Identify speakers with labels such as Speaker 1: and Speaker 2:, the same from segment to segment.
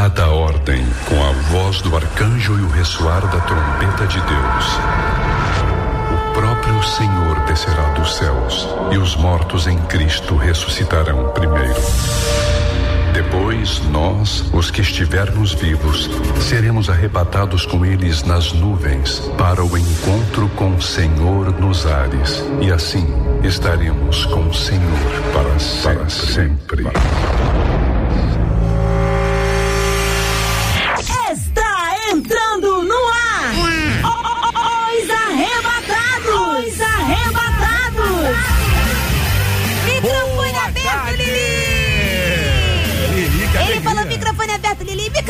Speaker 1: Dada a ordem, com a voz do arcanjo e o ressoar da trombeta de Deus, o próprio Senhor descerá dos céus e os mortos em Cristo ressuscitarão primeiro. Depois, nós, os que estivermos vivos, seremos arrebatados com eles nas nuvens para o encontro com o Senhor nos ares. E assim estaremos com o Senhor para sempre. Para sempre.
Speaker 2: Está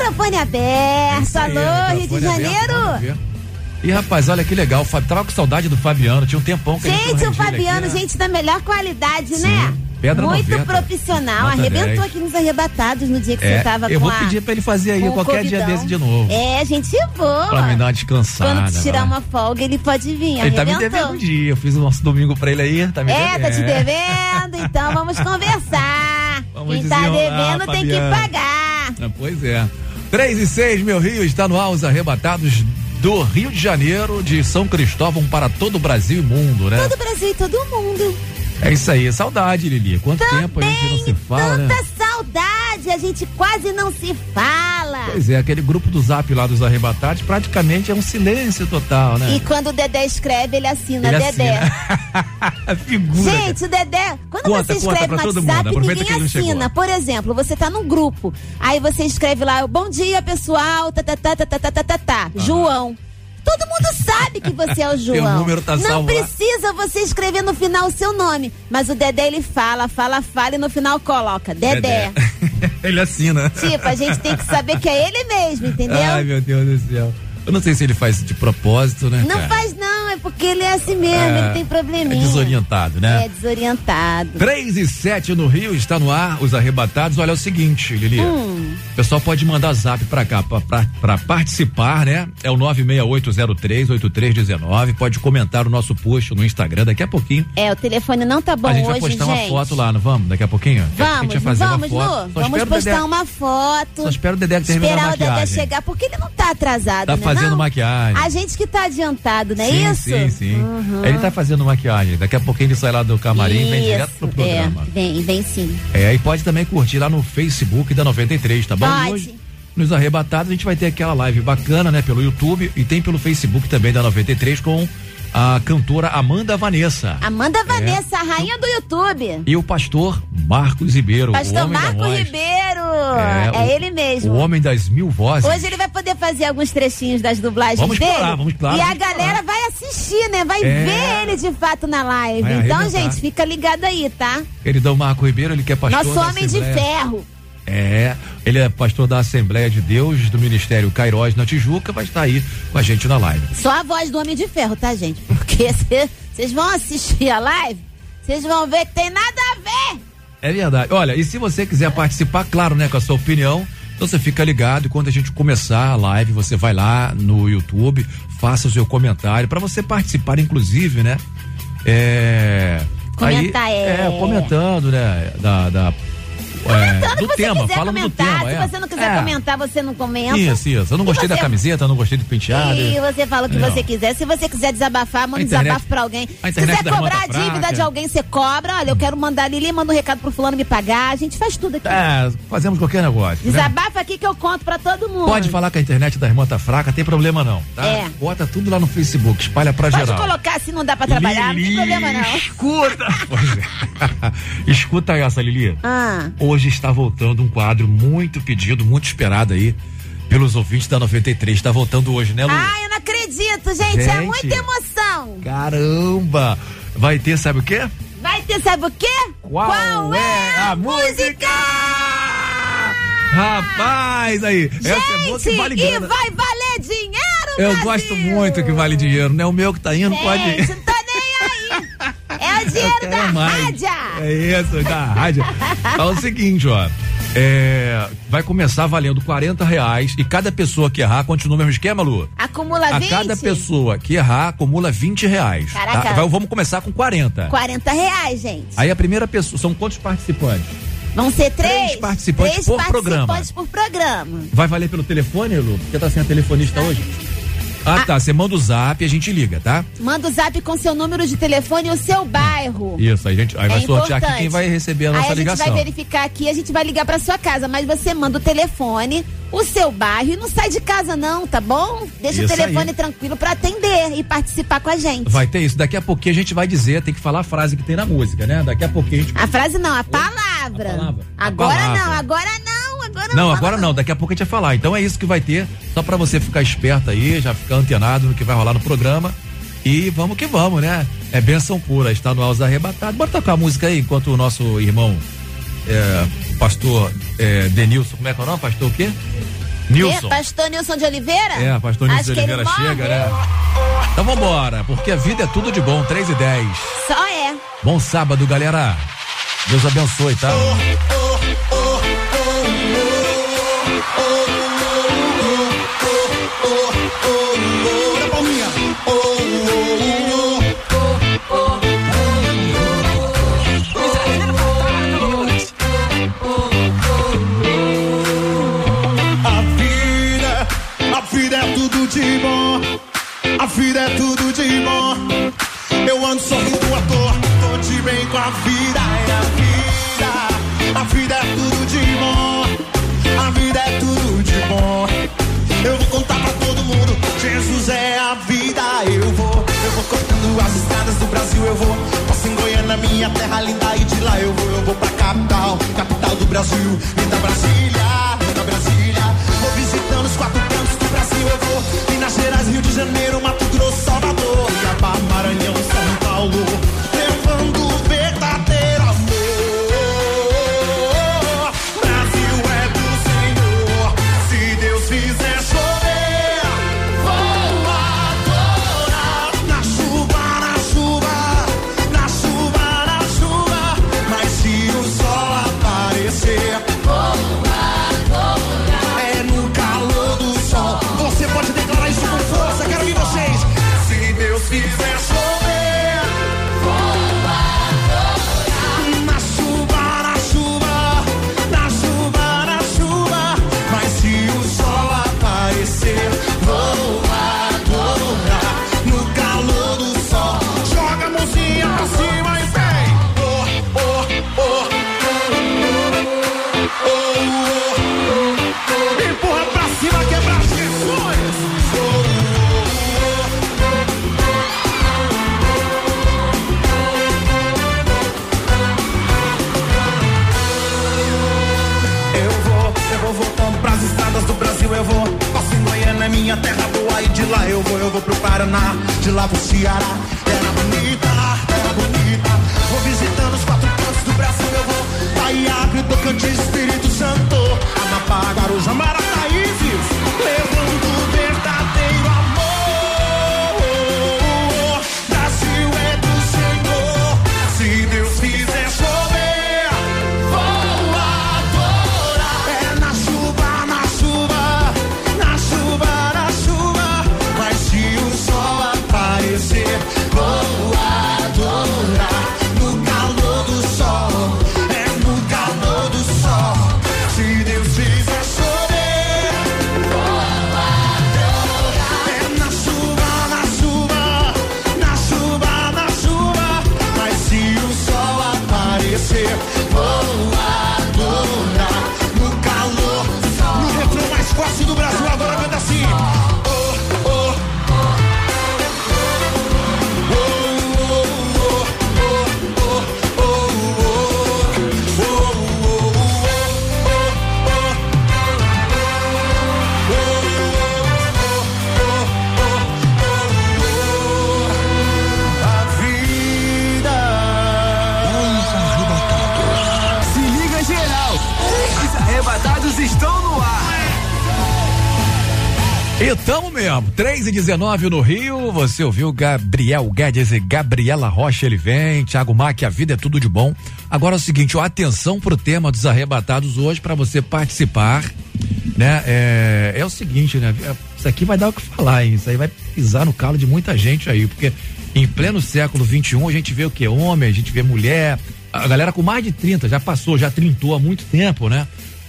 Speaker 2: microfone aberto. Alô, Rio de Janeiro?
Speaker 3: E rapaz, olha que legal. Tava com saudade do Fabiano. Tinha um tempão que
Speaker 2: Gente, o Fabiano,
Speaker 3: aqui, né?
Speaker 2: gente, da melhor qualidade,
Speaker 3: Sim.
Speaker 2: né?
Speaker 3: Pedra
Speaker 2: Muito
Speaker 3: 90.
Speaker 2: profissional,
Speaker 3: Nota
Speaker 2: arrebentou
Speaker 3: 10.
Speaker 2: aqui nos arrebatados no dia que
Speaker 3: É,
Speaker 2: você tava
Speaker 3: eu vou
Speaker 2: a-
Speaker 3: pedir pra ele fazer aí qualquer dia desse de novo.
Speaker 2: É, gente boa.
Speaker 3: Pra me dar uma descansada.
Speaker 2: Quando tirar uma folga, ele pode vir.
Speaker 3: Ele tá me
Speaker 2: arrebentou.
Speaker 3: devendo um dia. Eu fiz o nosso domingo pra ele aí. Tá me
Speaker 2: É, tá te
Speaker 3: devendo.
Speaker 2: devendo, então vamos conversar.
Speaker 3: Vamos
Speaker 2: Quem tá devendo tem que pagar.
Speaker 3: Ah, Pois é. 3 e 6, meu Rio, está no ar os arrebatados do Rio de Janeiro, de São Cristóvão para todo o Brasil e mundo, né?
Speaker 2: Todo o Brasil e todo mundo.
Speaker 3: É isso aí, saudade, Lili. Quanto tempo a gente não se fala,
Speaker 2: Tanta
Speaker 3: né?
Speaker 2: saudade, a gente quase não se fala.
Speaker 3: Pois é, aquele grupo do zap lá dos arrebatados praticamente é um silêncio total, né?
Speaker 2: E quando o Dedé escreve, ele assina
Speaker 3: Ele
Speaker 2: Dedé.
Speaker 3: assina. Figura.
Speaker 2: Gente, o Dedé, quando
Speaker 3: Conta,
Speaker 2: você escreve no WhatsApp, ninguém
Speaker 3: não chegou.
Speaker 2: assina. Por exemplo, você tá num grupo, aí você escreve lá, bom dia, pessoal, tá, tá, tá, tá, tá, tá, tá, tá, tá, João. Todo mundo sabe que você é o João.
Speaker 3: número tá
Speaker 2: Não precisa você escrever no final o seu nome. Mas o Dedé, ele fala, fala, fala e no final coloca. Dedé.
Speaker 3: ele assina.
Speaker 2: Tipo, a gente tem que saber que é ele mesmo, entendeu?
Speaker 3: Ai, meu Deus do céu. Eu não sei se ele faz de propósito, né?
Speaker 2: Não
Speaker 3: cara?
Speaker 2: faz não, é porque ele é assim mesmo,
Speaker 3: É,
Speaker 2: ele tem probleminha.
Speaker 3: É desorientado, né?
Speaker 2: É desorientado.
Speaker 3: 3 e 7 no Rio, está no ar, os arrebatados. Olha é o seguinte, Lili.
Speaker 2: Hum.
Speaker 3: O pessoal pode mandar zap pra cá pra, pra, pra participar, né? É o 968038319. Pode comentar o nosso post no Instagram daqui a pouquinho.
Speaker 2: É, o telefone não tá bom
Speaker 3: a gente
Speaker 2: hoje,
Speaker 3: vai postar
Speaker 2: gente.
Speaker 3: uma foto lá, não vamos? Daqui a pouquinho? a
Speaker 2: Vamos,
Speaker 3: vai fazer
Speaker 2: vamos,
Speaker 3: uma foto.
Speaker 2: Lu.
Speaker 3: Só
Speaker 2: Vamos postar
Speaker 3: Dedé-
Speaker 2: uma foto.
Speaker 3: Só espero o Dedé terminar a
Speaker 2: Esperar o Dedé
Speaker 3: maquiagem.
Speaker 2: chegar, porque ele não tá atrasado,
Speaker 3: Tá
Speaker 2: né?
Speaker 3: fazendo
Speaker 2: não?
Speaker 3: maquiagem.
Speaker 2: A gente que tá adiantado, não é isso?
Speaker 3: Sim, sim.
Speaker 2: Uhum.
Speaker 3: Ele tá fazendo maquiagem. Daqui a pouquinho ele sai lá do camarim e vem direto pro programa.
Speaker 2: É, vem, vem sim.
Speaker 3: É, e pode também curtir lá no Facebook da 93, tá bom?
Speaker 2: Pode.
Speaker 3: Hoje, nos arrebatados, a gente vai ter aquela live bacana, né? Pelo YouTube e tem pelo Facebook também da 93 com a cantora Amanda Vanessa.
Speaker 2: Amanda
Speaker 3: É.
Speaker 2: Vanessa, a rainha do YouTube.
Speaker 3: E o pastor Marcos Ribeiro.
Speaker 2: Pastor
Speaker 3: homem da
Speaker 2: Marco
Speaker 3: voz.
Speaker 2: Ribeiro.
Speaker 3: É,
Speaker 2: É,
Speaker 3: o-
Speaker 2: ele mesmo.
Speaker 3: O homem das mil vozes.
Speaker 2: Hoje ele vai poder fazer alguns trechinhos das dublagens
Speaker 3: Vamos
Speaker 2: dele.
Speaker 3: explorar, vamos, claro,
Speaker 2: E a
Speaker 3: vamos
Speaker 2: galera vai assistir, né? Vai
Speaker 3: É.
Speaker 2: ver ele de fato na live.
Speaker 3: Vai
Speaker 2: então,
Speaker 3: arrebentar.
Speaker 2: gente, fica ligado aí, tá?
Speaker 3: Queridão Marco Ribeiro, ele que é pastor
Speaker 2: Nosso homem de
Speaker 3: Assembleia.
Speaker 2: ferro.
Speaker 3: É, ele é pastor da Assembleia de Deus do Ministério Cairós na Tijuca, vai estar aí com a gente na live.
Speaker 2: Só a voz do Homem de Ferro, tá, gente? Porque vocês vão assistir a live, vocês vão ver que tem nada a ver.
Speaker 3: É verdade. Olha, e se você quiser participar, claro, né, com a sua opinião, então você fica ligado e quando a gente começar a live, você vai lá no YouTube, faça o seu comentário para você participar, inclusive, né? É.
Speaker 2: Comentar,
Speaker 3: aí,
Speaker 2: é.
Speaker 3: é, comentando, né? Da, da é, do
Speaker 2: que você
Speaker 3: tema,
Speaker 2: quiser
Speaker 3: falando do
Speaker 2: comentar,
Speaker 3: tema.
Speaker 2: se
Speaker 3: é.
Speaker 2: você não quiser
Speaker 3: É.
Speaker 2: comentar, você não comenta.
Speaker 3: Isso, isso. Eu não gostei da
Speaker 2: você-
Speaker 3: camiseta, eu não gostei do penteado.
Speaker 2: E você fala o que
Speaker 3: Não.
Speaker 2: você quiser. Se você quiser desabafar, manda um
Speaker 3: internet-
Speaker 2: desabafo pra alguém. Se quiser
Speaker 3: da
Speaker 2: cobrar a dívida
Speaker 3: fraca.
Speaker 2: de alguém, você cobra. Olha, eu quero mandar a Lili, manda um recado pro fulano me pagar. A gente faz tudo aqui.
Speaker 3: É, fazemos qualquer negócio. né?
Speaker 2: Desabafa aqui que eu conto pra todo mundo.
Speaker 3: Pode falar que a internet da irmã tá fraca, tem problema não, tá?
Speaker 2: É.
Speaker 3: Bota tudo lá no Facebook, espalha pra
Speaker 2: Pode
Speaker 3: geral.
Speaker 2: colocar se não dá pra trabalhar,
Speaker 3: Lili,
Speaker 2: não tem problema não.
Speaker 3: Escuta! É. escuta essa, Lili.
Speaker 2: Ah,
Speaker 3: Hoje está voltando um quadro muito pedido, muito esperado aí pelos ouvintes da 93. Está voltando hoje, né, Lu?
Speaker 2: Ai, eu não acredito, gente. É
Speaker 3: Gente.
Speaker 2: muita emoção.
Speaker 3: Caramba! Vai ter, sabe o quê?
Speaker 2: Vai ter, sabe o quê?
Speaker 3: é música? Rapaz, aí. essa é boa que
Speaker 2: Gente,
Speaker 3: vale
Speaker 2: e
Speaker 3: grana.
Speaker 2: vai valer dinheiro,
Speaker 3: Eu
Speaker 2: Brasil.
Speaker 3: gosto muito que vale dinheiro, né? O meu que tá indo pode ir.
Speaker 2: Gente, nem aí. É o dinheiro da
Speaker 3: mais.
Speaker 2: rádio.
Speaker 3: É isso, da rádio. Fala o seguinte, ó. É, vai começar valendo 40 reais e cada pessoa que errar, continua o mesmo esquema, Lu?
Speaker 2: Acumula
Speaker 3: A
Speaker 2: 20?
Speaker 3: cada pessoa que errar, acumula 20 reais. tá?
Speaker 2: Caraca.
Speaker 3: Vai- vamos começar com 40.
Speaker 2: 40 reais, gente.
Speaker 3: Aí a primeira pessoa, são quantos participantes?
Speaker 2: Vão ser três,
Speaker 3: três participantes
Speaker 2: três
Speaker 3: por
Speaker 2: participantes
Speaker 3: programa.
Speaker 2: por programa.
Speaker 3: Vai valer pelo telefone, Lu? Porque tá sem a telefonista hoje? Ah, tá. Você manda o zap e a gente liga, tá?
Speaker 2: Manda o zap com seu número de telefone e o seu bairro.
Speaker 3: Isso, aí, a gente, aí vai
Speaker 2: é
Speaker 3: sortear aqui quem vai receber a nossa
Speaker 2: Aí a gente
Speaker 3: ligação.
Speaker 2: vai verificar aqui, a gente vai ligar pra sua casa, mas você manda o telefone, o seu bairro e não sai de casa não, tá bom? Deixa
Speaker 3: Isso
Speaker 2: o telefone
Speaker 3: aí.
Speaker 2: tranquilo pra atender e participar com a gente.
Speaker 3: Vai ter isso. Daqui a pouquinho a gente vai dizer, tem que falar a frase que tem na música, né? Daqui a pouquinho a gente.
Speaker 2: A frase não, a palavra.
Speaker 3: A palavra. A
Speaker 2: Agora
Speaker 3: palavra.
Speaker 2: não, agora não, agora não.
Speaker 3: Agora não, daqui a pouco a gente vai falar. Então é isso que vai ter, só pra você ficar esperto aí, já ficar antenado no que vai rolar no programa. E vamos que vamos, né? É benção pura, está no Alza Arrebatado. Bora tocar a música aí, enquanto o nosso irmão, é, pastor é, Denilson, como é que é o nome? Pastor o quê? Nilson.
Speaker 2: É, pastor Nilson de Oliveira?
Speaker 3: É, pastor Nilson
Speaker 2: Acho
Speaker 3: de Oliveira chega, né? Então vambora, porque a vida é tudo de bom, 3 e 10.
Speaker 2: Só é.
Speaker 3: Bom sábado, galera. Deus abençoe, tá?
Speaker 4: Vida é tudo de bom. Eu ando sorrindo à toa, tô de bem com a vida. É a vida, a vida é tudo de bom. A vida é tudo de bom. Eu vou contar pra todo mundo, Jesus é a vida. Eu vou, eu vou cortando as estradas do Brasil. Eu vou, passo em Goiânia, minha terra linda. E de lá eu vou, eu vou pra capital, capital do Brasil. Linda Brasília, linda Brasília. Vou visitando os quatro lá eu vou, eu vou pro Paraná, de lá pro Ceará. Terra bonita, terra bonita. Vou visitando os quatro cantos do Brasil, eu vou. Bahia, Acre, Tocantins, Espírito Santo. Amapá, Guarujá, Marataízes.
Speaker 5: Estão no ar.
Speaker 3: E tamo mesmo, 3 e 19 no Rio, você ouviu Gabriel Guedes e Gabriela Rocha, ele vem, Thiago Mac, a vida é tudo de bom. Agora é o seguinte, ó, atenção pro tema dos arrebatados hoje para você participar, né? É, é o seguinte, né? Isso aqui vai dar o que falar, hein? Isso aí vai pisar no calo de muita gente aí, porque em pleno século XXI a gente vê o que? Homem, a gente vê mulher, a galera com mais de 30 já passou, já trintou há muito tempo, né?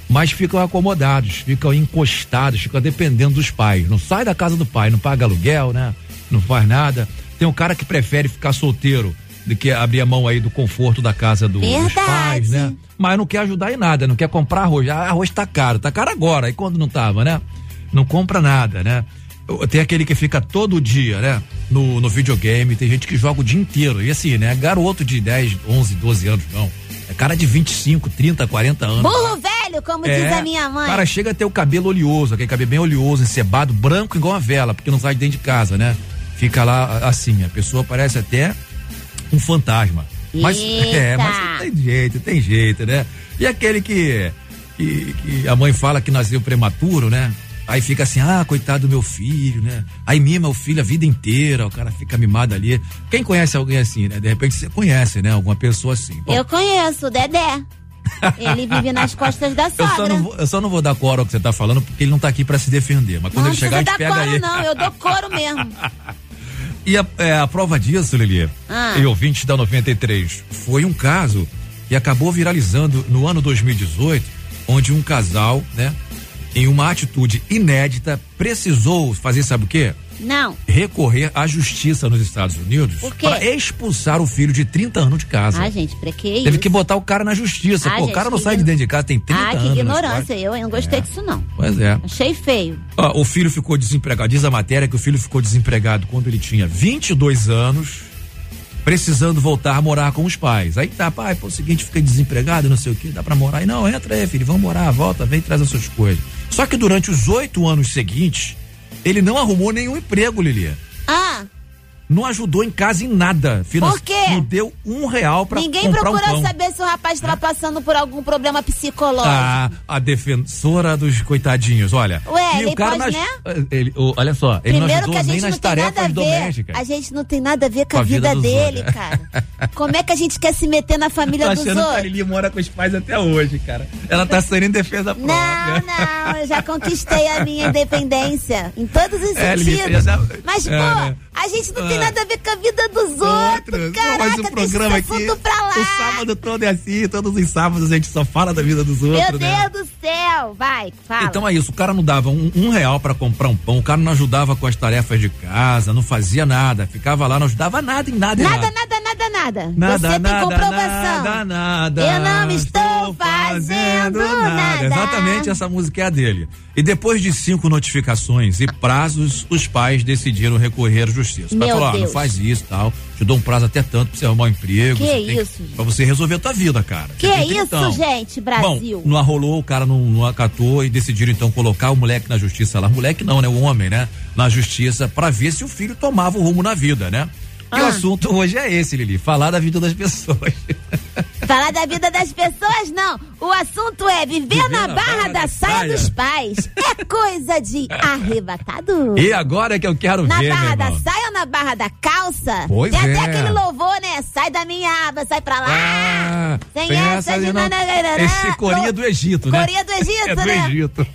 Speaker 3: Mas ficam acomodados, ficam encostados, ficam dependendo dos pais. Não sai da casa do pai, não paga aluguel, né? Não faz nada. Tem um cara que prefere ficar solteiro do que abrir a mão aí do conforto da casa do, dos pais, né? Mas não quer ajudar em nada, não quer comprar arroz. Ah, arroz tá caro, tá caro agora. E quando não tava, né? Não compra nada, né? Tem aquele que fica todo dia, né? No, no videogame, tem gente que joga o dia inteiro. E assim, né? Garoto de 10, 11, 12 anos, não. É cara de 25, 30, 40 anos.
Speaker 2: Burro velho, como é, diz a minha mãe.
Speaker 3: cara chega a ter o cabelo oleoso, aquele cabelo bem oleoso, encebado, branco igual uma vela, porque não sai de dentro de casa, né? Fica lá assim, a pessoa parece até um fantasma. Mas, é, mas tem jeito, tem jeito, né? E aquele que, que, que a mãe fala que nasceu prematuro, né? Aí fica assim, ah, coitado do meu filho, né? Aí mima o filho a vida inteira, o cara fica mimado ali. Quem conhece alguém assim, né? De repente você conhece, né? Alguma pessoa assim.
Speaker 2: Bom, eu conheço, o Dedé. Ele vive nas costas da sogra.
Speaker 3: Eu só não vou, eu só não vou dar coro ao que você tá falando, porque ele não tá aqui para se defender. Mas quando
Speaker 2: não
Speaker 3: ele chegar, a gente
Speaker 2: pega
Speaker 3: coro,
Speaker 2: ele. Não, eu dou coro mesmo.
Speaker 3: e a, é, a, prova disso, Lili, ah. e ouvinte da 93, foi um caso que acabou viralizando no ano 2018, onde um casal, né? em uma atitude inédita, precisou fazer, sabe o quê?
Speaker 2: Não.
Speaker 3: Recorrer à justiça nos Estados Unidos para expulsar o filho de 30 anos de casa.
Speaker 2: Ah, gente, pra que
Speaker 3: Teve que botar o cara na justiça.
Speaker 2: Ah,
Speaker 3: Pô,
Speaker 2: gente,
Speaker 3: o cara não sai de dentro de casa, tem 30
Speaker 2: ah,
Speaker 3: anos.
Speaker 2: Ah, que ignorância. Eu, eu não gostei é. disso, não.
Speaker 3: Pois é.
Speaker 2: Achei feio.
Speaker 3: Ó, o filho ficou desempregado. Diz a matéria que o filho ficou desempregado quando ele tinha 22 anos precisando voltar a morar com os pais. Aí tá, pai, pô, é o seguinte, fica desempregado, não sei o que, dá pra morar. E não, entra aí, filho, vamos morar, volta, vem, traz as suas coisas. Só que durante os oito anos seguintes, ele não arrumou nenhum emprego, Lilia.
Speaker 2: Ah
Speaker 3: não ajudou em casa em nada.
Speaker 2: Finan por quê?
Speaker 3: Não deu um real pra
Speaker 2: Ninguém
Speaker 3: comprar
Speaker 2: procurou
Speaker 3: um
Speaker 2: saber se o rapaz estava é? passando por algum problema psicológico.
Speaker 3: Ah, a defensora dos coitadinhos, olha.
Speaker 2: Ué, ele pode, nas, né?
Speaker 3: Ele, oh, olha só, ele
Speaker 2: Primeiro
Speaker 3: não
Speaker 2: que a gente
Speaker 3: nem nas
Speaker 2: não
Speaker 3: tarefas
Speaker 2: tem nada a ver,
Speaker 3: domésticas.
Speaker 2: A gente não tem nada a ver com, com a, vida, vida dele, outros. cara. Como é que a gente quer se meter na família dos
Speaker 3: achando
Speaker 2: outros?
Speaker 3: Que a Lili mora com os pais até hoje, cara. Ela tá saindo em defesa própria.
Speaker 2: Não, não, eu já conquistei a minha independência em todos os é, sentidos. Já... Mas, é, pô, né? A gente não tem ah. nada a ver com a vida dos outros. Caraca,
Speaker 3: Mas o programa aqui,
Speaker 2: pra lá.
Speaker 3: o sábado todo é assim, todos os sábados a gente só fala da vida dos outros.
Speaker 2: Meu
Speaker 3: né?
Speaker 2: Deus do céu, vai, fala.
Speaker 3: Então é isso, o cara não dava um, um real para comprar um pão, o cara não ajudava com as tarefas de casa, não fazia nada, ficava lá, não ajudava nada em nada.
Speaker 2: Nada,
Speaker 3: nada,
Speaker 2: nada, nada, nada.
Speaker 3: Nada,
Speaker 2: Você
Speaker 3: nada,
Speaker 2: tem comprovação.
Speaker 3: Nada, nada.
Speaker 2: Eu não estou fazendo nada. nada.
Speaker 3: Exatamente essa música é a dele. E depois de cinco notificações e prazos, os pais decidiram recorrer à justiça.
Speaker 2: Meu
Speaker 3: falar,
Speaker 2: Deus.
Speaker 3: não faz isso tal. Te dou um prazo até tanto pra você arrumar um emprego.
Speaker 2: Que isso?
Speaker 3: Tem, pra você resolver a tua vida, cara.
Speaker 2: Que é isso, gente, Brasil?
Speaker 3: Bom, não arrolou, o cara não, não acatou e decidiram então colocar o moleque na justiça lá. Moleque não, né? O homem, né? Na justiça para ver se o filho tomava o rumo na vida, né? E ah. o assunto hoje é esse, Lili, falar da vida das pessoas.
Speaker 2: Falar da vida das pessoas, não. O assunto é viver, viver na, na, barra, barra da, da saia, saia, dos pais. É coisa de arrebatado.
Speaker 3: E agora é que eu quero
Speaker 2: na
Speaker 3: ver,
Speaker 2: Na barra da saia ou na barra da calça?
Speaker 3: Pois
Speaker 2: tem
Speaker 3: é.
Speaker 2: até aquele louvor, né? Sai da minha aba, sai pra lá.
Speaker 3: Ah, tem essa, essa de... Não... Esse corinha do Egito, né?
Speaker 2: Corinha do Egito,
Speaker 3: é do
Speaker 2: né?
Speaker 3: Egito.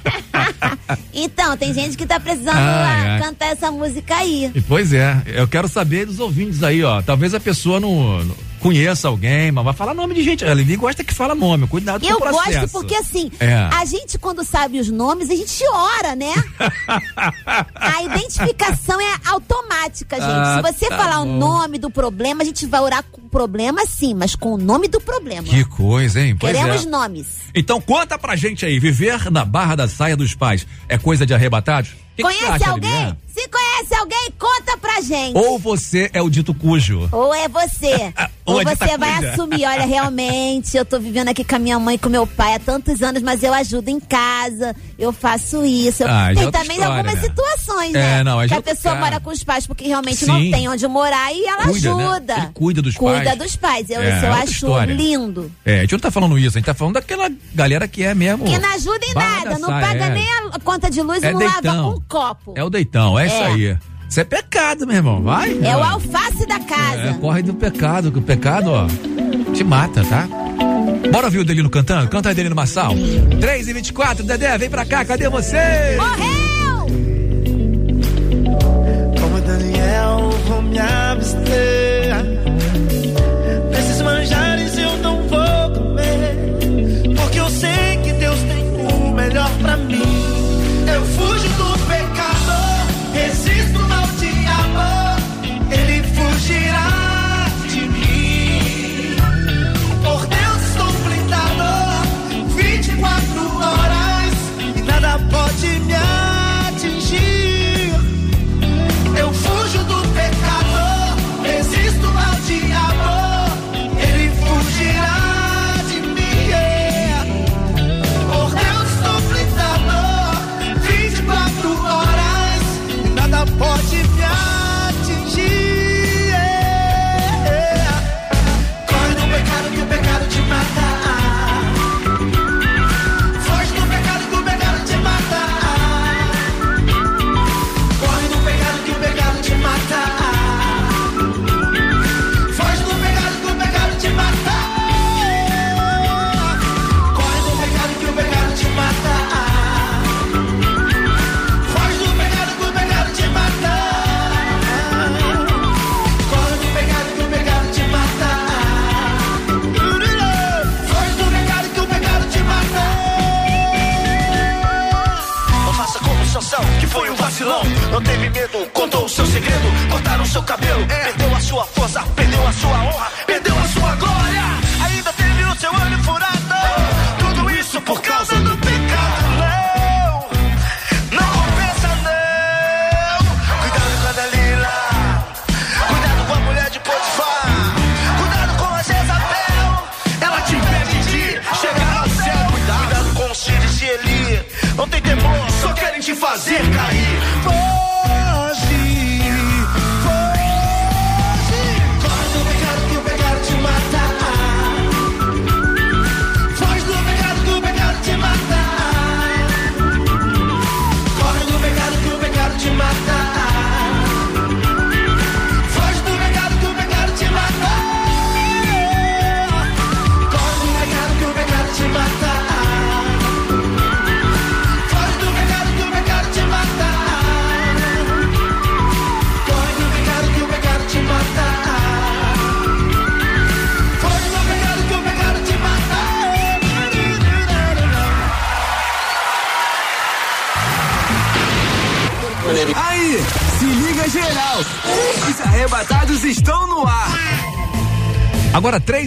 Speaker 2: então, tem gente que tá precisando ah, cantar essa música aí.
Speaker 3: E, pois é, eu quero saber dos ouvintes aí, ó. Talvez a pessoa não, não conheça alguém, mas vai falar nome de gente. A Lili gosta que fala nome, cuidado
Speaker 2: eu
Speaker 3: com o processo.
Speaker 2: Eu gosto porque assim,
Speaker 3: é.
Speaker 2: a gente quando sabe os nomes, a gente ora, né? a identificação é automática, gente. Ah, Se você
Speaker 3: tá
Speaker 2: falar
Speaker 3: bom.
Speaker 2: o nome do problema, a gente vai orar com problema sim, mas com o nome do problema.
Speaker 3: Que coisa, hein? Pois
Speaker 2: Queremos
Speaker 3: é.
Speaker 2: nomes.
Speaker 3: Então conta pra gente aí, viver na barra da saia dos pais é coisa de arrebatados? Que
Speaker 2: conhece
Speaker 3: que acha,
Speaker 2: alguém? Se conhece alguém, conta pra gente.
Speaker 3: Ou você é o dito cujo.
Speaker 2: Ou é você.
Speaker 3: Ou,
Speaker 2: Ou
Speaker 3: é
Speaker 2: você vai cuja. assumir, olha, realmente, eu tô vivendo aqui com a minha mãe e com meu pai há tantos anos, mas eu ajudo em casa, eu faço isso.
Speaker 3: Ah,
Speaker 2: tem
Speaker 3: é
Speaker 2: também
Speaker 3: história,
Speaker 2: algumas
Speaker 3: né?
Speaker 2: situações, né?
Speaker 3: É, não, é
Speaker 2: que a pessoa mora com os pais porque realmente
Speaker 3: Sim.
Speaker 2: não tem onde morar e ela
Speaker 3: cuida,
Speaker 2: ajuda.
Speaker 3: Né? Ele cuida dos
Speaker 2: cuida
Speaker 3: pais.
Speaker 2: Dos pais. Eu,
Speaker 3: é,
Speaker 2: isso eu acho
Speaker 3: história.
Speaker 2: lindo.
Speaker 3: É, a gente não tá falando isso, a gente tá falando daquela galera que é mesmo.
Speaker 2: Que não ajuda em nada, não paga
Speaker 3: é.
Speaker 2: nem a conta de luz e
Speaker 3: É
Speaker 2: não
Speaker 3: deitão.
Speaker 2: lava um copo.
Speaker 3: É o deitão, é, isso aí. Isso é pecado, meu irmão. Vai.
Speaker 2: É o alface da casa.
Speaker 3: É, corre do pecado, que o pecado, ó, te mata, tá? Bora ouvir o Delino cantando? Canta aí, Delino Marçal. 3 e 24 Dedé, vem pra cá, cadê você?
Speaker 2: Morreu!
Speaker 6: Como Daniel, vou me abster.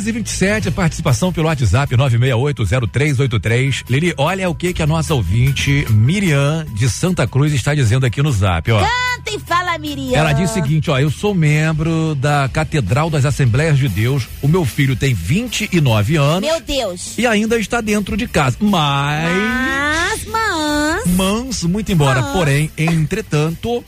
Speaker 3: 927, participação pelo WhatsApp 9680383. Lili, olha o que que a nossa ouvinte Miriam de Santa Cruz está dizendo aqui no Zap, ó.
Speaker 2: Canta e fala, Miriam.
Speaker 3: Ela diz o seguinte, ó, eu sou membro da Catedral das Assembleias de Deus. O meu filho tem 29 anos.
Speaker 2: Meu Deus.
Speaker 3: E ainda está dentro de casa. Mas
Speaker 2: Mas, mas
Speaker 3: Mans, muito embora, porém, entretanto,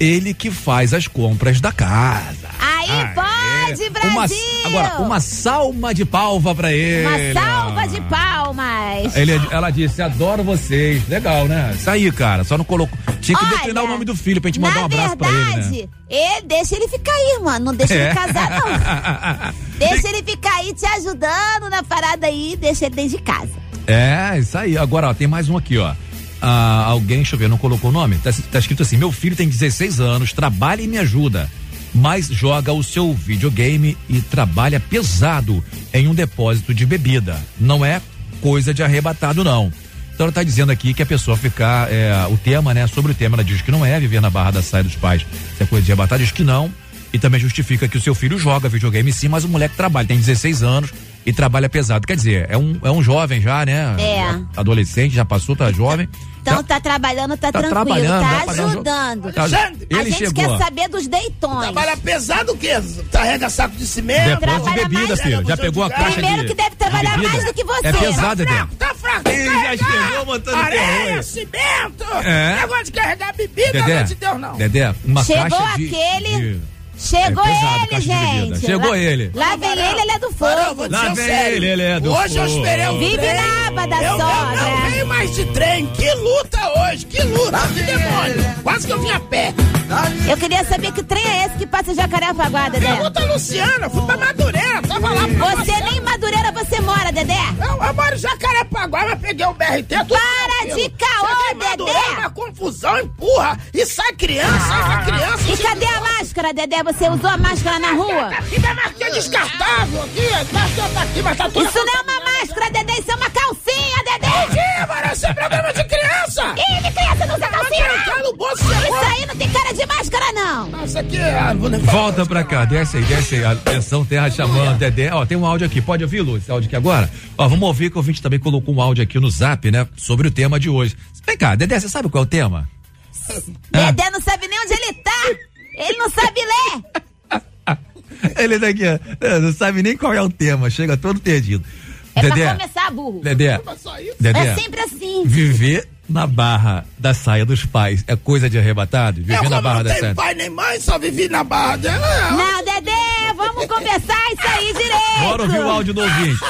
Speaker 3: ele que faz as compras da casa.
Speaker 2: Aí
Speaker 3: Aê.
Speaker 2: pode, Brasil!
Speaker 3: Uma agora, uma salma de palva pra ele.
Speaker 2: Uma salva de palmas.
Speaker 3: Ele, ela disse, adoro vocês. Legal, né? Isso aí, cara. Só não colocou. Tinha que
Speaker 2: Olha,
Speaker 3: declinar o nome do filho pra gente mandar um abraço pra ele, né?
Speaker 2: verdade, ele, deixa ele ficar aí, mano. Não deixa
Speaker 3: É.
Speaker 2: ele casar, não. Deixa ele ficar aí te ajudando na parada aí, deixa ele dentro de casa.
Speaker 3: É, isso aí. Agora, ó, tem mais um aqui, ó. Ah, alguém, deixa eu ver, não colocou o nome? Tá, tá escrito assim: meu filho tem 16 anos, trabalha e me ajuda, mas joga o seu videogame e trabalha pesado em um depósito de bebida. Não é coisa de arrebatado, não. Então ela tá dizendo aqui que a pessoa ficar, é, o tema, né, sobre o tema, ela diz que não é viver na barra da saia dos pais, se é coisa de arrebatado, diz que não. E também justifica que o seu filho joga videogame sim, mas o moleque trabalha, tem 16 anos e trabalha pesado. Quer dizer, é um, é um jovem já, né?
Speaker 2: É.
Speaker 3: Adolescente, já passou, tá jovem.
Speaker 2: Então
Speaker 3: Tá-
Speaker 2: tá, trabalhando, tá,
Speaker 3: tá
Speaker 2: tranquilo,
Speaker 3: trabalhando,
Speaker 2: tá
Speaker 3: um jo-
Speaker 2: ajudando.
Speaker 3: tá-
Speaker 7: Alexandre,
Speaker 2: A
Speaker 3: ele
Speaker 2: gente
Speaker 3: chegou.
Speaker 2: quer saber dos deitões.
Speaker 7: Trabalha pesado o quê? Carrega saco de cimento?
Speaker 3: Depósito de bebida,
Speaker 2: mais,
Speaker 3: filho. Já pegou a caixa
Speaker 2: Primeiro
Speaker 3: de
Speaker 2: que deve trabalhar
Speaker 3: de
Speaker 2: mais do que você.
Speaker 3: É pesado, Edê.
Speaker 7: Fraco, tá fraco.
Speaker 3: Ih, já chegou botando
Speaker 7: Areia,
Speaker 3: terror.
Speaker 7: cimento.
Speaker 3: É.
Speaker 7: Negócio de carregar bebida, não é de Deus, não.
Speaker 3: Dedé, uma
Speaker 2: Chegou
Speaker 3: caixa de-
Speaker 2: aquele-
Speaker 3: de-
Speaker 2: Chegou
Speaker 3: É pesado,
Speaker 2: ele, gente.
Speaker 3: Chegou
Speaker 2: Lá-
Speaker 3: ele.
Speaker 2: Lá vem ele, ele é do fogo.
Speaker 3: Lá vem
Speaker 7: sério.
Speaker 3: ele, ele é do
Speaker 7: Hoje eu
Speaker 3: fogo.
Speaker 7: esperei um
Speaker 2: Vive
Speaker 7: trem.
Speaker 2: na aba da
Speaker 7: eu,
Speaker 2: sogra.
Speaker 7: Eu não venho mais de trem. Que luta hoje, que luta, que demônio. Quase que eu vim a pé.
Speaker 2: Eu queria saber que trem é esse que passa Jacarepaguá, Dedé.
Speaker 7: Pergunta a Luciana, fui pra Madureira, tava lá pra
Speaker 2: Você nem em Madureira você mora, Dedé.
Speaker 7: Eu, eu moro em Jacarepaguá, mas peguei o BRT. tudo
Speaker 2: Para de caô, Dedé.
Speaker 7: uma confusão, empurra e sai criança, sai criança.
Speaker 2: E cadê a máscara, Dedé? Você usou a máscara na rua?
Speaker 7: Aqui minha marquinha descartável aqui, a marquinha tá aqui, mas tá tudo...
Speaker 2: Isso não é uma máscara, Dedé, isso é uma calcinha, Dedé!
Speaker 7: Ih, mano, isso é problema de criança!
Speaker 2: Ih,
Speaker 7: Tá no bolso, você
Speaker 2: Isso aí não tem cara de máscara, não!
Speaker 7: Isso aqui é...
Speaker 3: Volta pra cá, desce aí, desce aí. Atenção, terra chamando, Dedé. Ó, tem um áudio aqui, pode ouvir, Lu, esse áudio aqui agora? Ó, vamos ouvir que o ouvinte também colocou um áudio aqui no zap, né? Sobre o tema de hoje. Vem cá, Dedé, você sabe qual é o tema?
Speaker 2: Dedé não sabe nem onde ele tá! Ele não sabe ler!
Speaker 3: Ele daqui, ó, é, não sabe nem qual é o tema, chega todo perdido.
Speaker 2: É
Speaker 3: Dedé,
Speaker 2: pra começar burro.
Speaker 3: Dedé. Dedé,
Speaker 2: É sempre assim.
Speaker 3: viver na barra da saia dos pais é coisa de arrebatado? Viver na barra
Speaker 7: não
Speaker 3: da saia.
Speaker 7: tenho pai nem mãe, só vivi na barra dela.
Speaker 2: Não, Dedé, vamos conversar isso aí direito!
Speaker 3: Bora ouvir o áudio do ouvinte.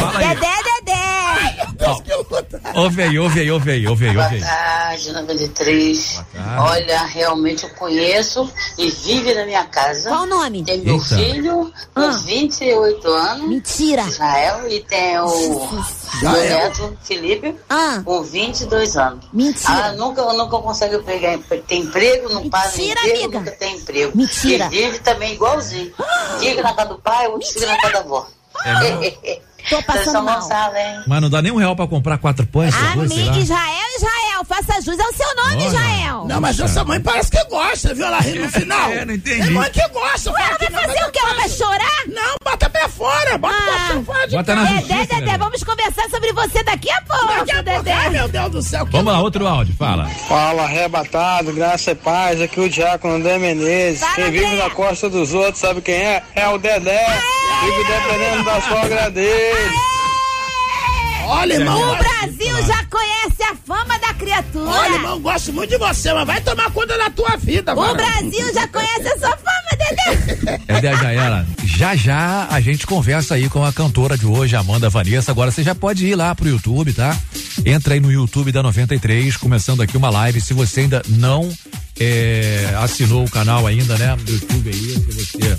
Speaker 3: Fala aí.
Speaker 2: Dedé, Dedé!
Speaker 7: Deus que luta.
Speaker 3: Ouve aí, ouve aí, ouve aí, ouve aí,
Speaker 8: Boa
Speaker 3: ouve
Speaker 8: tarde, 93.
Speaker 3: tarde.
Speaker 8: Olha, realmente eu conheço e vive na minha casa.
Speaker 2: Qual o nome?
Speaker 8: Tem meu
Speaker 3: Eita.
Speaker 8: filho, com
Speaker 2: Ah.
Speaker 8: 28 anos,
Speaker 2: Mentira!
Speaker 8: Israel, e tem o meu neto, Felipe,
Speaker 2: Ah,
Speaker 8: com 22 anos.
Speaker 2: Mentira.
Speaker 8: Ah, nunca, nunca consegue pegar, ter emprego, não
Speaker 2: Mentira,
Speaker 8: emprego,
Speaker 2: amiga.
Speaker 8: nunca tem emprego.
Speaker 2: Mentira.
Speaker 8: E vive também igualzinho. Fica na casa do pai, outro fica na casa da avó.
Speaker 2: Tô passando mal.
Speaker 8: Hein?
Speaker 3: Mas não dá nem um real pra comprar quatro pães, lá.
Speaker 2: Amiga, Israel, Israel, faça Jesus é o seu nome,
Speaker 3: Olha.
Speaker 2: Jael.
Speaker 7: Não, mas a sua mãe parece que gosta, viu? Ela ri no final.
Speaker 3: É, não entendi.
Speaker 7: Tem mãe que gosta.
Speaker 2: Ué, ela vai
Speaker 7: não,
Speaker 2: fazer
Speaker 7: mas
Speaker 2: o quê? Ela vai chorar?
Speaker 7: Não, bota pé fora. Bota
Speaker 2: Ah.
Speaker 7: o cachorro fora de
Speaker 3: Bota
Speaker 7: casa.
Speaker 2: É,
Speaker 3: justiça,
Speaker 2: Dedé,
Speaker 3: né?
Speaker 2: vamos conversar sobre você daqui a pouco,
Speaker 7: Daqui a pouco, ai,
Speaker 2: Dedé.
Speaker 7: meu Deus do céu.
Speaker 3: Vamos lá, outro áudio, fala.
Speaker 9: Fala, arrebatado, graça e paz. Aqui o Diácono André Menezes.
Speaker 2: Fala,
Speaker 9: quem vive na costa dos outros, sabe quem é? É o Dedé. Vive dependendo da sogra dele.
Speaker 7: Olha, irmão.
Speaker 2: O Brasil já conhece a fama da criatura.
Speaker 7: Olha, irmão, gosto muito de você, mas vai tomar conta da tua vida,
Speaker 2: O
Speaker 7: mano.
Speaker 2: Brasil já conhece a sua fama, Dedé.
Speaker 3: Dedé já era. Já já a gente conversa aí com a cantora de hoje, Amanda Vanessa. Agora você já pode ir lá pro YouTube, tá? Entra aí no YouTube da 93, começando aqui uma live. Se você ainda não é, assinou o canal ainda, né? Do YouTube aí, se você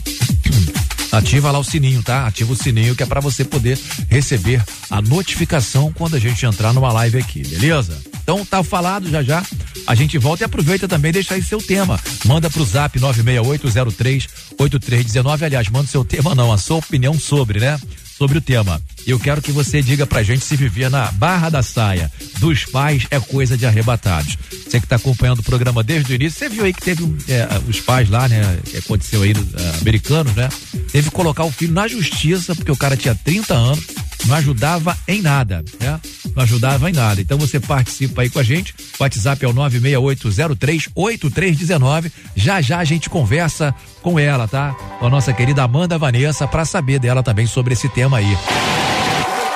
Speaker 3: Ativa lá o sininho, tá? Ativa o sininho que é pra você poder receber a notificação quando a gente entrar numa live aqui, beleza? Então tá falado já já. A gente volta e aproveita também deixa aí seu tema. Manda pro Zap 968038319. Aliás, manda seu tema não, a sua opinião sobre, né? Sobre o tema. Eu quero que você diga pra gente se vivia na Barra da Saia dos pais é coisa de arrebatados. Você que tá acompanhando o programa desde o início, você viu aí que teve é, os pais lá, né? Que aconteceu aí, ah, americanos, né? Teve que colocar o filho na justiça, porque o cara tinha 30 anos, não ajudava em nada, né? Não ajudava em nada. Então você participa aí com a gente. O WhatsApp é o 968038319. Já já a gente conversa com ela, tá? Com a nossa querida Amanda Vanessa para saber dela também sobre esse tema aí.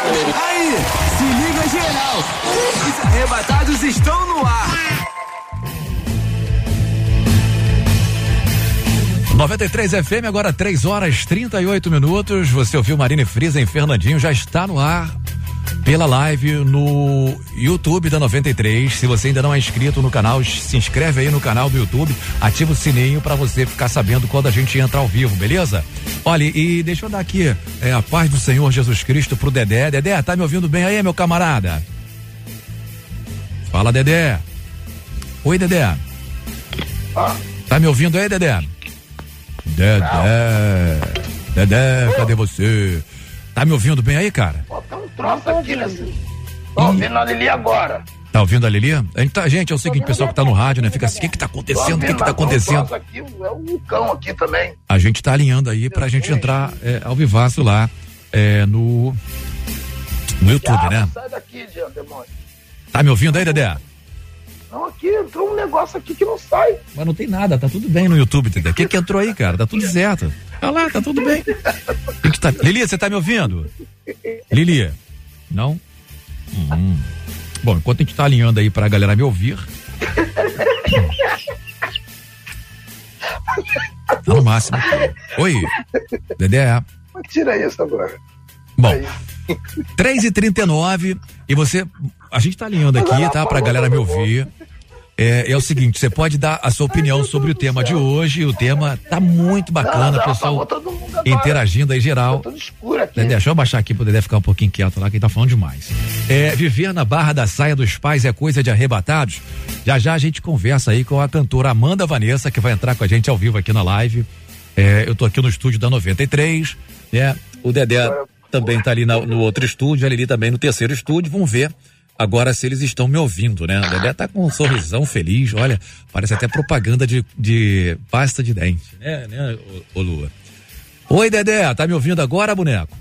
Speaker 5: Aí, se liga geral. Os arrebatados estão no ar.
Speaker 3: 93 FM, agora 3 horas 38 minutos. Você ouviu Marine Frisa em Fernandinho, já está no ar pela live no YouTube da 93. Se você ainda não é inscrito no canal, se inscreve aí no canal do YouTube, ativa o sininho para você ficar sabendo quando a gente entra ao vivo, beleza? Olha, e deixa eu dar aqui é, a paz do Senhor Jesus Cristo pro Dedé. Dedé, tá me ouvindo bem aí, meu camarada? Fala, Dedé. Oi, Dedé. Tá me ouvindo aí, Dedé? Dedé. Dedé, cadê você? Tá me ouvindo bem aí, cara?
Speaker 7: Tem um troço aqui nesse. Tô ouvindo a Lili agora.
Speaker 3: Tá ouvindo a Lili? A gente, tá- gente, é o seguinte, pessoal que tá no rádio, né? Fica assim, o que que tá acontecendo? O que que tá acontecendo?
Speaker 7: aqui, é um vulcão aqui também.
Speaker 3: A gente tá alinhando aí pra gente entrar é, ao vivaço lá é, no no YouTube, né?
Speaker 7: Sai daqui, demônio.
Speaker 3: Tá me ouvindo aí, Dedé?
Speaker 7: Não, aqui entrou um negócio aqui que não sai.
Speaker 3: Mas não tem nada, tá tudo bem no YouTube, Dedé. O que que entrou aí, cara? Tá tudo certo. Olha lá, tá tudo bem. Que tá... Lili, você tá me ouvindo? Lili? Não? Hum. Bom, enquanto a gente tá alinhando aí pra galera me ouvir. Tá no máximo. Oi, Dedé.
Speaker 7: Tira isso agora.
Speaker 3: Bom, 3 e 39 e você. A gente tá alinhando aqui, tá? Pra galera me ouvir. É, é o seguinte, você pode dar a sua opinião sobre o tema de hoje. O tema tá muito bacana,
Speaker 7: Não, não,
Speaker 3: pessoal
Speaker 7: agora.
Speaker 3: interagindo aí geral.
Speaker 7: Escuro aqui.
Speaker 3: Dedé, deixa eu baixar aqui pro Dedé ficar um pouquinho quieto lá, que ele tá falando demais. É, viver na barra da saia dos pais é coisa de arrebatados? Já já a gente conversa aí com a cantora Amanda Vanessa, que vai entrar com a gente ao vivo aqui na live. É, eu tô aqui no estúdio da 93, né? O Dedé também tá ali na- no outro estúdio, a Lili também no terceiro estúdio. Vamos ver agora se eles estão me ouvindo, né? O Dedé tá com um sorrisão feliz, olha, parece até propaganda de, de pasta de dente, né, né, ô, ô Lua? Oi, Dedé, tá me ouvindo agora, boneco?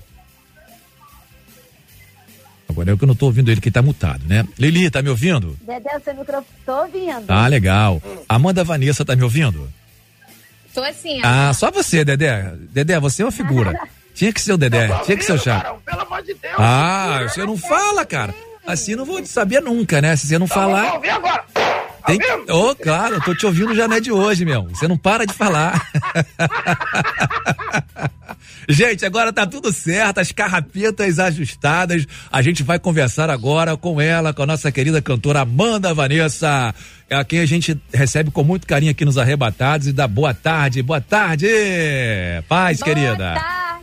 Speaker 3: Agora é que eu não tô ouvindo ele, que tá mutado, né? Lili, tá me ouvindo?
Speaker 2: Dedé, seu microfone. Tô ouvindo.
Speaker 3: Ah, legal. Amanda Vanessa tá me ouvindo?
Speaker 10: Tô assim, ó.
Speaker 3: Ah, só você, Dedé. Dedé, você é uma figura. Tinha que ser o Dedé, tinha que ser o Chato.
Speaker 7: Pelo amor de Deus.
Speaker 3: Ah, você não fala, cara. Assim não vou saber nunca, né? Se você não falar.
Speaker 7: Vamos agora.
Speaker 3: Tem... Oh, claro, eu tô te ouvindo já não é de hoje, meu. Você não para de falar. gente, agora tá tudo certo, as carrapetas ajustadas. A gente vai conversar agora com ela, com a nossa querida cantora Amanda Vanessa, a quem a gente recebe com muito carinho aqui nos arrebatados e dá boa tarde. Boa tarde! Paz,
Speaker 10: Boa
Speaker 3: querida.
Speaker 10: tarde,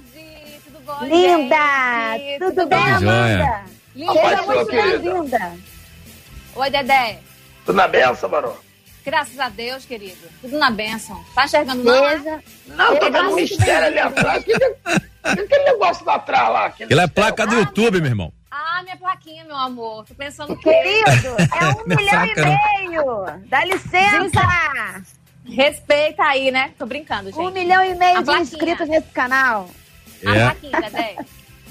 Speaker 2: Linda!
Speaker 10: gente?
Speaker 2: Tudo bem,
Speaker 3: Tudo jóia.
Speaker 2: Amanda?
Speaker 10: Linda.
Speaker 7: Rapaz,
Speaker 2: muito bem-vinda.
Speaker 10: Oi, Dedé.
Speaker 7: Tudo na benção, Barão.
Speaker 10: Graças a Deus, querido. Tudo na bênção. Tá enxergando?
Speaker 2: Seja.
Speaker 7: Não, tô
Speaker 2: Seja
Speaker 7: vendo um mistério ali atrás. Que, que, que aquele negócio lá atrás lá?
Speaker 3: Ele é placa do YouTube, meu irmão.
Speaker 10: Ah, minha plaquinha, meu amor. Tô pensando que...
Speaker 2: Querido, é um milhão e
Speaker 3: não.
Speaker 2: meio! Dá licença!
Speaker 10: Respeita aí, né? Tô brincando, gente.
Speaker 2: Um milhão e meio
Speaker 10: A
Speaker 2: de
Speaker 10: plaquinha.
Speaker 2: inscritos nesse canal.
Speaker 10: A
Speaker 3: É.
Speaker 10: plaquinha, Dedé.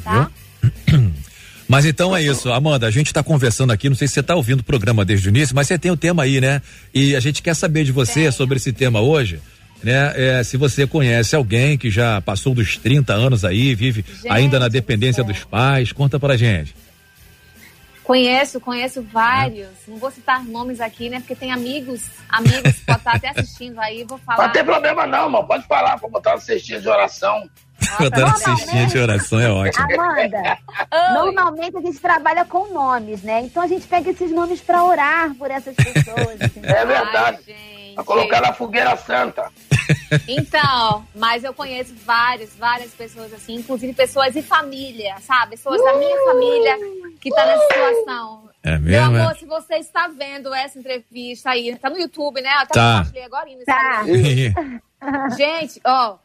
Speaker 10: Tá?
Speaker 3: Mas então é isso, Amanda, a gente está conversando aqui, não sei se você está ouvindo o programa desde o início, mas você tem o tema aí, né? E a gente quer saber de você sobre esse tema hoje, né? É, se você conhece alguém que já passou dos 30 anos aí, vive ainda na dependência dos pais, conta pra gente.
Speaker 10: Conheço, conheço vários. Não vou citar nomes aqui, né? Porque tem amigos, amigos que podem estar até assistindo aí, vou falar.
Speaker 11: Não tem problema não, irmão. Pode falar, vou botar uma cestinha de oração.
Speaker 3: Botando cestinha de oração é ótimo.
Speaker 2: Amanda, normalmente a gente trabalha com nomes, né? Então a gente pega esses nomes pra orar por essas pessoas. entendeu?
Speaker 11: É verdade. Pra colocar na fogueira santa.
Speaker 10: Então, mas eu conheço várias, várias pessoas assim, inclusive pessoas de família, sabe? Pessoas da minha família que tá nessa situação.
Speaker 3: É
Speaker 10: Meu
Speaker 3: mesmo,
Speaker 10: amor,
Speaker 3: é?
Speaker 10: se você está vendo essa entrevista aí, tá no YouTube, né? Até
Speaker 3: Tá.
Speaker 10: compartilhei agora Instagram. Gente, ó,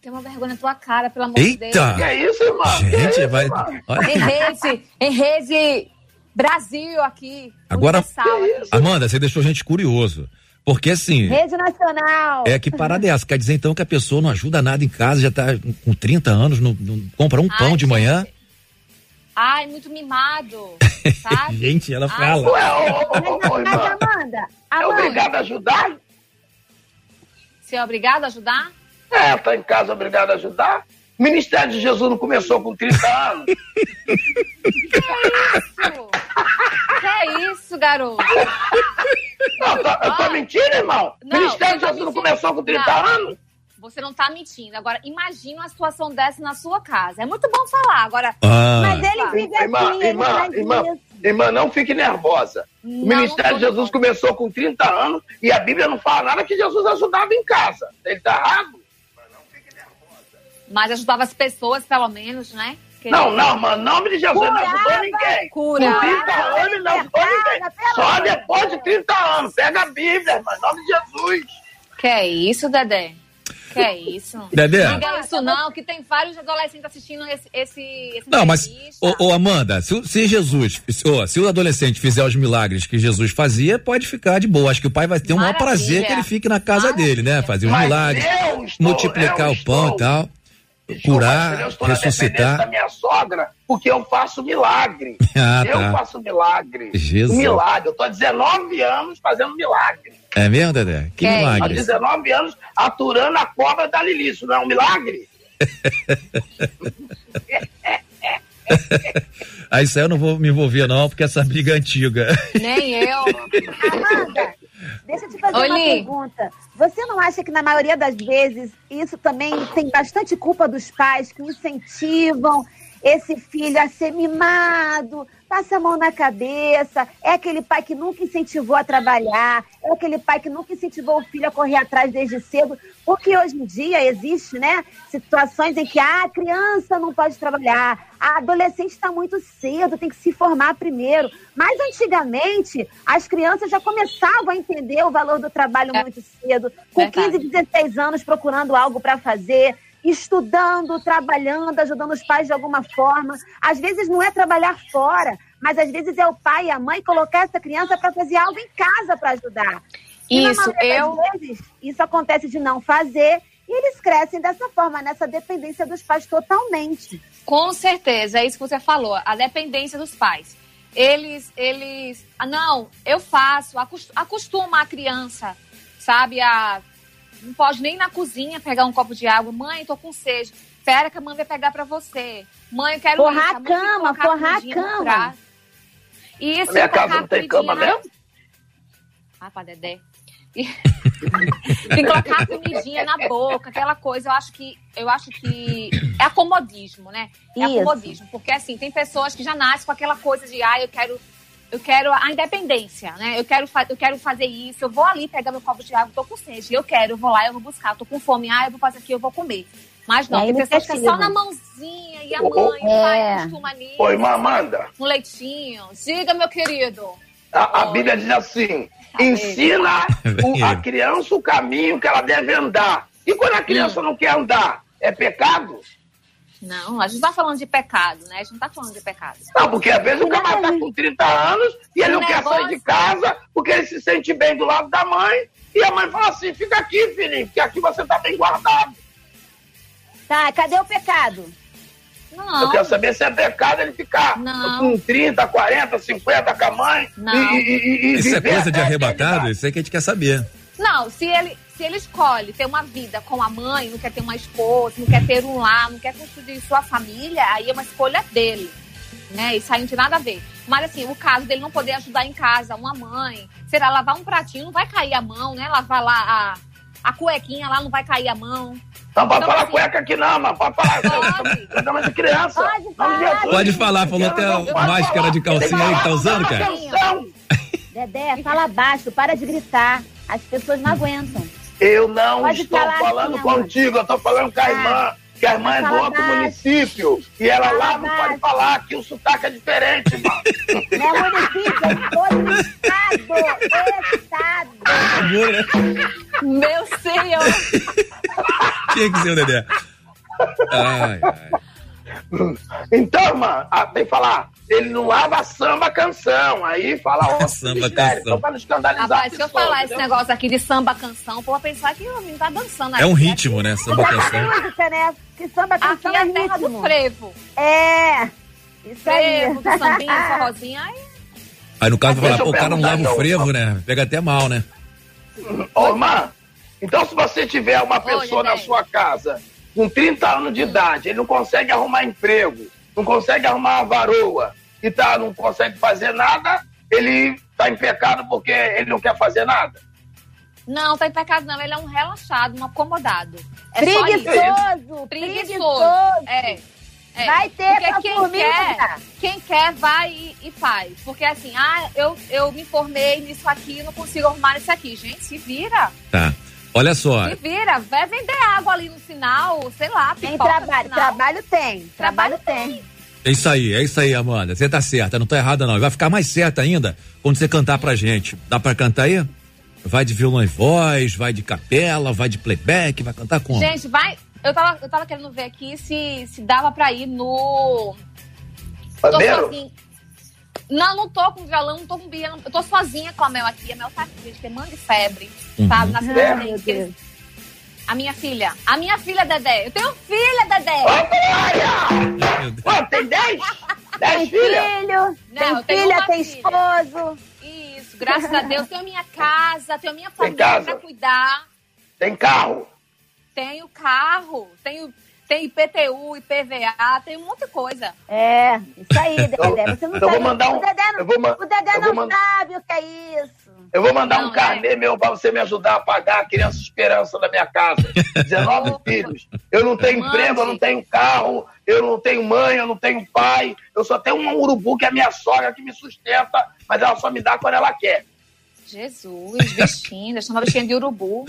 Speaker 10: tem uma vergonha na tua cara, pelo amor de Deus.
Speaker 3: Eita!
Speaker 11: Que é isso, irmão?
Speaker 3: Gente, vai. Olha.
Speaker 10: Em rede, em rede Brasil aqui.
Speaker 3: Agora,
Speaker 10: aqui.
Speaker 3: Amanda, você deixou a gente curioso. Porque assim,
Speaker 2: Rede Nacional.
Speaker 3: é que parada é essa? Quer dizer então que a pessoa não ajuda nada em casa, já tá com 30 anos, não, não compra um pão
Speaker 10: Ai,
Speaker 3: de manhã?
Speaker 10: Ai, muito mimado, sabe?
Speaker 3: Gente, ela
Speaker 10: Ai,
Speaker 3: fala.
Speaker 11: Ué, ô, ô, ô, ô,
Speaker 2: Mas,
Speaker 11: irmã.
Speaker 2: Amanda,
Speaker 11: É
Speaker 2: Amanda,
Speaker 11: obrigado a ajudar?
Speaker 10: Você é obrigado a ajudar?
Speaker 11: É, tá em casa obrigado a ajudar. O Ministério de Jesus não começou com 30 anos.
Speaker 10: Que é isso, garoto?
Speaker 11: Não, eu tô, eu tô mentindo, irmão? O
Speaker 10: Não,
Speaker 11: Ministério de
Speaker 10: tá
Speaker 11: Jesus não
Speaker 10: mentindo.
Speaker 11: começou com 30
Speaker 10: Não.
Speaker 11: anos?
Speaker 10: Você não tá mentindo. Agora, imagina uma situação dessa na sua casa. É muito bom falar. Agora,
Speaker 3: Ah.
Speaker 2: mas ele vive
Speaker 11: Irmã,
Speaker 2: assim, ele
Speaker 11: irmã, irmã,
Speaker 2: isso.
Speaker 11: irmã, não fique nervosa.
Speaker 10: Não,
Speaker 11: o Ministério
Speaker 10: não
Speaker 11: de Jesus começou com 30 anos e a Bíblia não fala nada que Jesus ajudava em casa. Ele tá errado?
Speaker 10: Mas ajudava as pessoas, pelo menos, né? Que-
Speaker 11: Não, não, mano, em nome de Jesus ele não ajudou
Speaker 2: Curava,
Speaker 11: ninguém.
Speaker 10: curava.
Speaker 11: Com 30 anos ele não ajudou ninguém. Só depois de 30 anos. Pega a Bíblia, irmã, em nome de Jesus.
Speaker 10: Que é isso, Dedé? Que é isso?
Speaker 3: Dedé.
Speaker 10: Não diga isso não, que tem vários adolescentes assistindo esse, esse, esse
Speaker 3: Não, mas, ô, ô, Amanda, se, o- se Jesus, se, ô, se o adolescente fizer os milagres que Jesus fazia, pode ficar de boa. Acho que o pai vai ter o maior
Speaker 10: Maravilha.
Speaker 3: prazer que ele fique na casa dele, né? Fazer os
Speaker 11: Mas
Speaker 3: milagres,
Speaker 11: estou-
Speaker 3: multiplicar o pão
Speaker 11: estou-
Speaker 3: e tal, curar,
Speaker 11: eu estou na dependência da
Speaker 3: ressuscitar.
Speaker 11: minha sogra porque eu faço milagre.
Speaker 3: Ah,
Speaker 11: eu
Speaker 3: tá.
Speaker 11: faço milagre.
Speaker 3: Jesus.
Speaker 11: Milagre. Eu tô há 19 anos fazendo milagre.
Speaker 3: É mesmo, Dedé? Que
Speaker 10: É.
Speaker 11: Há
Speaker 3: milagre.
Speaker 11: 19 anos aturando a cobra da Lili. Isso não é um milagre?
Speaker 3: Ah, isso aí eu não vou me envolver, não, porque essa briga é antiga.
Speaker 10: Nem eu.
Speaker 2: Amanda, deixa eu te fazer
Speaker 10: Oi,
Speaker 2: uma pergunta. Você não acha que na maioria das vezes isso também tem bastante culpa dos pais que incentivam esse filho a ser mimado, passa a mão na cabeça, é aquele pai que nunca incentivou a trabalhar, é aquele pai que nunca incentivou o filho a correr atrás desde cedo, porque hoje em dia existe, né, situações em que ah, a criança não pode trabalhar, a adolescente está muito cedo, tem que se formar primeiro. Mas antigamente, as crianças já começavam a entender o valor do trabalho muito cedo, com
Speaker 10: Verdade.
Speaker 2: 15, 16 anos procurando algo para fazer, estudando, trabalhando, ajudando os pais de alguma forma. Às vezes não é trabalhar fora, mas às vezes é o pai e a mãe colocar essa criança para fazer algo em casa para ajudar. E
Speaker 10: Isso, eu-
Speaker 2: vezes, isso acontece de não fazer e eles crescem dessa forma, nessa dependência dos pais totalmente.
Speaker 10: Com certeza, é isso que você falou, a dependência dos pais. Eles, eles, ah, não, eu faço, acos- acostuma a criança, sabe, a não pode nem na cozinha pegar um copo de água. Mãe, tô com sede. Espera que a mãe vai pegar pra você. Mãe, eu quero
Speaker 2: Forrar
Speaker 10: isso.
Speaker 2: a cama,
Speaker 10: colocar
Speaker 2: forrar a cama.
Speaker 10: Isso,
Speaker 11: Na minha
Speaker 10: colocar
Speaker 11: casa não tem cama
Speaker 10: na-
Speaker 11: mesmo?
Speaker 10: Ah, pra Dedé. E- tem que colocar a comidinha na boca, aquela coisa. Eu acho que eu acho que é acomodismo, né? É
Speaker 2: Isso.
Speaker 10: acomodismo, porque assim tem pessoas que já nascem com aquela coisa de ah, eu quero eu quero a independência, né? Eu quero fa- eu quero fazer isso. Eu vou ali pegar meu copo de água, tô com sede. Eu quero, eu vou lá, eu vou buscar. Eu tô com fome, ah, eu vou fazer aqui, eu vou comer. Mas não,
Speaker 2: É
Speaker 10: tem pessoas que ficam só na mãozinha e a mãe, o pai
Speaker 2: É.
Speaker 10: acostuma nisso.
Speaker 11: Oi, Mamanda.
Speaker 10: Um leitinho. Diga, meu querido.
Speaker 11: A, a Bíblia diz assim: ensina o- a criança o caminho que ela deve andar. E quando a criança não quer andar, é pecado?
Speaker 10: Não, a gente não tá falando de pecado, né? A gente não tá falando de pecado.
Speaker 11: Não, porque às vezes o camarada tá com 30 anos e ele
Speaker 10: O
Speaker 11: não quer sair de
Speaker 10: negócio-
Speaker 11: casa porque ele se sente bem do lado da mãe. E a mãe fala assim: fica aqui, filhinho, porque aqui você tá bem guardado.
Speaker 2: Tá, cadê o pecado?
Speaker 10: Não.
Speaker 11: Eu quero saber se é pecado ele ficar
Speaker 10: Não.
Speaker 11: com 30, 40, 50 com a mãe.
Speaker 10: Não.
Speaker 11: E, e- e- e
Speaker 3: Isso é coisa de arrebatado? Isso aí que a gente quer saber.
Speaker 10: Não, se ele, se ele escolhe ter uma vida com a mãe, não quer ter uma esposa, não quer ter um lar, não quer construir sua família, aí é uma escolha dele. Né? Isso aí não tem nada a ver. Mas assim, o caso dele não poder ajudar em casa uma mãe, será lavar um pratinho, não vai cair a mão, né? Lavar lá a, a cuequinha lá, não vai cair a mão.
Speaker 11: Não pode
Speaker 10: Então,
Speaker 11: falar
Speaker 10: assim,
Speaker 11: cueca aqui não, mano. Pode falar.
Speaker 10: Pode.
Speaker 11: De criança.
Speaker 2: Pode falar.
Speaker 3: Pode falar, falou até a
Speaker 11: pode
Speaker 3: máscara
Speaker 11: falar.
Speaker 3: de calcinha aí que tá usando, cara.
Speaker 2: Dedé, fala baixo, para de gritar. As pessoas não aguentam.
Speaker 11: Eu não
Speaker 2: Pode
Speaker 11: estou falando
Speaker 2: assim,
Speaker 11: contigo, eu estou falando com a
Speaker 2: Ah.
Speaker 11: irmã. Que a irmã é do outro
Speaker 2: baixo.
Speaker 11: município. E ela
Speaker 2: Fala
Speaker 11: lá não pode
Speaker 2: baixo.
Speaker 11: falar que o sotaque é diferente, mano.
Speaker 2: Não é município, é todo estado. Estado.
Speaker 3: Né?
Speaker 10: Meu Senhor!
Speaker 3: Tinha que ser o Dedé. Ai, ai.
Speaker 11: Então, irmã, ah, tem que falar. Ele não lava samba canção. Aí fala ó,
Speaker 3: Samba
Speaker 11: mistério,
Speaker 3: canção.
Speaker 11: Então, pra não escandalizar
Speaker 10: Rapaz, se eu falar esse
Speaker 11: entendeu?
Speaker 10: negócio aqui de samba canção, vai pensar que o menino tá dançando
Speaker 3: É um
Speaker 10: aqui.
Speaker 3: ritmo, né? Samba
Speaker 2: Aqui
Speaker 3: canção.
Speaker 2: é música, né? Que samba
Speaker 10: Aqui
Speaker 2: canção
Speaker 10: é
Speaker 2: é
Speaker 10: a terra do
Speaker 2: ritmo.
Speaker 10: frevo.
Speaker 2: É. Isso aí.
Speaker 10: Frevo, do sambinha, do. Aí
Speaker 3: Aí no caso vai falar,
Speaker 11: eu
Speaker 3: pô, o cara não lava o
Speaker 11: então.
Speaker 3: frevo, né? Pega até mal, né?
Speaker 11: Ô, irmã, então se você tiver uma pessoa na
Speaker 10: Dedé.
Speaker 11: sua casa com 30 anos de idade, ele não consegue arrumar emprego, não consegue arrumar uma varoa e tá, não consegue fazer nada, ele tá em pecado porque ele não quer fazer nada.
Speaker 10: Não, tá em pecado não. Ele é um relaxado, um acomodado. É.
Speaker 2: Preguiçoso.
Speaker 10: Preguiçoso.
Speaker 2: Preguiçoso.
Speaker 10: É. é.
Speaker 2: Vai ter
Speaker 10: Porque
Speaker 2: pra
Speaker 10: quem
Speaker 2: formiga.
Speaker 10: quer, quem quer vai e, e faz. Porque assim, ah, eu, eu me formei nisso aqui, não consigo arrumar isso aqui. Gente, se vira.
Speaker 3: Tá. Olha só,
Speaker 10: Se vira. Vai vender água ali no final, sei lá,
Speaker 2: Tem trabalho. Trabalho tem. Trabalho
Speaker 10: Trabalho
Speaker 2: tem.
Speaker 3: é isso aí, é isso aí, Amanda. Você tá certa, não tá errada não. E vai ficar mais certa ainda quando você cantar pra gente. Dá pra cantar aí? Vai de violão e voz, vai de capela, vai de playback, vai cantar como?
Speaker 10: Gente, vai. Eu tava, eu tava querendo ver aqui se, se dava pra ir no. Tô
Speaker 11: Pandeiro?
Speaker 10: Não, não tô com violão, não tô com piano. Eu tô sozinha com a Mel aqui. A Mel tá aqui, gente, tem manga de febre.
Speaker 3: Uhum.
Speaker 10: Sabe? Na cidade. A minha filha. A minha filha, Dedé. Eu tenho filha, Dedé.
Speaker 11: Ô, Glória! Pô, tem 10? 10
Speaker 2: Tem
Speaker 11: filhas?
Speaker 2: filho,
Speaker 10: Não,
Speaker 2: tem filha, tem
Speaker 10: filha.
Speaker 2: esposo.
Speaker 10: Isso, graças a Deus. Tenho a minha casa, tenho a minha família pra cuidar.
Speaker 11: Tem carro?
Speaker 10: Tenho carro, tenho, tenho IPTU, IPVA, tenho um monte de coisa.
Speaker 2: É, isso aí, Dedé. Você não
Speaker 11: eu vou
Speaker 2: sabe.
Speaker 11: mandar um-
Speaker 2: o Dedé não,
Speaker 11: eu vou ma-
Speaker 2: o Dedé
Speaker 11: eu
Speaker 2: não sabe o que é isso.
Speaker 11: Eu vou mandar
Speaker 10: Não,
Speaker 11: um carnê meu pra você me ajudar a pagar a criança esperança da minha casa. 19 filhos. Eu não tenho
Speaker 10: Mande.
Speaker 11: emprego, eu não tenho carro, eu não tenho mãe, eu não tenho pai. Eu só tenho um urubu que é minha sogra que me sustenta, mas ela só me dá quando ela quer.
Speaker 10: Jesus, vestindo, eu chamo vestindo de urubu.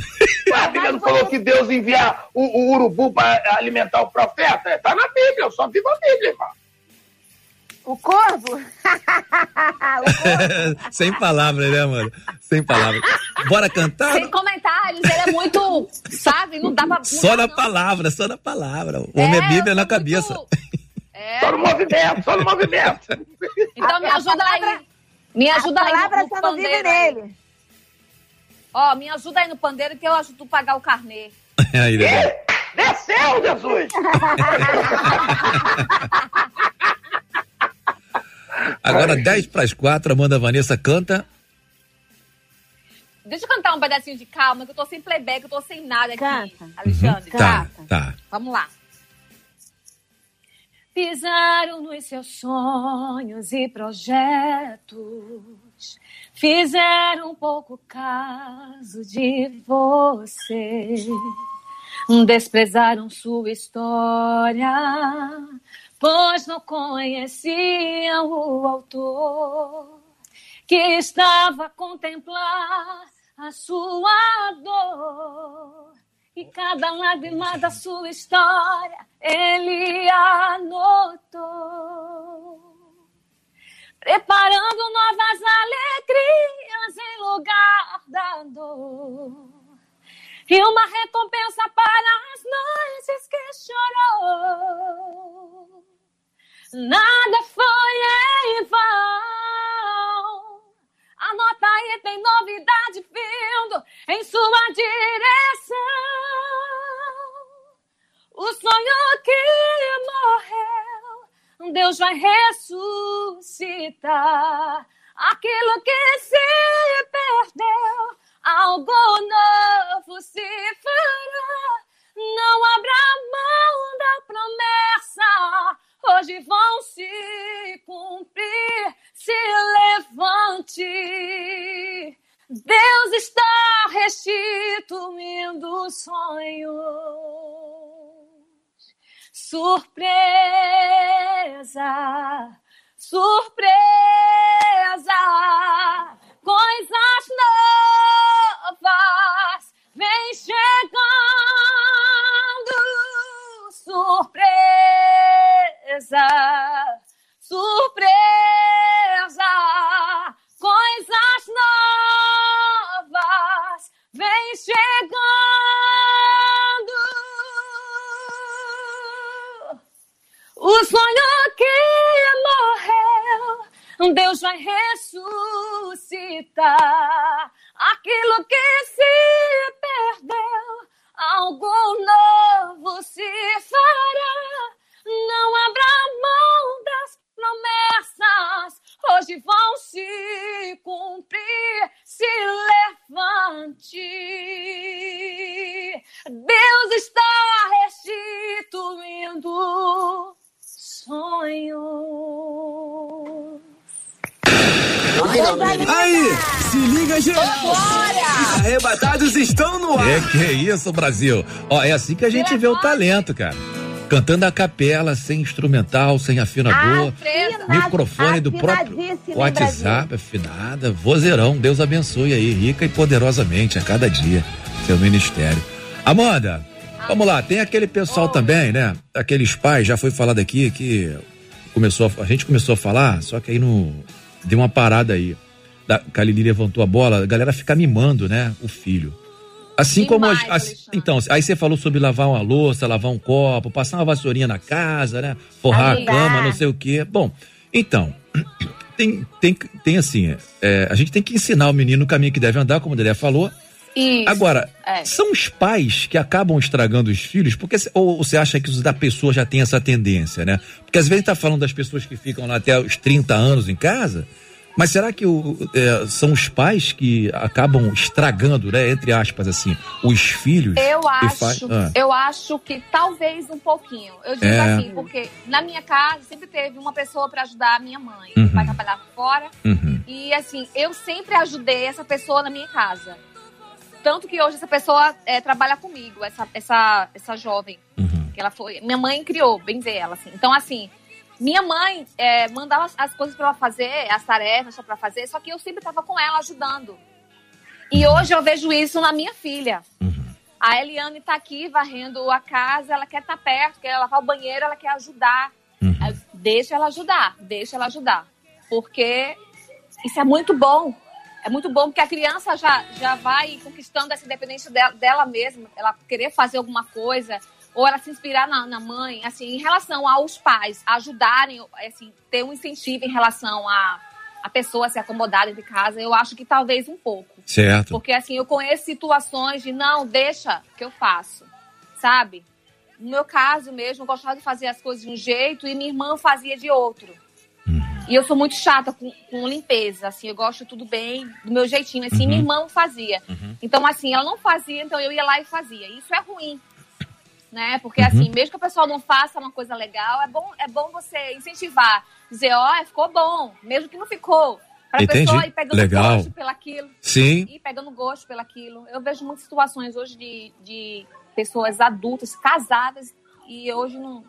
Speaker 11: A Bíblia não falou que Deus envia o, o urubu para alimentar o profeta? Tá na Bíblia, eu só vivo a Bíblia, irmão.
Speaker 2: O corvo? o corvo.
Speaker 3: Sem palavras, né, mano? Sem palavras. Bora cantar?
Speaker 10: Sem comentários, ele é muito, sabe? Não dá pra. não
Speaker 3: Só
Speaker 10: dá,
Speaker 3: na
Speaker 10: não.
Speaker 3: palavra, só na palavra. O homem é
Speaker 10: eu
Speaker 3: Bíblia na cabeça.
Speaker 10: muito- É,
Speaker 11: Só no movimento, só no movimento.
Speaker 10: então me ajuda
Speaker 2: palavra-
Speaker 10: aí. Me ajuda
Speaker 2: a
Speaker 10: aí
Speaker 2: palavra
Speaker 10: no,
Speaker 2: só
Speaker 10: no
Speaker 2: não vive
Speaker 10: pandeiro aí.
Speaker 2: nele.
Speaker 10: Ó, me ajuda aí no pandeiro que eu ajudo tu pagar o carnê.
Speaker 3: Aí.
Speaker 11: Ih, Desceu, Jesus!
Speaker 3: Agora, 10 para as 4, Amanda Vanessa canta.
Speaker 10: Deixa eu cantar um pedacinho de calma, que eu tô sem playback, eu tô sem nada aqui.
Speaker 2: Canta.
Speaker 10: Alexandre,
Speaker 3: Tá,
Speaker 10: canta.
Speaker 3: tá.
Speaker 10: Vamos lá. Pisaram nos seus sonhos e projetos, fizeram pouco caso de você, desprezaram sua história, pois não conheciam o autor que estava a contemplar a sua dor. E cada lágrima da sua história ele anotou. Preparando novas alegrias em lugar da dor. e uma recompensa para as noites que chorou. Nada foi em vão. Anota aí, tem novidade vindo em sua direção. O sonho que morreu, Deus vai ressuscitar. Aquilo que se perdeu, algo novo se fará. Não abra mão da promessa, hoje vão se cumprir. Se levante, Deus está restituindo sonhos. Surpresa, surpresa, coisas novas vem chegando. Surpresa, surpresa, coisas novas vem chegando. O sonho que morreu, Deus vai ressuscitar. Aquilo que se perdeu, algo novo hoje vão se cumprir. Se levante, Deus está restituindo sonhos.
Speaker 5: Aí, se liga, geral. Os arrebatados estão no ar.
Speaker 3: É que é isso, Brasil. Ó, é assim que a gente vê o talento, cara. Cantando a capela, sem instrumental, sem afinador, microfone do próprio
Speaker 2: hein,
Speaker 3: WhatsApp, afinada, vozeirão. Deus abençoe aí, rica e poderosamente a cada dia, seu ministério. Amanda, vamos lá, tem aquele pessoal também, né? Aqueles pais, já foi falado aqui que começou, a, a gente começou a falar, só que aí não deu uma parada aí. Da, que a Lili levantou a bola, a galera fica mimando, né? O filho. Assim como. a- assim- então, aí você falou sobre lavar uma louça, lavar um copo, passar uma vassourinha na casa, né? Forrar a
Speaker 12: Ajudar.
Speaker 3: cama, não sei o quê. Bom, então, tem, tem, tem assim, é, a gente tem que ensinar o menino o caminho que deve andar, como o Dedé falou.
Speaker 10: Isso.
Speaker 3: Agora,
Speaker 10: É.
Speaker 3: são os pais que acabam estragando os filhos, porque ou você acha que isso da pessoa já tem essa tendência, né? Porque às vezes tá falando das pessoas que ficam lá até os 30 anos em casa, mas será que o- é, são os pais que acabam estragando, né, entre aspas assim, os filhos?
Speaker 10: Eu acho,
Speaker 3: fa- Ah,
Speaker 10: eu acho que talvez um pouquinho. Eu digo
Speaker 3: É.
Speaker 10: assim, porque na minha casa sempre teve uma pessoa para ajudar a minha mãe.
Speaker 3: Uhum.
Speaker 10: Meu pai trabalhava fora.
Speaker 3: uhum.
Speaker 10: E assim, eu sempre ajudei essa pessoa na minha casa. Tanto que hoje essa pessoa é, trabalha comigo, essa, essa, essa jovem. Que ela foi. Minha mãe criou, bem dizer ela, assim. Então, assim, minha mãe é, mandava as, as coisas para ela fazer, as tarefas para fazer, só que eu sempre estava com ela ajudando. E hoje eu vejo isso na minha filha. A Eliane tá aqui varrendo a casa, ela quer estar perto, quer lavar o banheiro, ela quer ajudar. Aí, Deixa ela ajudar, deixa ela ajudar. Porque isso é muito bom. É muito bom porque a criança já, já vai conquistando essa independência dela, dela mesma, ela querer fazer alguma coisa, ou ela se inspirar na, na mãe, assim, em relação aos pais, ajudarem, assim, ter um incentivo em relação a, a pessoa se acomodar dentro de casa, eu acho que talvez um pouco.
Speaker 3: Certo.
Speaker 10: Porque assim, eu conheço situações de não, deixa que eu faço, sabe? No meu caso mesmo, eu gostava de fazer as coisas de um jeito e minha irmã fazia de outro. E eu sou muito chata com, com limpeza, assim, eu gosto tudo bem, do meu jeitinho, assim,
Speaker 12: Uhum.
Speaker 10: minha irmã fazia. Então, assim, ela não fazia, então eu ia lá e fazia. Isso é ruim, né? Porque,
Speaker 12: Uhum.
Speaker 10: assim, mesmo que a pessoa não faça uma coisa legal, é bom, é bom você incentivar, dizer, ó, ficou bom, mesmo que não ficou. Pra
Speaker 3: Entendi.
Speaker 10: pessoa ir pegando
Speaker 3: Legal.
Speaker 10: gosto pelaquilo.
Speaker 3: Sim.
Speaker 10: Ir pegando gosto pelaquilo. Eu vejo muitas situações hoje de, de pessoas adultas, casadas, e hoje não.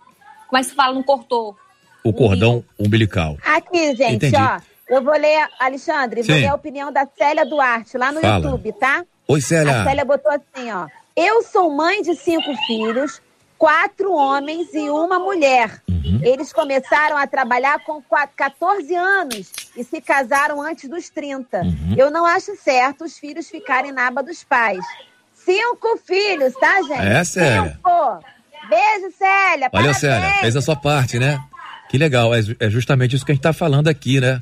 Speaker 10: Como é que se fala? Não cortou.
Speaker 3: O cordão umbilical.
Speaker 2: Aqui, gente,
Speaker 3: Entendi.
Speaker 2: ó. Eu vou ler, Alexandre, vou
Speaker 3: Sim.
Speaker 2: ler a opinião da Célia Duarte lá no
Speaker 3: Fala.
Speaker 2: YouTube, tá?
Speaker 3: Oi, Célia.
Speaker 2: A Célia botou assim, ó. Eu sou mãe de cinco filhos, quatro homens e uma mulher.
Speaker 3: Uhum.
Speaker 2: Eles começaram a trabalhar com qua- 14 anos e se casaram antes dos 30.
Speaker 3: Uhum.
Speaker 2: Eu não acho certo os filhos ficarem na aba dos pais. cinco filhos, tá, gente?
Speaker 3: É, Célia.
Speaker 2: Cinco. Beijo, Célia.
Speaker 3: Olha,
Speaker 2: Parabéns.
Speaker 3: Célia, fez a sua parte, né? Que legal, é, é justamente isso que a gente tá falando aqui, né?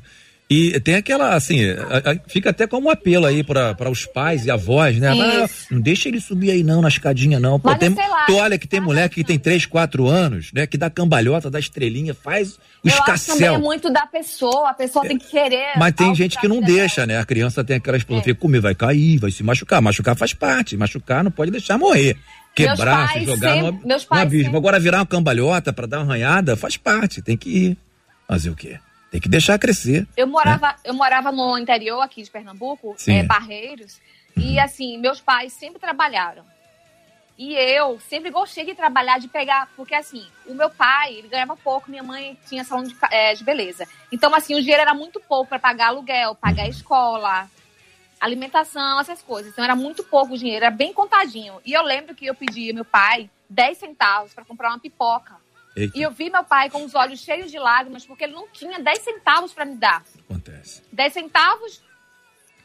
Speaker 3: E tem aquela, assim, a- a- fica até como um apelo aí para os pais e avós, né? Ah, não deixa ele subir aí não, na escadinha não. Pô, tem,
Speaker 10: lá,
Speaker 3: tu olha que tem mulher que tem 3, 4 anos, né? Que dá cambalhota, dá estrelinha, faz o
Speaker 10: Eu acho também é
Speaker 3: escassel.
Speaker 10: muito da pessoa, a pessoa tem que querer.
Speaker 3: Mas tem gente que não deixa, né? A criança tem aquela explosão, fica comer, vai cair, vai se machucar. Machucar faz parte, machucar não pode deixar morrer. Quebrar, se jogar no,
Speaker 10: sempre-
Speaker 3: no
Speaker 10: pais
Speaker 3: abismo.
Speaker 10: sempre-
Speaker 3: Agora virar uma cambalhota pra dar uma arranhada, faz parte, tem que ir. Fazer o quê? Tem que deixar crescer.
Speaker 10: Eu morava, eu morava no interior aqui de Pernambuco,
Speaker 3: Sim.
Speaker 10: é, Barreiros, e assim, meus pais sempre trabalharam. E eu sempre gostei de trabalhar, de pegar, porque assim, o meu pai, ele ganhava pouco, minha mãe tinha salão de, é, de beleza. Então, assim, o dinheiro era muito pouco para pagar aluguel, pagar escola, alimentação, essas coisas. Então, era muito pouco o dinheiro, era bem contadinho. E eu lembro que eu pedi ao meu pai 10 centavos para comprar uma pipoca.
Speaker 3: Eita.
Speaker 10: E eu vi meu pai com os olhos cheios de lágrimas, porque ele não tinha 10 centavos para me dar.
Speaker 3: Acontece.
Speaker 10: 10 centavos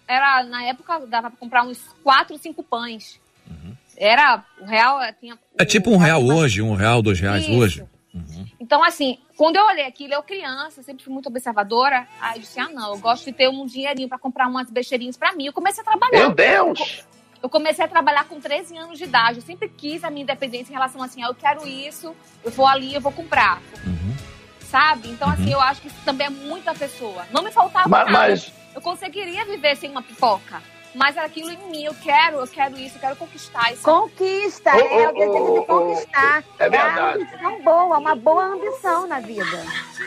Speaker 10: era, na época, dava pra comprar uns 4, 5 pães. Era, o real eh, tinha...
Speaker 3: É tipo um real hoje, um real, dois reais
Speaker 10: Isso.
Speaker 3: hoje.
Speaker 10: Então, assim, quando eu olhei aquilo, eu criança, sempre fui muito observadora, aí eu disse, ah, não, eu gosto de ter um dinheirinho pra comprar umas besteirinhas pra mim. Eu comecei a trabalhar.
Speaker 11: Meu Deus!
Speaker 10: Eu comecei a trabalhar com 13 anos de idade. Eu sempre quis a minha independência em relação assim, ah, eu quero isso, eu vou ali, eu vou comprar. Sabe? Então, assim, eu acho que isso também é muita pessoa. Não me faltava
Speaker 11: Ma-
Speaker 10: nada.
Speaker 11: mas-
Speaker 10: Eu conseguiria viver sem uma pipoca. Mas era aquilo em mim, eu quero, eu quero isso, eu quero conquistar isso.
Speaker 2: Conquista,
Speaker 11: Ô,
Speaker 2: é
Speaker 11: ô,
Speaker 2: o desejo
Speaker 11: ô,
Speaker 2: de conquistar.
Speaker 11: é verdade.
Speaker 2: uma ambição boa, uma boa ambição na vida.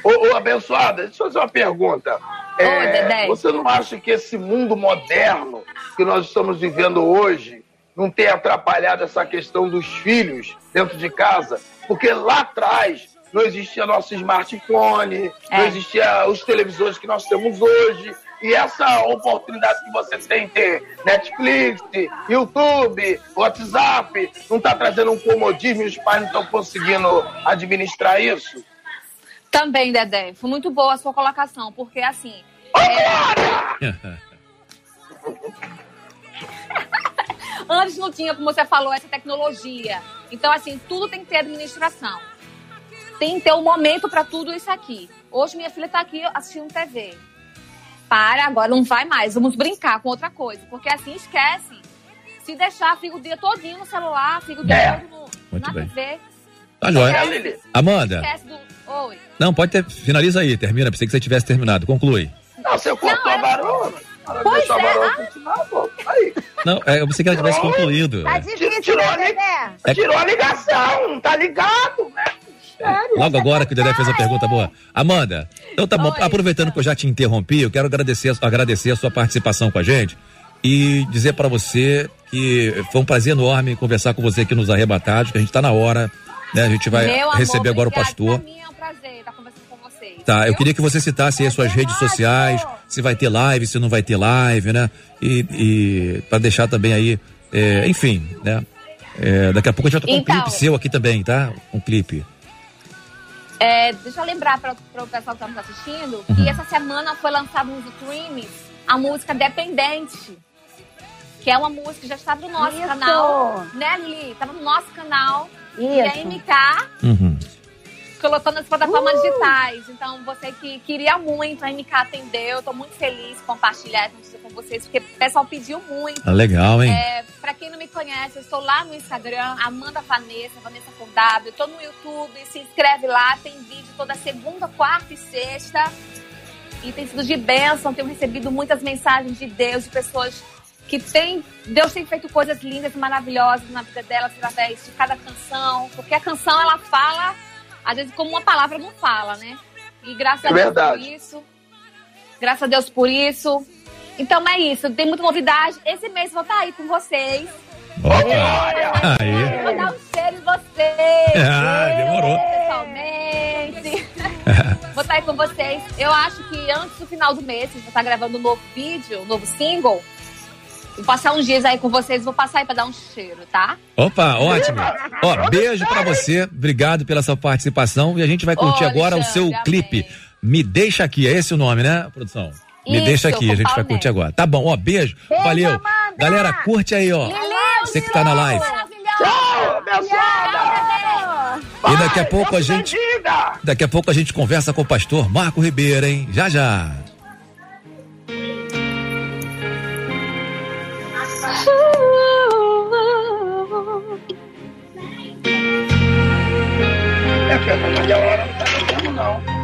Speaker 11: Ô, abençoada, deixa eu fazer uma pergunta. É,
Speaker 10: Dedé.
Speaker 11: você não acha que esse mundo moderno que nós estamos vivendo hoje não tem atrapalhado essa questão dos filhos dentro de casa? Porque lá atrás não existia nosso smartphone, não
Speaker 10: É.
Speaker 11: existia os televisores que nós temos hoje. E essa oportunidade que você tem de ter Netflix, YouTube, WhatsApp, não está trazendo um comodismo e os pais não estão conseguindo administrar isso?
Speaker 10: Também, Dedé, foi muito boa a sua colocação, porque assim. Antes não tinha, como você falou, essa tecnologia. Então, assim, tudo tem que ter administração. Tem que ter um momento para tudo isso aqui. Hoje minha filha tá aqui assistindo TV. Para, agora não vai mais. Vamos brincar com outra coisa. Porque assim, esquece. Se deixar, fica o dia todinho no celular, fica o dia
Speaker 11: É.
Speaker 10: todo no,
Speaker 3: Muito
Speaker 10: na
Speaker 3: bem.
Speaker 10: TV.
Speaker 3: Tá joia.
Speaker 11: É, Lili.
Speaker 3: Amanda,
Speaker 10: Esquece do... Oi.
Speaker 3: não, pode ter. Finaliza aí, termina. Pensei que você tivesse terminado. Conclui.
Speaker 11: Não, você cortou a varona. Ela
Speaker 10: Pois é,
Speaker 11: continuar, pô. Aí.
Speaker 3: Não, é, eu pensei que ela tivesse concluído.
Speaker 2: Tá
Speaker 3: É.
Speaker 2: difícil,
Speaker 11: Tirou
Speaker 2: né,
Speaker 11: a li-
Speaker 2: Dedé?
Speaker 11: Tirou a ligação, tá ligado, né?
Speaker 3: Logo agora que o Dedé fez a pergunta boa. Amanda, então tá bom,
Speaker 10: Oi.
Speaker 3: aproveitando que eu já te interrompi, eu quero agradecer, agradecer a sua participação com a gente e dizer para você que foi um prazer enorme conversar com você aqui nos Arrebatados, que a gente tá na hora, né? A gente vai
Speaker 10: Meu amor,
Speaker 3: receber agora o pastor.
Speaker 10: Pra mim é um prazer estar conversando com vocês.
Speaker 3: Tá, eu queria que você citasse aí as suas redes sociais, se vai ter live, se não vai ter live, né? E, e para deixar também aí, é, enfim, né? É, daqui a pouco a gente vai tocar um
Speaker 10: Então.
Speaker 3: clipe seu aqui também, tá? Um clipe.
Speaker 10: É, deixa eu lembrar para o pessoal que está nos assistindo
Speaker 3: Uhum.
Speaker 10: que essa semana foi lançado nos streams a música Dependente. Que é uma música que já está no nosso
Speaker 2: Isso.
Speaker 10: canal. Né, Lili? Estava no nosso canal. E a
Speaker 2: Isso.
Speaker 10: MK
Speaker 3: Uhum.
Speaker 10: Colocou nas plataformas
Speaker 2: Uh!
Speaker 10: digitais. Então, você que queria muito, a MK atendeu. Estou muito feliz de compartilhar essa notícia com vocês, porque o pessoal pediu muito.
Speaker 3: Ah, legal, hein?
Speaker 10: É, pra quem não me conhece, eu estou lá no Instagram, Amanda Vanessa, Vanessa com W. Tô no YouTube, se inscreve lá, tem vídeo toda segunda, quarta e sexta. E tem sido de bênção, tenho recebido muitas mensagens de Deus, de pessoas que têm. Deus tem feito coisas lindas e maravilhosas na vida delas através de cada canção. Porque a canção, ela fala, às vezes, como uma palavra não fala, né? E graças a
Speaker 11: É
Speaker 10: Deus
Speaker 11: verdade.
Speaker 10: por isso. Graças a Deus por isso. Então é isso, tem muita novidade. Esse mês vou estar aí com vocês.
Speaker 3: Aí.
Speaker 10: Vou dar um cheiro em vocês.
Speaker 3: Ah, demorou.
Speaker 10: Pessoalmente. vou estar aí com vocês. Eu acho que antes do final do mês, eu vou estar gravando um novo vídeo, um novo single. Vou passar uns dias aí com vocês, vou passar aí pra dar um cheiro, tá?
Speaker 3: Opa, ótimo. Ó, beijo pra você, obrigado pela sua participação e a gente vai curtir
Speaker 10: Ô,
Speaker 3: agora o seu
Speaker 10: amém. clipe.
Speaker 3: Me deixa aqui, é esse o nome, né, produção?
Speaker 10: Isso, Me
Speaker 3: deixa aqui, a gente vai curtir agora. Tá bom, ó, beijo,
Speaker 2: beijo
Speaker 3: valeu.
Speaker 2: Amanda.
Speaker 3: Galera, curte aí, ó.
Speaker 10: Beleza,
Speaker 3: você que tá na live.
Speaker 11: Tchau,
Speaker 3: e daqui a pouco a gente. Daqui a pouco a gente conversa com o pastor Marco Ribeiro, hein? Já já.
Speaker 11: a Maria hora não tá ganhando, não.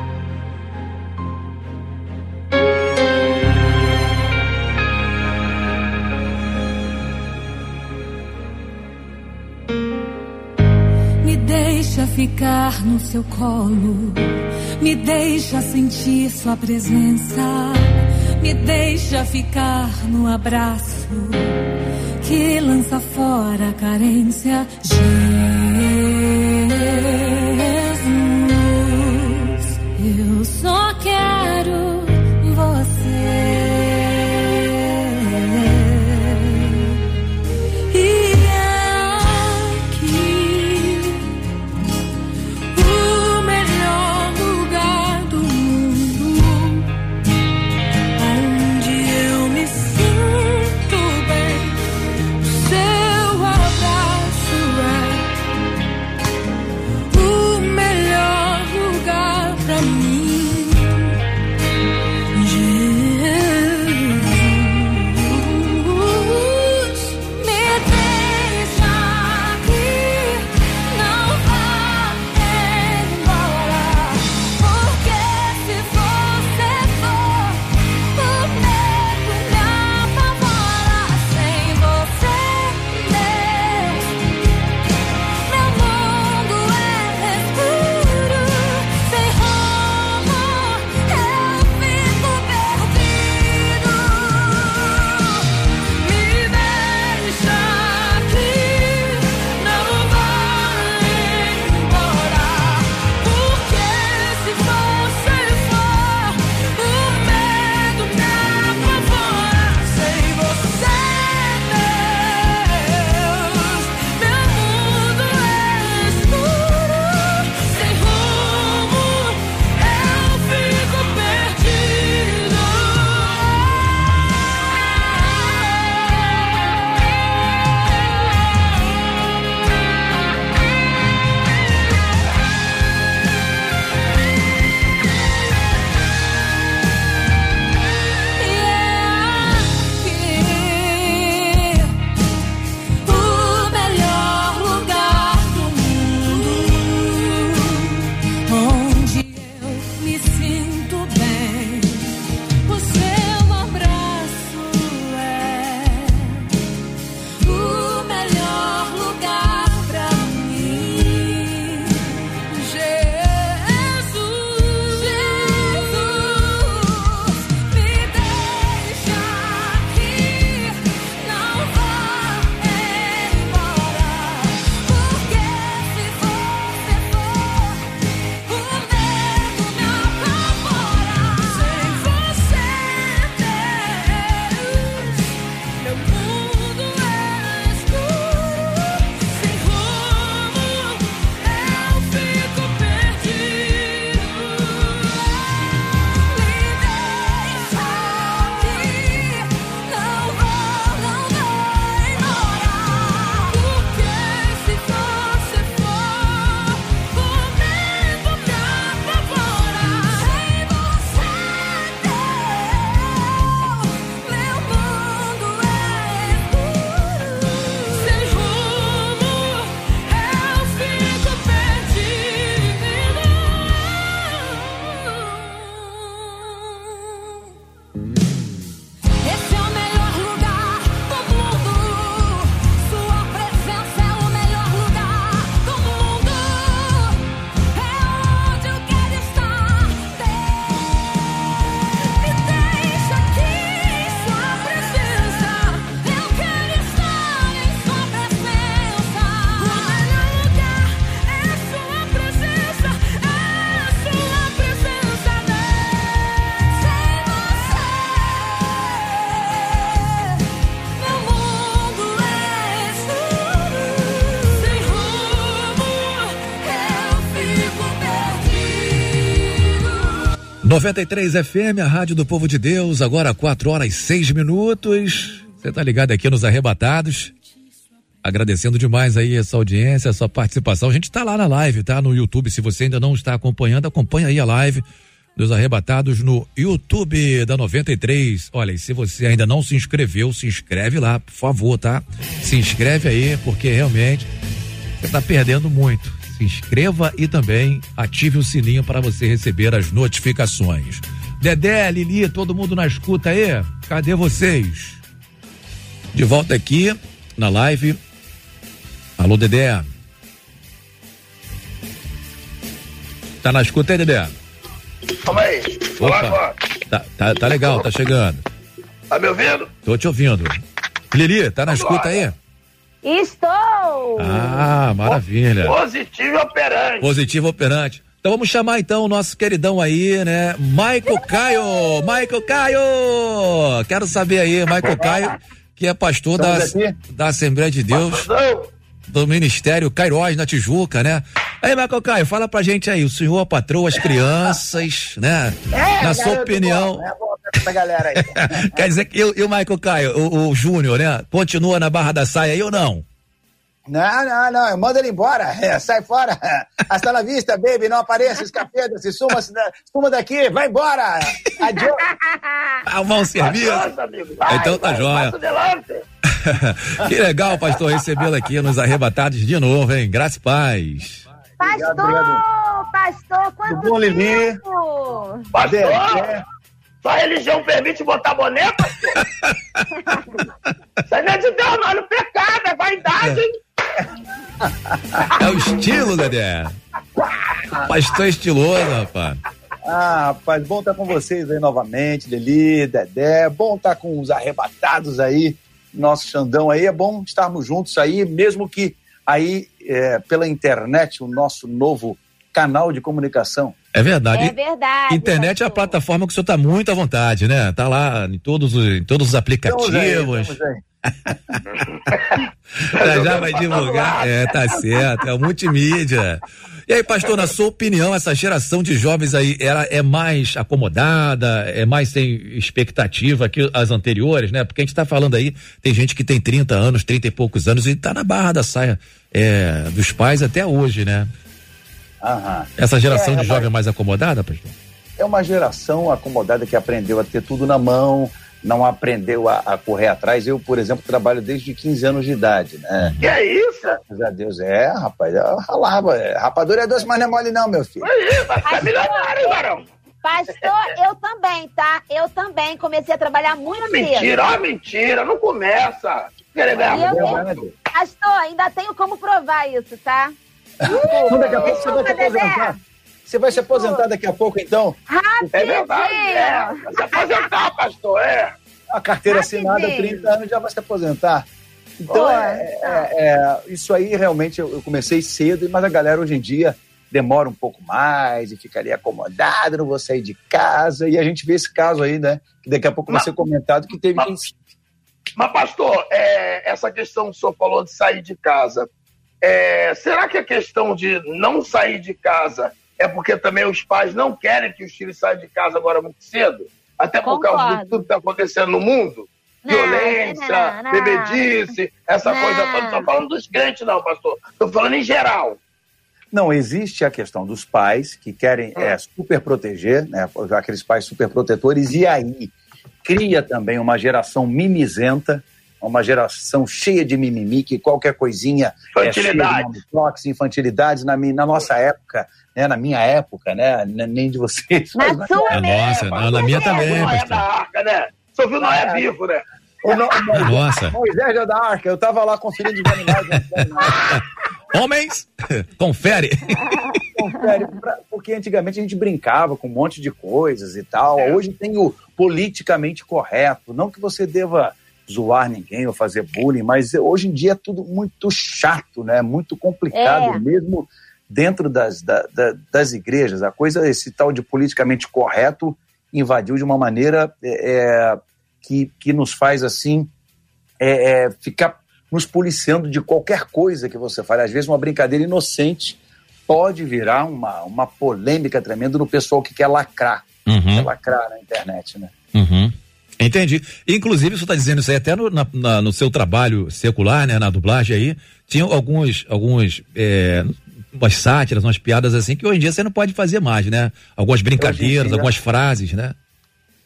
Speaker 12: deixa ficar no seu colo, me deixa sentir sua presença, me deixa ficar no abraço que lança fora a carência. Gê.
Speaker 3: 93 FM, a Rádio do Povo de Deus, agora 4 horas e 6 minutos. Você tá ligado aqui nos Arrebatados. Agradecendo demais aí essa audiência, essa participação. A gente tá lá na live, tá? No YouTube. Se você ainda não está acompanhando, acompanha aí a live dos Arrebatados no YouTube da 93. Olha, e se você ainda não se inscreveu, se inscreve lá, por favor, tá? Se inscreve aí, porque realmente você tá perdendo muito. Se inscreva e também ative o sininho para você receber as notificações. Dedé, Lili, todo mundo na escuta aí? Cadê vocês? De volta aqui na live. Alô, Dedé. Tá na escuta aí, Dedé?
Speaker 11: Calma aí.
Speaker 3: Opa. Tá, tá, tá legal, tá chegando.
Speaker 11: Tá me ouvindo?
Speaker 3: Tô te ouvindo. Lili, tá na escuta aí?
Speaker 2: Estou!
Speaker 3: Ah, maravilha.
Speaker 11: Positivo e operante.
Speaker 3: Positivo operante. Então vamos chamar então o nosso queridão aí, né? Michael Caio! Michael Caio! Quero saber aí, Michael Caio, que é pastor da, da Assembleia de Deus, do Ministério Cairóis na Tijuca, né? Aí, Michael Caio, fala pra gente aí, o senhor patroa as crianças, né?
Speaker 13: É,
Speaker 3: na sua opinião,
Speaker 13: bom, né? Essa galera aí.
Speaker 3: quer dizer que eu, e o Michael Caio, o, o Júnior, né? Continua na Barra da Saia aí ou não?
Speaker 13: Não, não, não, manda ele embora, é, sai fora. Hasta la vista, baby, não apareça, escapeda, se suma, se da- suma daqui, vai embora. Adiós.
Speaker 3: Ah,
Speaker 11: amigo. Vai,
Speaker 3: Então tá
Speaker 11: vai,
Speaker 3: jóia. que legal, pastor, recebê-lo aqui nos arrebatados de novo, hein? Graça e paz.
Speaker 2: Pastor! Pastor, quanto
Speaker 13: bom,
Speaker 2: tempo?
Speaker 11: Pastor,
Speaker 13: É.
Speaker 11: sua religião permite botar boné, pastor? Isso aí não é de Deus, não. É pecado, é vaidade, hein?
Speaker 3: É o estilo, Dedé. Pastor estiloso, rapaz.
Speaker 13: Ah, rapaz, bom estar com vocês aí novamente, Lili, Dedé, bom estar com os arrebatados aí, nosso Xandão aí, é bom estarmos juntos aí, mesmo que aí é, pela internet, o nosso novo canal de comunicação.
Speaker 3: É verdade.
Speaker 2: É verdade.
Speaker 3: Internet é a plataforma que o senhor tá muito à vontade, né? Tá lá em todos os, em todos os aplicativos.
Speaker 13: Estamos aí, estamos aí.
Speaker 3: Já já vai divulgar. É, tá certo. É o multimídia. E aí, pastor, na sua opinião, essa geração de jovens aí, ela é mais acomodada, é mais sem expectativa que as anteriores, né? Porque a gente tá falando aí, tem gente que tem 30 anos, 30 e poucos anos e tá na barra da saia é, dos pais até hoje, né?
Speaker 13: Aham.
Speaker 3: Essa geração
Speaker 13: É,
Speaker 3: de jovem é mais acomodada, pastor?
Speaker 13: É uma geração acomodada que aprendeu a ter tudo na mão, não aprendeu a, a correr atrás. Eu, por exemplo, trabalho desde 15 anos de idade, né?
Speaker 11: Que é isso?
Speaker 13: Graças a Deus. É, rapaz, eu ralava. É, rapadura é doce, mas não é mole não, meu filho.
Speaker 11: Aí, vai ficar milionário, hein, varão?
Speaker 2: Pastor, eu também, tá? Eu também comecei a trabalhar muito cedo.
Speaker 11: Mentira, ó, mentira. Não começa. Querer ganhar
Speaker 2: Eu-. Pastor, ainda tenho como provar isso, tá?
Speaker 13: Então, daqui a pouco você vai se aposentar. Você vai se aposentar daqui a pouco, então?
Speaker 2: Rapidinho.
Speaker 11: É verdade, é. Vai se aposentar, pastor, é.
Speaker 13: A carteira
Speaker 2: Rapidinho.
Speaker 13: assinada, 30 anos, já vai se aposentar. Então, é, é- é- isso aí realmente eu, eu comecei cedo, mas a galera hoje em dia demora um pouco mais e fica ali acomodada, não vou sair de casa. E a gente vê esse caso aí, né? Que daqui a pouco vai
Speaker 11: Mas-
Speaker 13: ser comentado que teve quem.
Speaker 11: Mas, pastor, é, essa questão que o senhor falou de sair de casa, é, será que a questão de não sair de casa é porque também os pais não querem que os filhos saiam de casa agora muito cedo? Até por causa de
Speaker 2: Concordo.
Speaker 11: tudo que está acontecendo no mundo?
Speaker 2: Não,
Speaker 11: Violência,
Speaker 2: não, não.
Speaker 11: bebedice, essa
Speaker 2: Não.
Speaker 11: coisa toda. Não estou falando dos crentes, não, pastor. Estou falando em geral.
Speaker 13: Não, existe a questão dos pais que querem é, super proteger, né, aqueles pais super protetores, e aí cria também uma geração mimizenta, uma geração cheia de mimimi, que qualquer coisinha é cheia de infantilidades. Na, na nossa época, né, na minha época, né, nem de vocês.
Speaker 2: Na
Speaker 13: mas
Speaker 2: sua
Speaker 3: A
Speaker 2: mesmo.
Speaker 3: nossa, não, na minha também,
Speaker 11: Noé da arca, né? Só viu Noé vivo, né?
Speaker 13: O no- Moisés-
Speaker 3: Nossa.
Speaker 13: Moisés é da Arca, eu tava lá conferindo os animais. né,
Speaker 3: Homens, confere.
Speaker 13: confere, pra- porque antigamente a gente brincava com um monte de coisas e tal.
Speaker 11: É.
Speaker 13: Hoje tem o politicamente correto. Não que você deva zoar ninguém ou fazer bullying, mas hoje em dia é tudo muito chato, né? Muito complicado,
Speaker 2: É.
Speaker 13: mesmo dentro das, da- da- das igrejas. A coisa, esse tal de politicamente correto, invadiu de uma maneira é, é, que, que nos faz assim é, é, ficar nos policiando de qualquer coisa que você fale. Às vezes uma brincadeira inocente pode virar uma, uma polêmica tremenda no pessoal que quer lacrar, quer
Speaker 3: Uhum,
Speaker 13: lacrar na internet, né?
Speaker 3: uhum. Entendi. Inclusive, você está dizendo isso aí até no, na- na- no seu trabalho secular, né, na dublagem aí, tinham alguns, alguns, é, umas sátiras, umas piadas assim que hoje em dia você não pode fazer mais, né? Algumas brincadeiras,
Speaker 13: dia-
Speaker 3: algumas frases, né?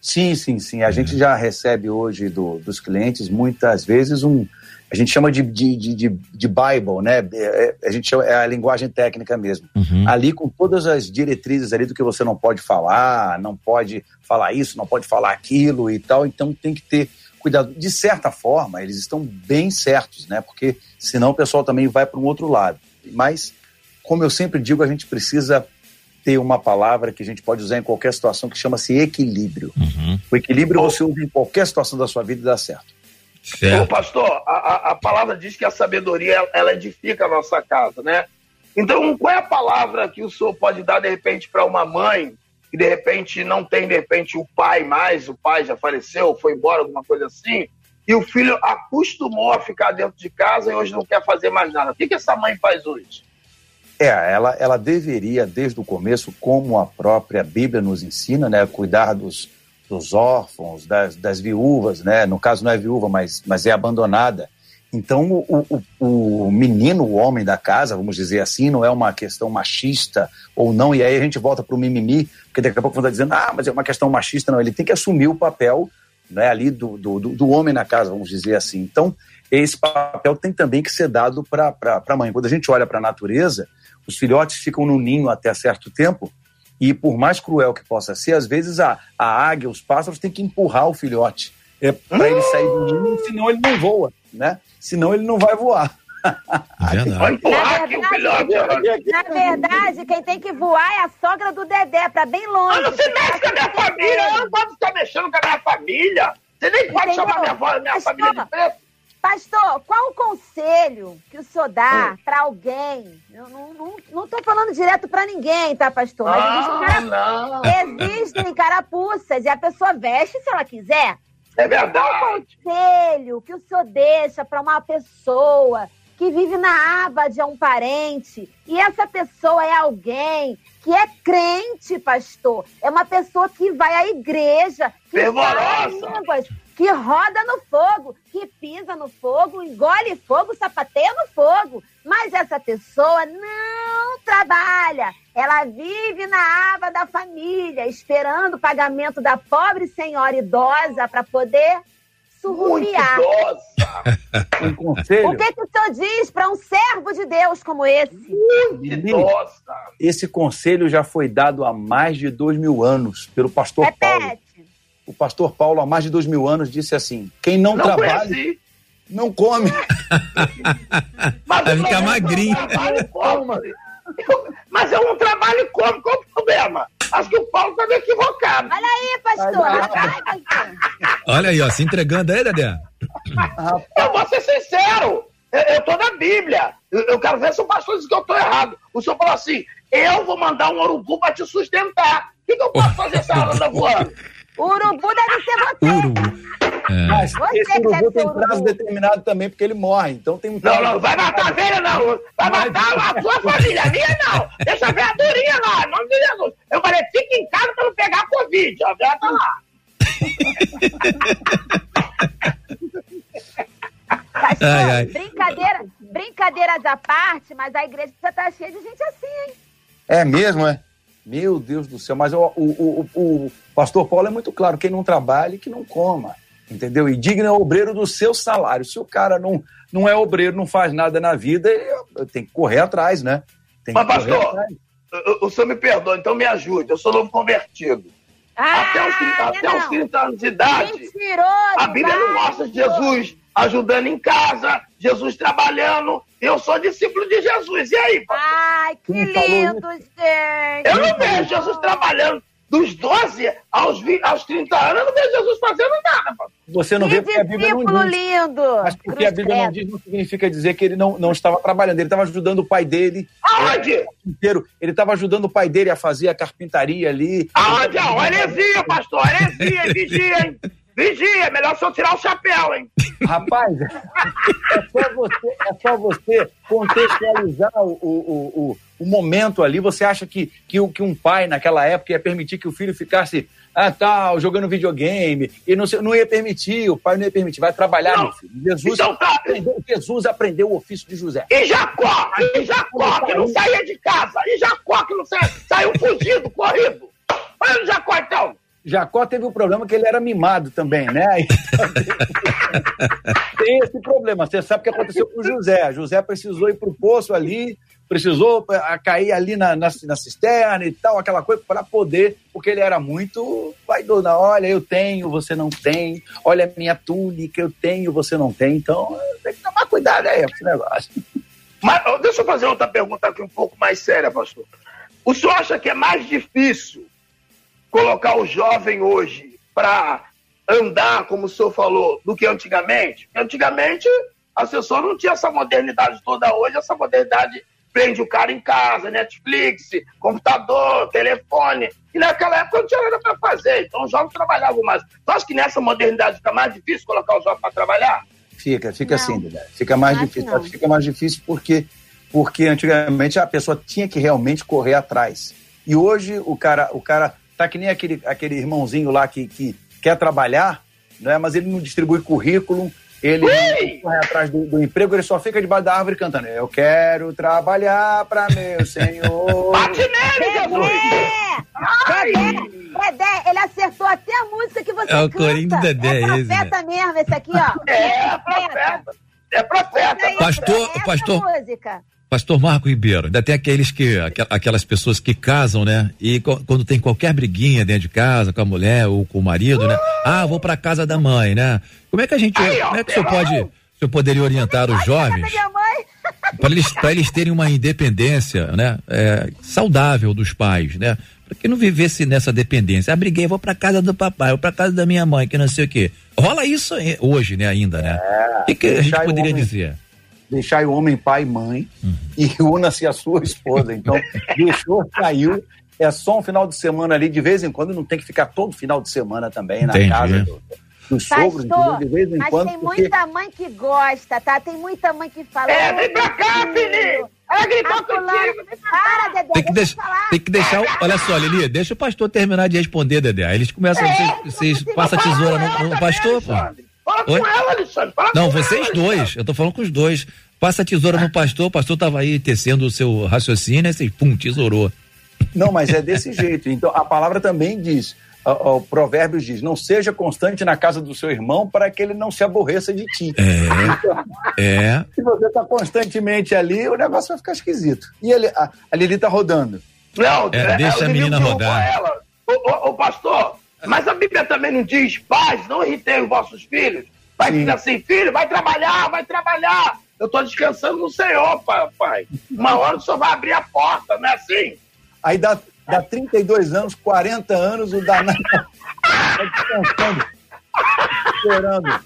Speaker 13: Sim, sim, sim. A gente já recebe hoje do- dos clientes muitas vezes um. A gente chama de, de, de, de, Bible, né? É, é- a gente chama, é a linguagem técnica mesmo. Ali com todas as diretrizes ali do que você não pode falar, não pode falar isso, não pode falar aquilo e tal. Então tem que ter cuidado. De certa forma, eles estão bem certos, né? Porque senão o pessoal também vai para um outro lado. Mas, como eu sempre digo, a gente precisa ter uma palavra que a gente pode usar em qualquer situação que chama-se equilíbrio. O equilíbrio você usa em qualquer situação da sua vida e dá certo.
Speaker 11: Ô, pastor, a, a, a palavra diz que a sabedoria ela- ela edifica a nossa casa, né? Então, qual é a palavra que o senhor pode dar, de repente, para uma mãe que, de repente, não tem, de repente, o pai mais, o pai já faleceu, foi embora, alguma coisa assim, e o filho acostumou a ficar dentro de casa e hoje não quer fazer mais nada. O que, que essa mãe faz hoje?
Speaker 13: É, ela, ela deveria, desde o começo, como a própria Bíblia nos ensina, né, cuidar dos, dos órfãos, das, das viúvas, né? No caso não é viúva, mas, mas é abandonada. Então o, o, o menino, o homem da casa, vamos dizer assim, não é uma questão machista ou não. E aí a gente volta para o mimimi, porque daqui a pouco vão estar dizendo, ah, mas é uma questão machista, não. Ele tem que assumir o papel né, ali do, do, do- homem na casa, vamos dizer assim. Então, esse papel tem também que ser dado para a mãe. Quando a gente olha para a natureza, os filhotes ficam no ninho até certo tempo, e por mais cruel que possa ser, às vezes a, a águia, os pássaros têm que empurrar o filhote é, para ele sair do ninho, senão ele não voa, né? Senão ele não vai voar.
Speaker 11: Vai empurrar aqui o filhote.
Speaker 2: Na verdade, quem tem que voar é a sogra do Dedé, pra bem longe.
Speaker 11: Mas você mexe com a minha família, eu não posso ficar mexendo com a minha família. Você nem pode
Speaker 2: Entendeu?
Speaker 11: chamar minha, avó, minha
Speaker 2: Pastor,
Speaker 11: família de preto.
Speaker 2: Pastor, qual o conselho que o senhor dá pra alguém? Eu não, não, não tô falando direto pra ninguém, tá, pastor? Mas
Speaker 11: Ah,
Speaker 2: existem, existem carapuças e a pessoa veste se ela quiser.
Speaker 11: É verdade.
Speaker 2: Qual o conselho que o senhor deixa pra uma pessoa que vive na aba de um parente e essa pessoa é alguém que é crente, pastor? É uma pessoa que vai à igreja, que fala línguas, que roda no fogo, que pisa no fogo, engole fogo, sapateia no fogo. Mas essa pessoa não trabalha. Ela vive na aba da família, esperando o pagamento da pobre senhora idosa para poder surrupiar.
Speaker 13: Um conselho.
Speaker 2: O que, que o senhor diz para um servo de Deus como esse?
Speaker 13: Lili, Esse conselho já foi dado há mais de dois mil anos pelo pastor Paulo. O pastor Paulo, há mais de dois mil anos, disse assim: quem não,
Speaker 11: Não
Speaker 13: trabalha,
Speaker 11: conheci.
Speaker 13: não come.
Speaker 3: Vai ficar magrinho.
Speaker 11: Mas é um trabalho como? Qual o problema? Acho que o Paulo está equivocado.
Speaker 2: Olha aí, pastor.
Speaker 3: Olha aí, ó, se entregando aí, Dedé.
Speaker 11: Eu vou ser sincero. Eu, eu tô na Bíblia. Eu, eu quero ver se o pastor diz que eu tô errado. O senhor falou assim: eu vou mandar um urubu para te sustentar. O que, que eu posso fazer essa anda voando?
Speaker 2: O urubu deve ser você.
Speaker 13: Mas
Speaker 2: Você
Speaker 13: esse urubu tem
Speaker 2: urubu.
Speaker 13: prazo determinado também, porque ele morre. Então tem um
Speaker 11: Não, não, vai matar a velha, não. Vai matar a sua família. A minha, não. Deixa a velha durinha lá, em nome de Jesus. Eu falei, fica em casa pra não pegar Covid. A velha tá lá.
Speaker 2: Pastor,
Speaker 3: Ai, ai.
Speaker 2: Brincadeira, brincadeiras à parte, mas a igreja já tá cheia de gente assim, hein?
Speaker 13: É mesmo, é? Meu Deus do céu. Mas o, o, o, o pastor Paulo é muito claro: quem não trabalha, que não coma. Entendeu? E digno é o obreiro do seu salário. Se o cara não, não é obreiro, não faz nada na vida, ele tem que correr atrás, né? Tem
Speaker 11: Mas, pastor,
Speaker 13: atrás.
Speaker 11: o, o senhor me perdoa, então me ajude. Eu sou novo convertido. até os, 30 até os 30 anos de idade.
Speaker 2: Mentiroso!
Speaker 11: A Bíblia não mostra Jesus ajudando em casa, Jesus trabalhando. Eu sou discípulo de Jesus. E aí, pastor?
Speaker 2: Ai, que lindo, gente!
Speaker 11: Eu não vejo Jesus trabalhando dos 12 aos, 20, aos 30 anos. Eu não vejo Jesus fazendo nada, pastor.
Speaker 13: Você não vê porque a Bíblia não
Speaker 2: Discípulo
Speaker 13: diz.
Speaker 2: lindo!
Speaker 13: Mas porque a Bíblia não diz não significa dizer que ele não, não estava trabalhando. Ele estava ajudando o pai dele.
Speaker 11: Aonde?
Speaker 13: é, inteiro. Ele estava ajudando o pai dele a fazer a carpintaria ali.
Speaker 11: Aonde? Ó, heresia, pastor, heresia, vigia, hein? Vigia, é melhor só tirar o chapéu, hein?
Speaker 13: Rapaz, é só você, é só você contextualizar o, o, o, o, momento ali. Você acha que, que, que um pai naquela época ia permitir que o filho ficasse ah, tal, jogando videogame, e não, não ia permitir, o pai não ia permitir, vai trabalhar,
Speaker 11: Não.
Speaker 13: meu filho. Jesus,
Speaker 11: Então tá.
Speaker 13: aprendeu, Jesus aprendeu o ofício de José.
Speaker 11: E Jacó, e Jacó, que não saía de casa, e Jacó, que não saía, saiu fugido, corrido. Olha o Jacó, então.
Speaker 13: Jacó teve o problema que ele era mimado também, né? Aí- Tem esse problema. Você sabe o que aconteceu com o José. José precisou ir para o poço ali, precisou cair ali na, na, na cisterna e tal, aquela coisa, para poder, porque ele era muito vaidoso. Olha, eu tenho, você não tem. Olha a minha túnica, eu tenho, você não tem. Então, tem que tomar cuidado aí com esse negócio.
Speaker 11: Mas deixa eu fazer outra pergunta aqui um pouco mais séria, pastor. O senhor acha que é mais difícil colocar o jovem hoje para andar, como o senhor falou, do que antigamente? Porque antigamente a pessoa não tinha essa modernidade toda hoje, essa modernidade prende o cara em casa, Netflix, computador, telefone. E naquela época não tinha nada para fazer, então os jovens trabalhavam mais. Então acho que nessa modernidade fica mais difícil colocar o jovem para trabalhar?
Speaker 13: Fica, fica assim, Dedé. Fica mais
Speaker 11: Acho
Speaker 13: difícil.
Speaker 11: não.
Speaker 13: Fica mais difícil porque, porque antigamente a pessoa tinha que realmente correr atrás. E hoje o cara, o cara tá que nem aquele, aquele irmãozinho lá que, que quer trabalhar, né? mas ele não distribui currículo, ele não corre atrás do, do emprego, ele só fica debaixo da árvore cantando. Eu quero trabalhar para meu Senhor.
Speaker 11: Bate nele, Jesus!
Speaker 2: Dedé, Dedé, ele acertou até a música que você
Speaker 3: É o
Speaker 2: canta.
Speaker 3: corinho do Dedé,
Speaker 2: é
Speaker 3: esse,
Speaker 2: profeta mesmo, esse aqui, ó.
Speaker 11: É, profeta. É profeta.
Speaker 3: Pastor,
Speaker 2: Essa
Speaker 3: pastor,
Speaker 2: música.
Speaker 3: Pastor Marco Ribeiro, ainda tem aqueles que, aquel- aquelas pessoas que casam, né? E quando tem qualquer briguinha dentro de casa com a mulher ou com o marido, né? Ah, vou pra casa da mãe, né? Como é que a gente, como é que o senhor pode, o senhor poderia orientar os jovens para eles, para eles terem uma independência, né? É, saudável dos pais, né? Para que não vivesse nessa dependência. Ah, briguei, vou pra casa do papai, vou pra casa da minha mãe, que não sei o quê. Rola isso hoje, né? Ainda, né? O que, que a gente
Speaker 13: o
Speaker 3: poderia dizer?
Speaker 13: Deixar o homem pai e mãe e una-se a sua esposa. Então, deixou, saiu. É só um final de semana ali, de vez em quando, não tem que ficar todo final de semana também na
Speaker 3: Entendi.
Speaker 13: casa do, dos sogros, de vez em
Speaker 2: mas
Speaker 13: quando.
Speaker 2: tem
Speaker 13: porque-
Speaker 2: muita mãe que gosta, tá? Tem muita mãe que fala.
Speaker 11: É,
Speaker 2: "Ô,
Speaker 11: vem pra cá, filho! Ela gritou
Speaker 2: a fulana-
Speaker 11: contigo.
Speaker 2: Para, Dedé,
Speaker 3: Tem que,
Speaker 2: deixa
Speaker 3: tem que deixar. o- Olha só, Lili, deixa o pastor terminar de responder, Dedé. Aí eles começam. Vocês, vocês passam a tesoura no, no pastor, pô.
Speaker 11: Fala
Speaker 3: Oi?
Speaker 11: com ela, Alexandre. Fala
Speaker 3: Não,
Speaker 11: com
Speaker 3: vocês
Speaker 11: ela,
Speaker 3: dois. Eu tô falando com os dois. Passa a tesoura no pastor, o pastor tava aí tecendo o seu raciocínio, aí vocês, pum, tesourou.
Speaker 13: Não, mas é desse jeito. Então, a palavra também diz, a- o Provérbios diz, não seja constante na casa do seu irmão para que ele não se aborreça de ti.
Speaker 3: É. É.
Speaker 13: Se você está constantemente ali, o negócio vai ficar esquisito. E ele, a, a Lili tá rodando.
Speaker 11: Não,
Speaker 3: É, deixa
Speaker 11: o
Speaker 3: a menina rodar.
Speaker 11: Ela. Ô, ô, ô, pastor, mas a Bíblia também não diz, pais, não irritei os vossos filhos. Vai dizer assim, filho, vai trabalhar, vai trabalhar. Eu tô descansando no Senhor, pa- pai. Uma hora o senhor vai abrir a porta, não é assim?
Speaker 13: Aí dá, dá 32 anos, 40 anos, o danado tá descansando, esperando,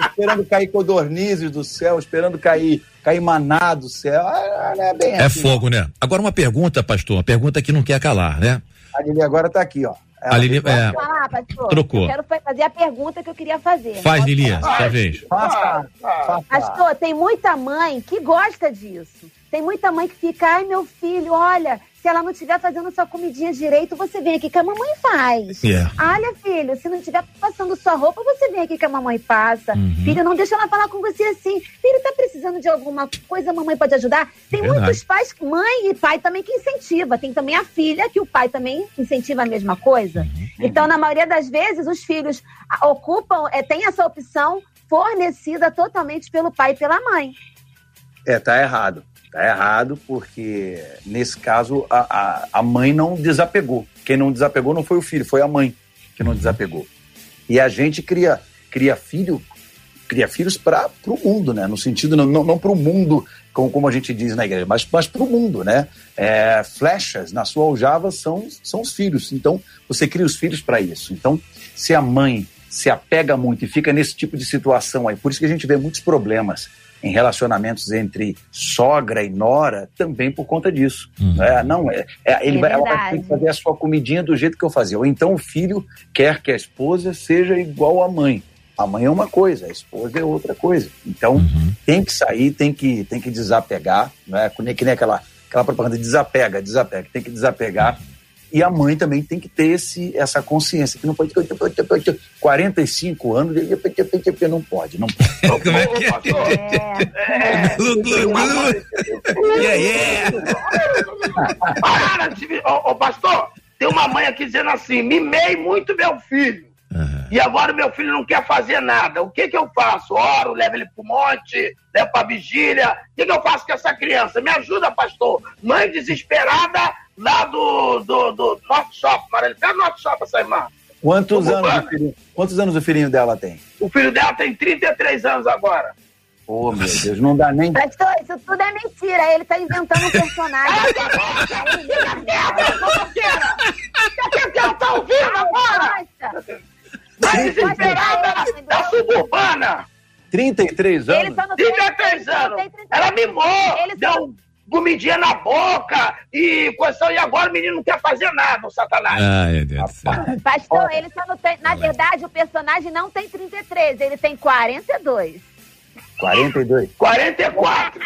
Speaker 13: esperando cair codornizes do céu, esperando cair, cair maná do céu. Ah, é bem
Speaker 3: É
Speaker 13: assim.
Speaker 3: fogo, né? Agora uma pergunta, pastor, uma pergunta que não quer calar, né?
Speaker 13: A Lili agora tá aqui, ó.
Speaker 3: A Lili, é,
Speaker 2: falar, pastor?
Speaker 3: Trocou.
Speaker 2: Eu quero fa- fazer a pergunta que eu queria fazer.
Speaker 3: faz,
Speaker 2: Posso
Speaker 3: Lili,
Speaker 2: falar?
Speaker 3: sua vez.
Speaker 13: Faça, faça.
Speaker 2: Pastor, tem muita mãe que gosta disso. Tem muita mãe que fica, ai meu filho, olha, se ela não estiver fazendo sua comidinha direito, você vem aqui que a mamãe faz.
Speaker 3: É.
Speaker 2: Olha, filho, se não estiver passando sua roupa, você vem aqui que a mamãe passa.
Speaker 3: Uhum.
Speaker 2: Filho, não deixa ela falar com você assim. Filho, tá precisando de alguma coisa, a mamãe pode ajudar. Tem
Speaker 3: Verdade.
Speaker 2: muitos pais, mãe e pai também que incentiva. Tem também a filha, que o pai também incentiva a mesma coisa.
Speaker 3: Uhum.
Speaker 2: Então, na maioria das vezes, os filhos ah, ocupam, é, tem essa opção fornecida totalmente pelo pai e pela mãe.
Speaker 13: É, tá errado. Tá errado porque, nesse caso, a, a, a mãe não desapegou. Quem não desapegou não foi o filho, foi a mãe que não desapegou. E a gente cria, cria filho, cria filhos para o mundo, né? No sentido, não, não, não para o mundo, como, como a gente diz na igreja, mas, mas para o mundo, né? É, flechas na sua aljava são, são os filhos. Então, você cria os filhos para isso. Então, se a mãe se apega muito e fica nesse tipo de situação aí, por isso que a gente vê muitos problemas em relacionamentos entre sogra e nora também por conta disso. né? Não é, é, ele
Speaker 2: É
Speaker 13: vai, ela vai que fazer a sua comidinha do jeito que eu fazia. Ou então o filho quer que a esposa seja igual à mãe. A mãe é uma coisa, a esposa é outra coisa. Então tem que sair, tem que, tem que desapegar, né? Que nem- que nem aquela, aquela propaganda desapega, desapega, tem que desapegar. E a mãe também tem que ter esse, essa consciência, que não pode. 45 anos, não pode, não pode.
Speaker 3: Como é que é? Glu, glu, glu. Yeah, yeah.
Speaker 11: Para de me- Ô, ô, pastor, tem uma mãe aqui dizendo assim: mimei muito meu filho. E agora meu filho não quer fazer nada. O que que eu faço? Oro, levo ele pro monte, levo pra vigília. O que que eu faço com essa criança? Me ajuda, pastor. Mãe desesperada lá do, do, do Norte Shop, Maranhão. Pega o Norte Shop essa irmã.
Speaker 13: Quantos anos,
Speaker 11: vai?
Speaker 13: o filhinho, quantos anos o filhinho dela tem?
Speaker 11: O filho dela tem 33 anos agora.
Speaker 13: Oh, meu Deus, não dá nem.
Speaker 2: Pastor, isso tudo é mentira. Ele tá inventando um personagem.
Speaker 11: O que que ela tá ouvindo agora? Mãe desesperada da suburbana.
Speaker 13: 33 anos?
Speaker 2: Ele só não tem-
Speaker 11: 33 anos. Ela mimou,
Speaker 2: Ele só-
Speaker 11: deu comidinha na boca e coisa. E agora o menino não quer fazer nada, o satanás.
Speaker 3: Ai, meu Deus do céu.
Speaker 2: Pastor, ele só não tem. Na verdade, o personagem não tem 33, ele tem 42.
Speaker 13: 42.
Speaker 11: 44.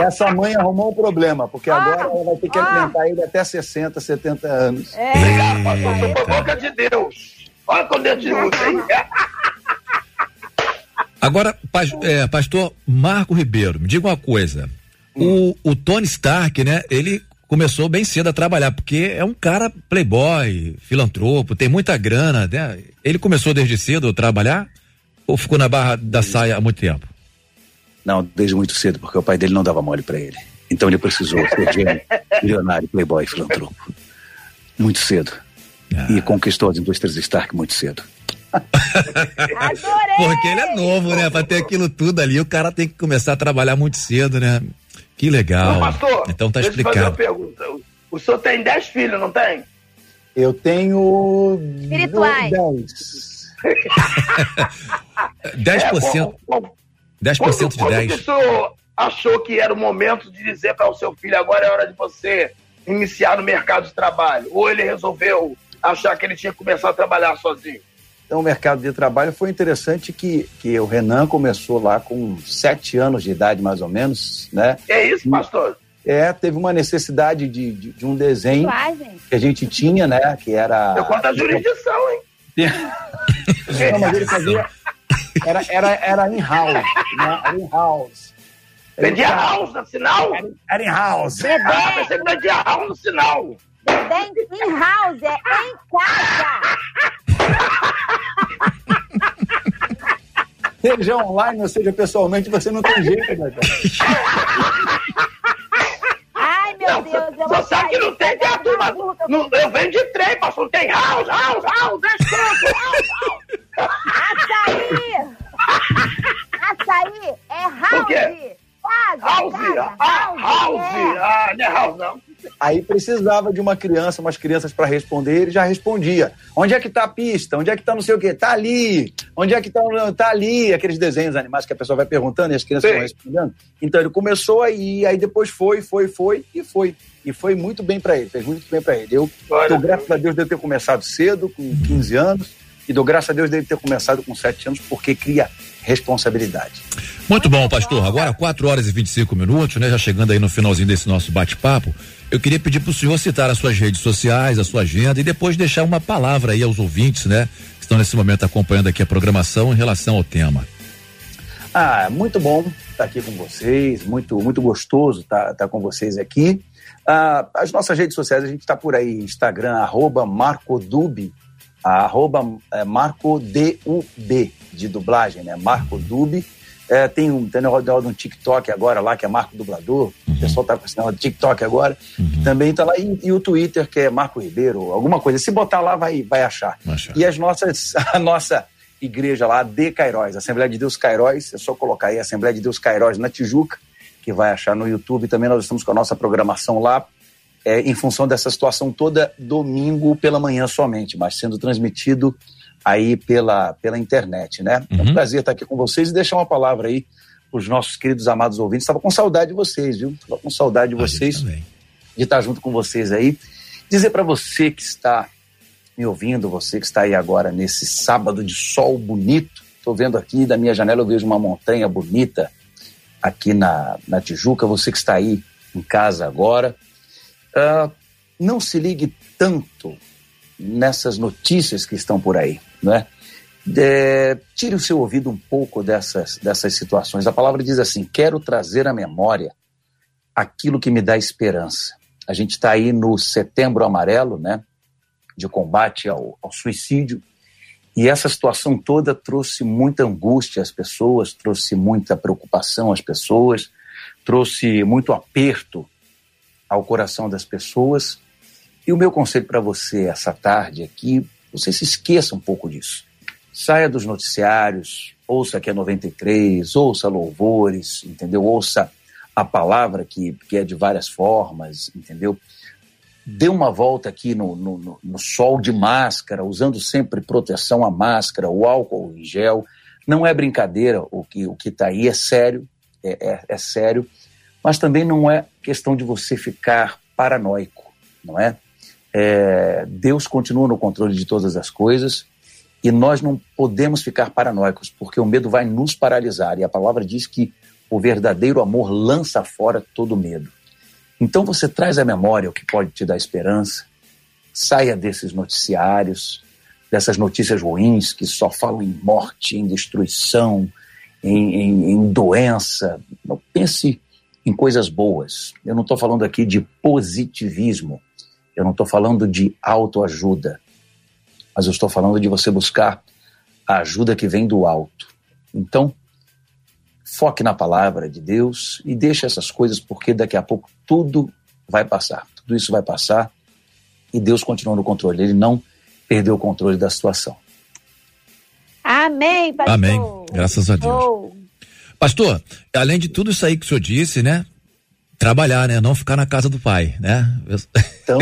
Speaker 13: Essa mãe arrumou um problema, porque agora ela vai ter que alimentar ele até 60, 70 anos.
Speaker 11: Obrigado, pastor. Foi boca de Deus. Olha com Deus de luz aí.
Speaker 3: Agora, é, pastor Marco Ribeiro, me diga uma coisa. O, o Tony Stark, né? Ele começou bem cedo a trabalhar, porque é um cara playboy, filantropo, tem muita grana, né? Ele começou desde cedo a trabalhar ou ficou na barra da saia há muito tempo?
Speaker 13: Não, desde muito cedo, porque o pai dele não dava mole pra ele. Então ele precisou ser gênio, milionário, playboy, filantropo. Muito cedo. E conquistou as indústrias Stark muito cedo.
Speaker 3: Porque ele é novo, né? Pra ter aquilo tudo ali, o cara tem que começar a trabalhar muito cedo, né? Que legal.
Speaker 11: Ô, pastor,
Speaker 3: então tá explicado.
Speaker 11: pergunta. O- senhor tem 10 filhos, não tem?
Speaker 13: Eu tenho.
Speaker 2: Espirituais.
Speaker 13: 10.
Speaker 3: 10%. 10% de
Speaker 11: Quando
Speaker 3: 10.
Speaker 11: que o senhor achou que era o momento de dizer para o seu filho agora é hora de você iniciar no mercado de trabalho? Ou ele resolveu achar que ele tinha que começar a trabalhar sozinho?
Speaker 13: Então, o mercado de trabalho foi interessante que, que o Renan começou lá com sete anos de idade, mais ou menos, né?
Speaker 11: É isso, pastor?
Speaker 13: É, teve uma necessidade de, de, de um desenho que a gente tinha, né? Que era.
Speaker 11: Eu conto a jurisdição, hein?
Speaker 13: Não, mas ele fazia. Era, era, era in-house, né? Era in-house.
Speaker 11: Vendia house no sinal?
Speaker 13: Era in-house.
Speaker 11: Ah, pensei que vendia house no sinal.
Speaker 2: Bebê em house, é em casa.
Speaker 13: Seja online ou seja pessoalmente, você não tem jeito, né, cara?
Speaker 2: Ai, meu Deus, eu
Speaker 11: Você sabe que não tem
Speaker 2: burra que eu-
Speaker 11: não, eu venho de trem, pastor. Não tem house, house, house, house,
Speaker 2: Açaí! Açaí é
Speaker 11: O quê?
Speaker 2: house! Casa,
Speaker 11: house.
Speaker 2: casa,
Speaker 11: Ah, house.
Speaker 2: é.
Speaker 11: Ah, não é house, não.
Speaker 13: Aí precisava de uma criança, umas crianças para responder, ele já respondia. Onde é que tá a pista? Onde é que tá não sei o quê? Tá ali. Onde é que tá, tá ali? Aqueles desenhos animais que a pessoa vai perguntando e as crianças
Speaker 11: Sim.
Speaker 13: vão respondendo. Então ele começou aí, aí depois foi, foi, foi e foi. E foi muito bem para ele, fez muito bem para ele. Eu
Speaker 11: Olha,
Speaker 13: dou graças a Deus de eu ter começado cedo, com 15 anos, e dou graças a Deus de ele ter começado com 7 anos, porque cria responsabilidade.
Speaker 3: Muito bom, pastor. Agora 4 horas e 25 minutos, né? Já chegando aí no finalzinho desse nosso bate-papo. Eu queria pedir para o senhor citar as suas redes sociais, a sua agenda e depois deixar uma palavra aí aos ouvintes, né? Que estão nesse momento acompanhando aqui a programação em relação ao tema.
Speaker 13: Ah, muito bom estar aqui com vocês, muito, muito gostoso estar, estar com vocês aqui. Ah, as nossas redes sociais, a gente está por aí, Instagram, arroba marcodub, arroba é, marcodub, de dublagem, né? Marcodub. É, tem um, tem um negócio de um TikTok agora lá, que é Marco Dublador. O pessoal tá com esse negócio de TikTok agora. que Também tá lá. E, e o Twitter, que é Marco Ribeiro, alguma coisa. Se botar lá, vai, vai achar. E as nossas, a nossa igreja lá, de Cairóis, Assembleia de Deus Cairóis, é só colocar aí Assembleia de Deus Cairóis na Tijuca, que vai achar no YouTube. Também nós estamos com a nossa programação lá, é, em função dessa situação toda, domingo pela manhã somente, mas sendo transmitido aí pela, pela internet, né? É um prazer estar aqui com vocês e deixar uma palavra aí para os nossos queridos amados ouvintes. Estava com saudade de vocês, viu? Estava com saudade de vocês, de estar junto com vocês aí. Dizer para você que está me ouvindo, você que está aí agora nesse sábado de sol bonito. Estou vendo aqui da minha janela, eu vejo uma montanha bonita aqui na, na Tijuca. Você que está aí em casa agora, ah, não se ligue tanto nessas notícias que estão por aí, não é? Tire o seu ouvido um pouco dessas, dessas situações. A palavra diz assim: quero trazer à memória aquilo que me dá esperança. A gente está aí no setembro amarelo, né? De combate ao, ao suicídio. E essa situação toda trouxe muita angústia às pessoas, trouxe muita preocupação às pessoas, trouxe muito aperto ao coração das pessoas. E o meu conselho para você essa tarde que você se esqueça um pouco disso. Saia dos noticiários, ouça aqui a 93, ouça louvores, entendeu? Ouça a palavra que, que é de várias formas, entendeu? Dê uma volta aqui no, no, no- sol de máscara, usando sempre proteção à máscara, o álcool em gel. Não é brincadeira, o que o que está aí é sério, é, é, é sério, mas também não é questão de você ficar paranoico, não é? É, Deus continua no controle de todas as coisas e nós não podemos ficar paranoicos, porque o medo vai nos paralisar. E a palavra diz que o verdadeiro amor lança fora todo medo. Então você traz à memória o que pode te dar esperança, saia desses noticiários, dessas notícias ruins que só falam em morte, em destruição, em, em- em doença. Não pense em coisas boas. Eu não estou falando aqui de positivismo, eu não estou falando de autoajuda, mas eu estou falando de você buscar a ajuda que vem do alto. Então, foque na palavra de Deus e deixe essas coisas, porque daqui a pouco tudo vai passar. Tudo isso vai passar e Deus continua no controle. Ele não perdeu o controle da situação.
Speaker 2: Amém, pastor.
Speaker 3: Amém. Graças a Deus.
Speaker 2: Oh,
Speaker 3: Pastor, além de tudo isso aí que o senhor disse, né? Trabalhar, né? Não ficar na casa do pai, né?
Speaker 13: Então,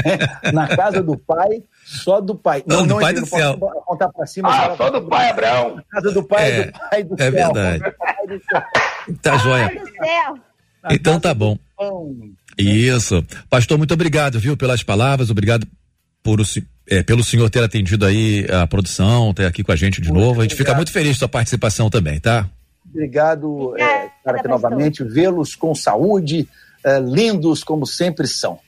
Speaker 13: na casa do pai, só do pai.
Speaker 3: Não, do pai do céu.
Speaker 13: posso Contar pra cima.
Speaker 11: Ah, só do pai, Abraão.
Speaker 13: Na casa do pai,
Speaker 3: É,
Speaker 13: do pai do
Speaker 3: é
Speaker 13: céu.
Speaker 3: verdade.
Speaker 13: Do do céu.
Speaker 3: Tá joia. Então tá bom. Isso. Pastor, muito obrigado, viu, pelas palavras, obrigado por o, é, pelo senhor ter atendido aí a produção, ter aqui com a gente de novo. A gente fica muito feliz com sua participação também, tá?
Speaker 13: Obrigado, é, estar aqui novamente, vê-los com saúde, é, lindos como sempre são.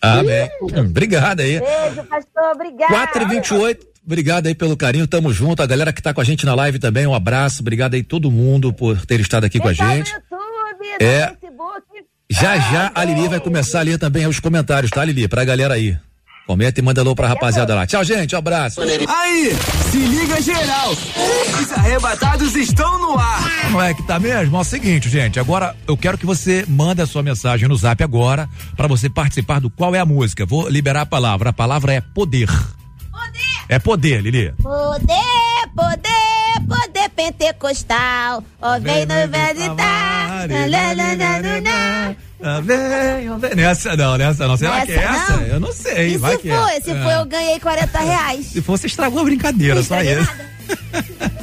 Speaker 3: Amém. Obrigado aí.
Speaker 2: Beijo, pastor. Obrigada.
Speaker 3: 4 e 28 obrigado aí pelo carinho, tamo junto. A galera que tá com a gente na live também, um abraço. Obrigado aí todo mundo por ter estado aqui com a gente.
Speaker 2: YouTube,
Speaker 3: É.
Speaker 2: no Facebook.
Speaker 3: Já já a Lili vai começar a ler também os comentários, tá, Lili? Pra galera aí. Comenta e manda alô pra rapaziada lá. Tchau, gente. Um abraço.
Speaker 5: Aí, se liga geral. Os arrebatados estão no ar.
Speaker 3: Não é que tá mesmo? É o seguinte, gente. Agora eu quero que você mande a sua mensagem no zap agora pra você participar do Qual é a Música. Vou liberar a palavra. A palavra é poder. Poder! É poder, Lili.
Speaker 12: Poder, poder, poder pentecostal. Ó, vem no visitar.
Speaker 3: Nessa não, nessa não. Será
Speaker 12: Nessa
Speaker 3: que é essa?
Speaker 12: não?
Speaker 3: Eu não sei.
Speaker 12: E
Speaker 3: vai
Speaker 12: se
Speaker 3: que
Speaker 12: for?
Speaker 3: é.
Speaker 12: Se
Speaker 3: É.
Speaker 12: for, eu ganhei 40 reais.
Speaker 3: Se for, você estragou a brincadeira, só isso.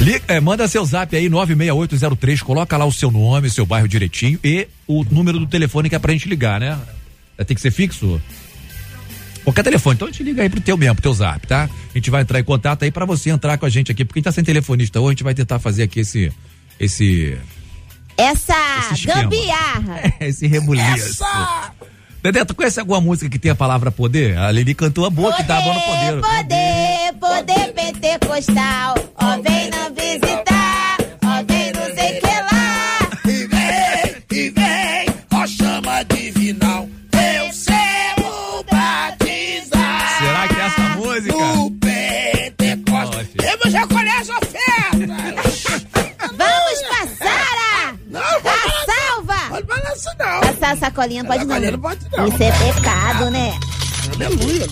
Speaker 3: Li- é, manda seu zap aí, 96803, coloca lá o seu nome, seu bairro direitinho e o número do telefone que é pra gente ligar, né? É, Tem que ser fixo? Qualquer telefone, então a gente liga aí pro teu mesmo, pro teu zap, tá? A gente vai entrar em contato aí pra você entrar com a gente aqui, porque a gente tá sem telefonista hoje, a gente vai tentar fazer aqui esse, esse,
Speaker 12: Essa gambiarra.
Speaker 3: esse rebuliço. Dedé, tu conhece alguma música que tem a palavra poder? A Lili cantou a boa que tá dando poder.
Speaker 12: Poder, poder pentecostal. Ó, vem não visitar. Ó, vem não sei que lá.
Speaker 7: E vem, e vem, ó chama divinal. Eu servo batizar.
Speaker 3: Será que é essa música?
Speaker 12: Passar a sacolinha não pode não.
Speaker 7: Não pode não.
Speaker 12: Isso é pecado, né?
Speaker 7: Aleluia.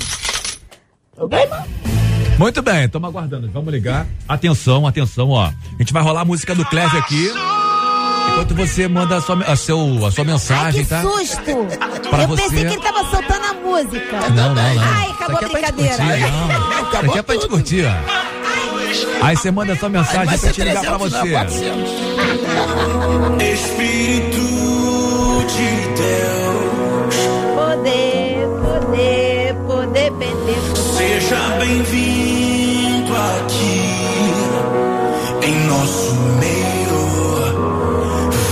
Speaker 3: Muito bem, estamos aguardando. Vamos ligar. Atenção, atenção, ó. A gente vai rolar a música do Cleve aqui. Enquanto você manda a sua, a seu, a sua mensagem,
Speaker 14: Que
Speaker 3: tá?
Speaker 14: susto!
Speaker 3: Pra
Speaker 14: Eu
Speaker 3: você-
Speaker 14: pensei que ele tava soltando a música.
Speaker 3: Não, não, não.
Speaker 14: Ai, acabou a
Speaker 3: é
Speaker 14: brincadeira.
Speaker 3: curtir, não. Isso aqui é pra gente curtir, ó. Aí você manda a sua mensagem pra te ligar pra
Speaker 7: 300, não,
Speaker 3: você.
Speaker 7: 400.
Speaker 4: Espírito Deus,
Speaker 14: Poder, poder, poder pentecoste.
Speaker 4: seja bem-vindo aqui em nosso meio.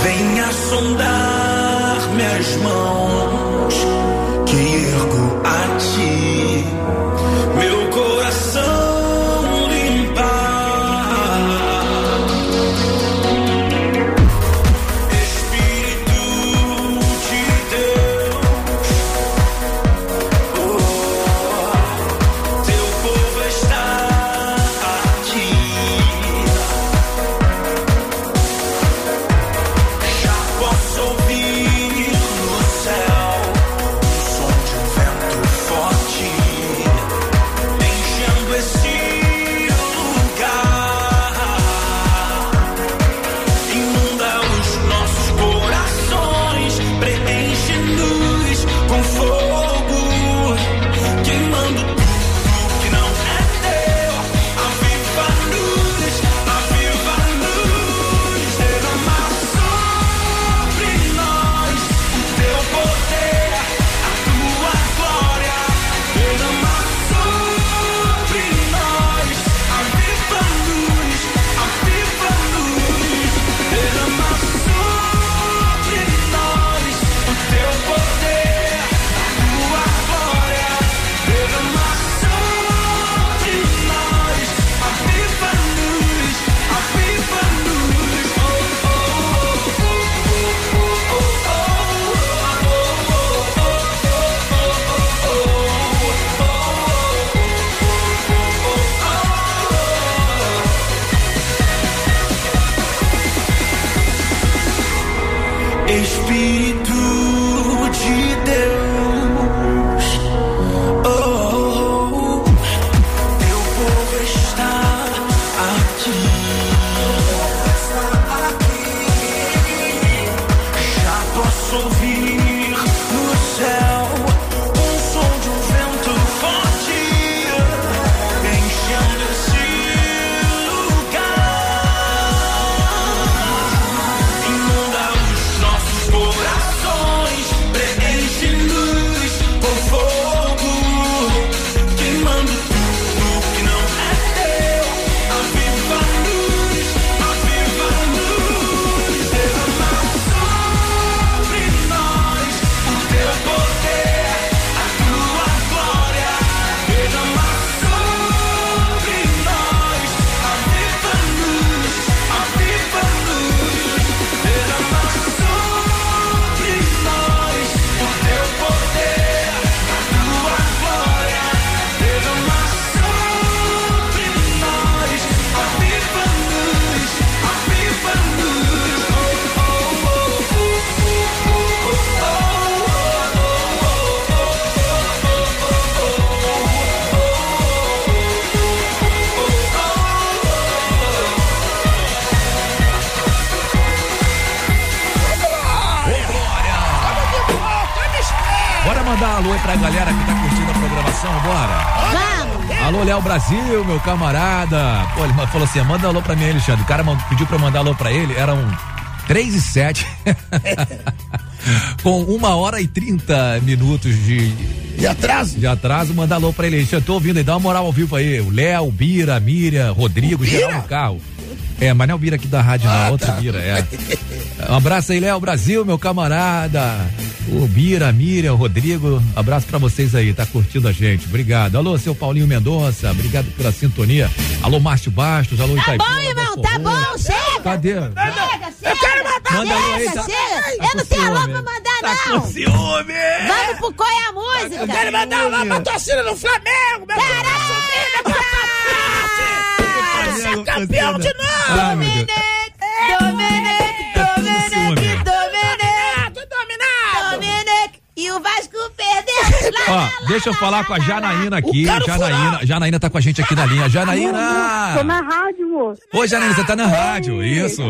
Speaker 4: Venha sondar minhas mãos
Speaker 3: Brasil, meu camarada. Pô, ele falou assim: manda alô pra mim, Alexandre. O cara pediu pra mandar alô pra ele, eram 3 e 7. Com uma hora e 30 minutos de.
Speaker 7: De atraso?
Speaker 3: De atraso, mandar alô pra ele. Alexandre, tô ouvindo aí, dá uma moral ao vivo aí. O Léo, Bira, Miriam, Rodrigo, geral no carro. É, mas não é o Bira aqui da rádio, não, outro Bira, é. Um abraço aí, Léo Brasil, meu camarada. O Bira, a Miriam, o Rodrigo, abraço pra vocês aí, tá curtindo a gente. Obrigado. Alô, seu Paulinho Mendonça, obrigado pela sintonia. Alô, Márcio Bastos, alô,
Speaker 14: Tá
Speaker 3: Itaipu.
Speaker 14: bom, irmão, tá bom, chega!
Speaker 3: Cadê?
Speaker 14: Chega, chega! Eu quero mandar
Speaker 3: Manda alô aí,
Speaker 14: chega,
Speaker 3: tá-
Speaker 14: chega!
Speaker 3: tá
Speaker 14: Eu não tenho alô pra mandar,
Speaker 3: Tá
Speaker 14: não!
Speaker 3: com ciúme!
Speaker 14: Vamos pro é a Música!
Speaker 7: Eu quero mandar alô pra torcida do Flamengo, meu subida, Ser campeão de novo!
Speaker 3: Ai, meu Deus. Ó, deixa eu falar com a Janaína aqui. Janaína. Janaína tá com a gente aqui na linha. Janaína!
Speaker 15: Tô na rádio, moço.
Speaker 3: Oi, Janaína, você tá na rádio, isso.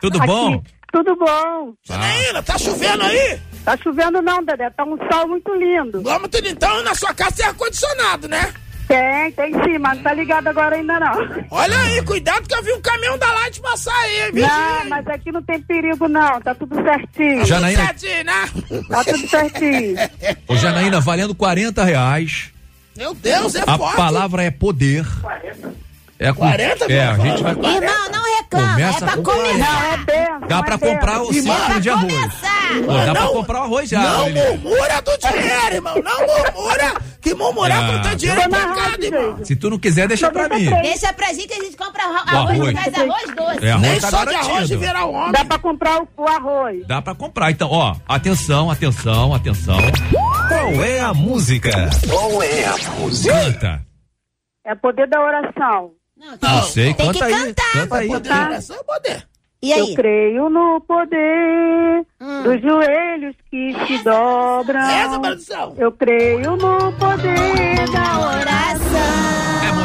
Speaker 3: Tudo
Speaker 15: Aqui,
Speaker 3: bom?
Speaker 15: Tudo bom?
Speaker 7: Janaína, tá chovendo aí?
Speaker 15: Tá chovendo não, Dedé. Tá um sol muito lindo.
Speaker 7: Vamos tudo então, na sua casa tem ar-condicionado, né?
Speaker 15: Tem, tem sim, mas não tá ligado agora ainda não.
Speaker 7: Olha aí, cuidado que eu vi um caminhão da Light passar aí, viu?
Speaker 15: Não, mas aqui não tem perigo não, tá tudo certinho.
Speaker 3: Janaína-
Speaker 7: Certinho, né?
Speaker 15: Tá tudo certinho.
Speaker 3: Ô, Janaína, valendo 40 reais.
Speaker 7: Meu Deus, é
Speaker 3: A
Speaker 7: forte.
Speaker 3: palavra é poder. É com,
Speaker 7: 40,
Speaker 3: É, a
Speaker 7: meu
Speaker 3: gente vai.
Speaker 14: Irmão, não reclama,
Speaker 3: Começa
Speaker 14: é pra
Speaker 3: com
Speaker 14: começar.
Speaker 15: Não, é.
Speaker 3: Dá pra
Speaker 15: é
Speaker 3: comprar o ciclo de arroz. Pô, dá pra comprar o arroz já.
Speaker 7: Não
Speaker 3: Aurelia.
Speaker 7: murmura do dinheiro, irmão. Não murmura. Que murmurar
Speaker 3: Ah.
Speaker 7: quando tá dinheiro
Speaker 15: na
Speaker 7: pecado, irmão.
Speaker 3: Se tu não quiser, deixa pra mim.
Speaker 14: Deixa pra gente que a gente compra arroz,
Speaker 3: arroz.
Speaker 14: faz arroz doce.
Speaker 3: É, arroz
Speaker 7: Nem
Speaker 3: tá
Speaker 7: só de arroz e
Speaker 3: garantido.
Speaker 7: virar homem.
Speaker 15: Dá pra comprar o, o arroz.
Speaker 3: Dá pra comprar. Então, ó, atenção, atenção, atenção.
Speaker 16: Qual é a música? Qual é a música?
Speaker 3: Canta.
Speaker 15: É poder da oração.
Speaker 3: Não sei,
Speaker 14: Tem
Speaker 3: canta
Speaker 14: que
Speaker 3: aí.
Speaker 14: cantar.
Speaker 3: Canta aí.
Speaker 7: Poder, é só poder.
Speaker 14: E
Speaker 15: Eu
Speaker 14: aí?
Speaker 15: creio no poder
Speaker 14: Hum.
Speaker 15: dos joelhos que se dobram.
Speaker 7: Essa produção.
Speaker 15: Eu creio no poder da oração.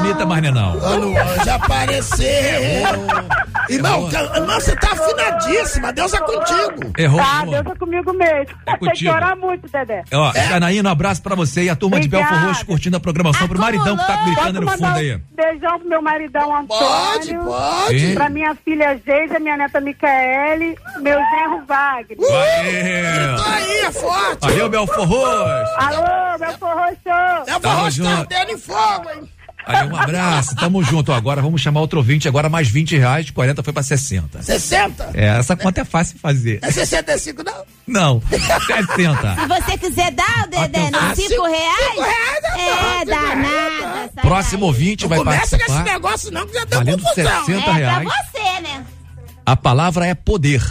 Speaker 3: É bonita, mas não é não.
Speaker 7: Olha o anjo apareceu. Irmão, ca- irmão, você tá afinadíssima. Deus é contigo.
Speaker 3: Errou,
Speaker 15: Tá,
Speaker 3: errou.
Speaker 15: Deus é comigo mesmo. Tem que
Speaker 3: contigo.
Speaker 15: orar muito, Dedé.
Speaker 3: Ó, Janaína, um abraço pra você e a turma de
Speaker 15: Obrigada.
Speaker 3: Belfor Roxo curtindo a programação pro maridão que tá
Speaker 15: Posso
Speaker 3: gritando no
Speaker 15: mandar
Speaker 3: fundo aí.
Speaker 15: um beijão pro meu maridão Antônio.
Speaker 7: Pode, pode.
Speaker 15: Pra minha filha Geisa, minha neta Micaele, meu genro Wagner.
Speaker 3: Valeu!
Speaker 7: Tô aí, é forte.
Speaker 3: Valeu, Belfor Roxo!
Speaker 15: Alô, meu
Speaker 3: Tamo
Speaker 7: rostar
Speaker 3: junto.
Speaker 7: dentro em fogo, hein?
Speaker 3: Aí, um abraço, tamo junto. Ó, Agora vamos chamar outro ouvinte, agora mais 20 reais, de 40 foi pra 60.
Speaker 7: 60?
Speaker 3: É, essa conta é fácil de fazer.
Speaker 7: É 65, não?
Speaker 3: Não, 60.
Speaker 14: Se você quiser dar, Dedé, nos 5
Speaker 7: cinco-
Speaker 14: reais,
Speaker 7: cinco reais é
Speaker 14: é danada. sai
Speaker 3: Próximo ouvinte
Speaker 7: Não
Speaker 3: vai
Speaker 7: começa com esse
Speaker 3: participar.
Speaker 7: negócio, não, que já deu
Speaker 3: Valendo
Speaker 7: confusão.
Speaker 3: 60
Speaker 14: É pra
Speaker 3: reais.
Speaker 14: você, né?
Speaker 3: A palavra é poder.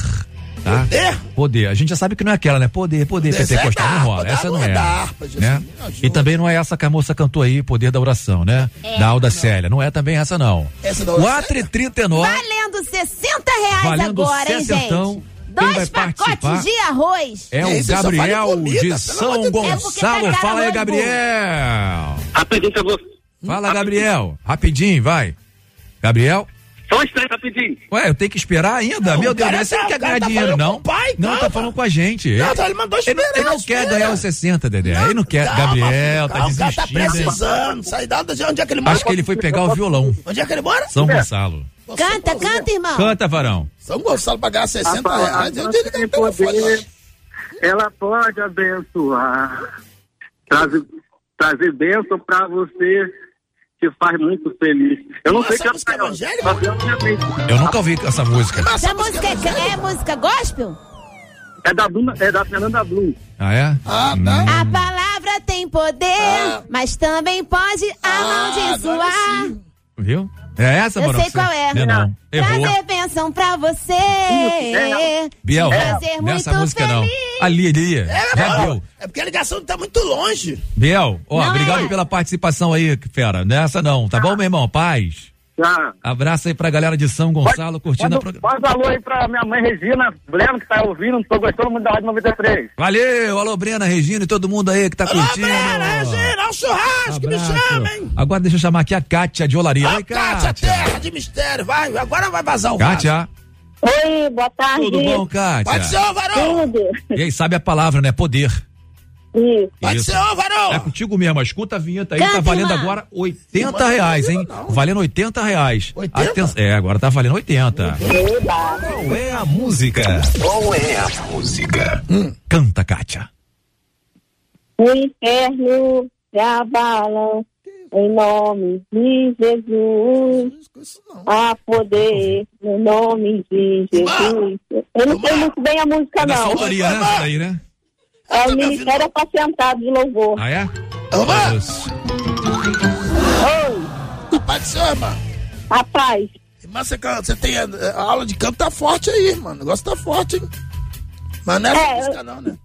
Speaker 3: Tá?
Speaker 7: Poder?
Speaker 3: Poder. A gente já sabe que não é aquela, né? Poder, poder,
Speaker 7: Essa é
Speaker 3: pentecostal
Speaker 7: da
Speaker 3: não rola.
Speaker 7: harpa,
Speaker 3: Essa não é.
Speaker 7: Jesus,
Speaker 3: né? E também não é essa que a moça cantou aí, Poder da Oração, né?
Speaker 14: É.
Speaker 3: da Alda Célia. Não é também essa, não.
Speaker 7: Essa da Alda
Speaker 3: 4 e 39
Speaker 14: Valendo 60 reais
Speaker 3: Valendo
Speaker 14: agora, hein, gente? Dois pacotes de arroz.
Speaker 3: É o
Speaker 7: vale
Speaker 3: Gabriel
Speaker 7: comida,
Speaker 3: de São.
Speaker 14: É porque
Speaker 3: Gonçalo.
Speaker 14: pegaram
Speaker 3: Fala aí, Gabriel.
Speaker 17: Rapidinho que eu vou.
Speaker 3: Fala, Gabriel. Rapidinho, vai. Gabriel?
Speaker 17: Só um instante, rapidinho.
Speaker 3: Ué, eu tenho que esperar ainda?
Speaker 7: Não,
Speaker 3: Meu Deus,
Speaker 7: cara
Speaker 3: você não
Speaker 7: tá-
Speaker 3: quer ganhar
Speaker 7: tá
Speaker 3: dinheiro, não?
Speaker 7: pai,
Speaker 3: não, tá falando com a gente.
Speaker 7: Não,
Speaker 3: Ele-
Speaker 7: então ele mandou
Speaker 3: ele,
Speaker 7: esperar,
Speaker 3: ele não quer ganhar os 60, Dedé. ele não quer.
Speaker 7: Calma,
Speaker 3: Gabriel, tá
Speaker 7: calma, O cara tá
Speaker 3: desistindo.
Speaker 7: precisando. Sai da onde é que ele mora?
Speaker 3: Acho que ele foi pegar o violão.
Speaker 7: Onde é que ele mora?
Speaker 3: São Gonçalo.
Speaker 14: Canta, canta, irmão.
Speaker 3: Canta, varão.
Speaker 7: São Gonçalo pagar 60
Speaker 15: A
Speaker 7: reais. Eu diria que ele
Speaker 15: poder, ela pode abençoar, trazer, trazer bênção pra você, te faz muito feliz. Eu não
Speaker 7: Nossa,
Speaker 15: sei cantar,
Speaker 7: evangélica?
Speaker 15: mas eu
Speaker 3: nunca ouvi essa música.
Speaker 14: Essa música é, é música gospel?
Speaker 15: É da, Blum, é da Fernanda Blum.
Speaker 3: Ah, é?
Speaker 7: Ah,
Speaker 3: Hum.
Speaker 7: tá.
Speaker 14: A palavra tem poder,
Speaker 7: Ah.
Speaker 14: mas também pode
Speaker 7: Ah,
Speaker 14: amaldiçoar.
Speaker 3: Viu? É essa,
Speaker 14: Eu
Speaker 3: varão?
Speaker 14: sei qual é.
Speaker 3: Não, não. Errou.
Speaker 14: Trazer bênção pra você.
Speaker 3: Biel,
Speaker 14: Prazer
Speaker 3: nessa
Speaker 14: muito
Speaker 3: música não.
Speaker 14: feliz.
Speaker 3: Ali, ali.
Speaker 7: É, mano,
Speaker 3: deu.
Speaker 7: é porque a ligação tá muito longe.
Speaker 3: Biel, ó,
Speaker 14: Não
Speaker 3: obrigado
Speaker 14: é.
Speaker 3: pela participação aí, fera. Nessa não, tá bom, meu irmão? Paz.
Speaker 15: Já.
Speaker 3: Abraço aí pra galera de São Gonçalo curtindo a programa.
Speaker 15: Faz alô aí pra minha mãe Regina Bleno, que tá ouvindo, tô gostando muito da Rádio 93.
Speaker 3: Valeu, alô, Brena, Regina e todo mundo aí que tá
Speaker 7: Alô,
Speaker 3: curtindo.
Speaker 7: Brena, Regina, é um churrasco, me
Speaker 3: Abraço.
Speaker 7: chama, hein?
Speaker 3: Agora deixa eu chamar aqui a Kátia de Olaria. Oi,
Speaker 7: Kátia,
Speaker 3: Kátia.
Speaker 7: terra de mistério. Vai, agora vai vazar o vaso.
Speaker 3: Kátia,
Speaker 14: Oi, boa tarde.
Speaker 3: tudo bom, Kátia?
Speaker 7: Pode ser, varão.
Speaker 14: Tudo.
Speaker 3: E aí, sabe a palavra, né? Poder.
Speaker 14: Isso.
Speaker 7: Pode ser, ô, varão.
Speaker 3: É contigo mesmo, escuta a vinheta aí,
Speaker 14: Canta,
Speaker 3: tá valendo
Speaker 14: irmã.
Speaker 3: agora 80 reais, hein? Valendo 80 reais.
Speaker 7: 80?
Speaker 3: Aten- É, agora tá valendo 80.
Speaker 16: Qual é a música? Qual é a música?
Speaker 3: Canta, Kátia.
Speaker 18: O inferno se abala em nome de Jesus. Há poder no nome de Jesus. Eu não sei muito bem a música,
Speaker 3: É da
Speaker 18: não.
Speaker 3: né? Daí, né?
Speaker 18: É o Ministério Apacentado de Louvor.
Speaker 3: Ah, é?
Speaker 7: Ô,
Speaker 3: Isso.
Speaker 18: Oi,
Speaker 7: Pode ser, irmã.
Speaker 18: rapaz.
Speaker 7: Irmã, você, você tem a, a aula de canto tá forte aí, mano. O negócio tá forte, hein? Mas não é essa
Speaker 18: É,
Speaker 7: música, não, né?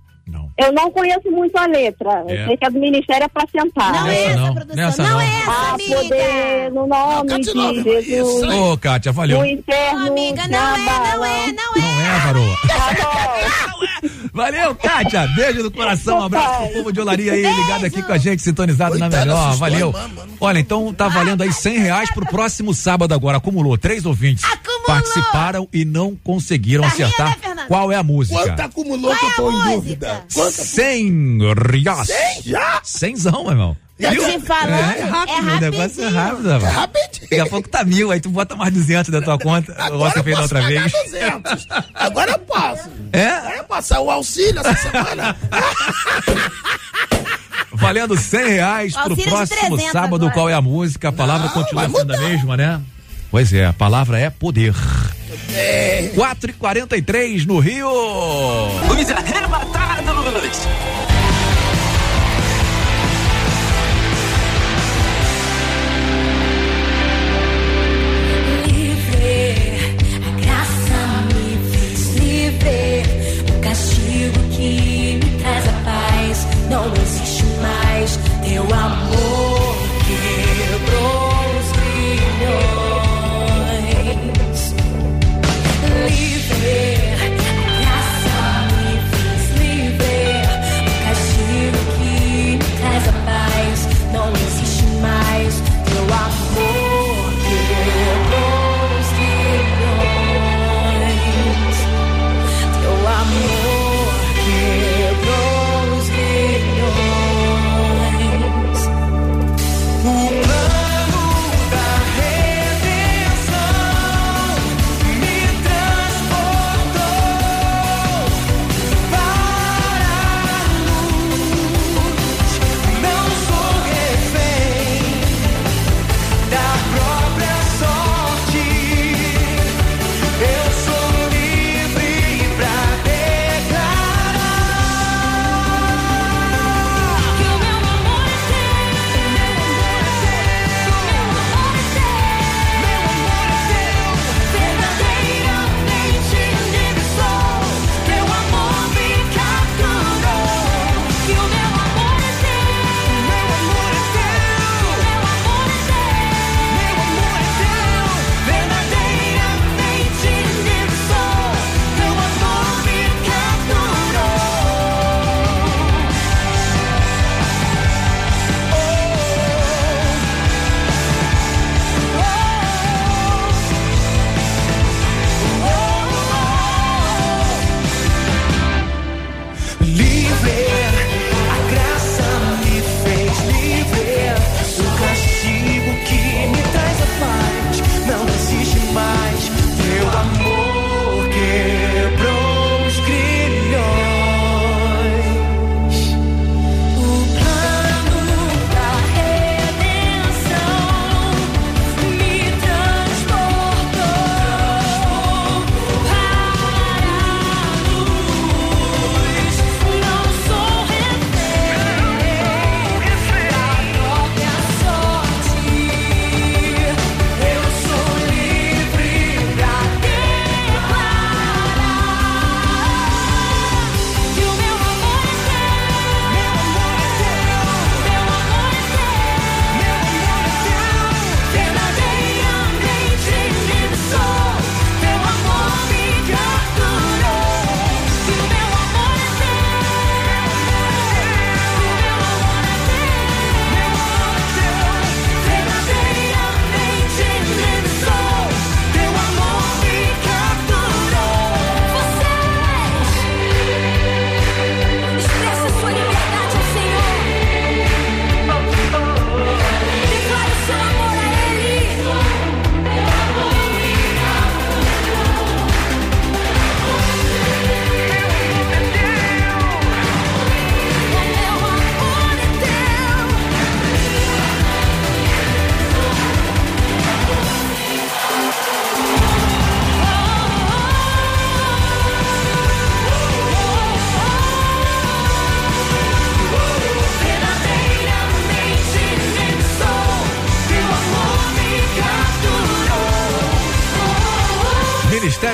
Speaker 18: Eu não conheço muito a letra.
Speaker 3: É.
Speaker 18: Eu sei que é do Ministério Apacentado.
Speaker 14: Não
Speaker 3: Nessa
Speaker 14: é essa,
Speaker 3: não,
Speaker 14: produção.
Speaker 3: nessa
Speaker 14: não,
Speaker 3: não.
Speaker 14: é essa,
Speaker 18: Há
Speaker 14: amiga.
Speaker 18: poder no
Speaker 7: Não,
Speaker 18: nome
Speaker 7: cante de.
Speaker 18: Jesus.
Speaker 3: Ô, Kátia, valeu.
Speaker 18: O inferno
Speaker 14: Não, amiga,
Speaker 18: se
Speaker 14: não é, não é, não
Speaker 3: Não
Speaker 14: é.
Speaker 3: é, varoa.
Speaker 18: Tá bom.
Speaker 3: Valeu, Kátia. Beijo no coração. Um abraço pro povo de Olaria aí, ligado aqui com a gente, sintonizado
Speaker 7: Coitada na melhor.
Speaker 3: Valeu. Olha, então tá valendo aí cem reais pro próximo sábado agora. Acumulou três ouvintes.
Speaker 14: Acumulou.
Speaker 3: Participaram e não conseguiram acertar
Speaker 12: qual é a música.
Speaker 7: Quanto acumulou que eu tô em dúvida?
Speaker 12: Cem reais.
Speaker 7: Cem? Já?
Speaker 12: Cenzão, irmão.
Speaker 2: Tô
Speaker 12: mil?
Speaker 2: te falando,
Speaker 12: é, é rápido.
Speaker 2: É rápido.
Speaker 12: O negócio é rápido, rapaz.
Speaker 7: É rapidinho.
Speaker 12: Daqui a pouco tá mil, aí tu bota mais 200 da tua conta.
Speaker 7: Agora
Speaker 12: você fez da outra vez.
Speaker 7: 200. Agora eu posso.
Speaker 12: É?
Speaker 7: Agora eu passar é O auxílio essa semana.
Speaker 12: Valendo 100 reais pro próximo sábado.
Speaker 2: Agora.
Speaker 12: Qual é a música? A palavra Não,
Speaker 7: continua
Speaker 12: sendo a mesma, né? Pois é, a palavra é poder.
Speaker 7: É.
Speaker 12: 4h43 no Rio.
Speaker 5: Luiz Os
Speaker 12: arrebatados!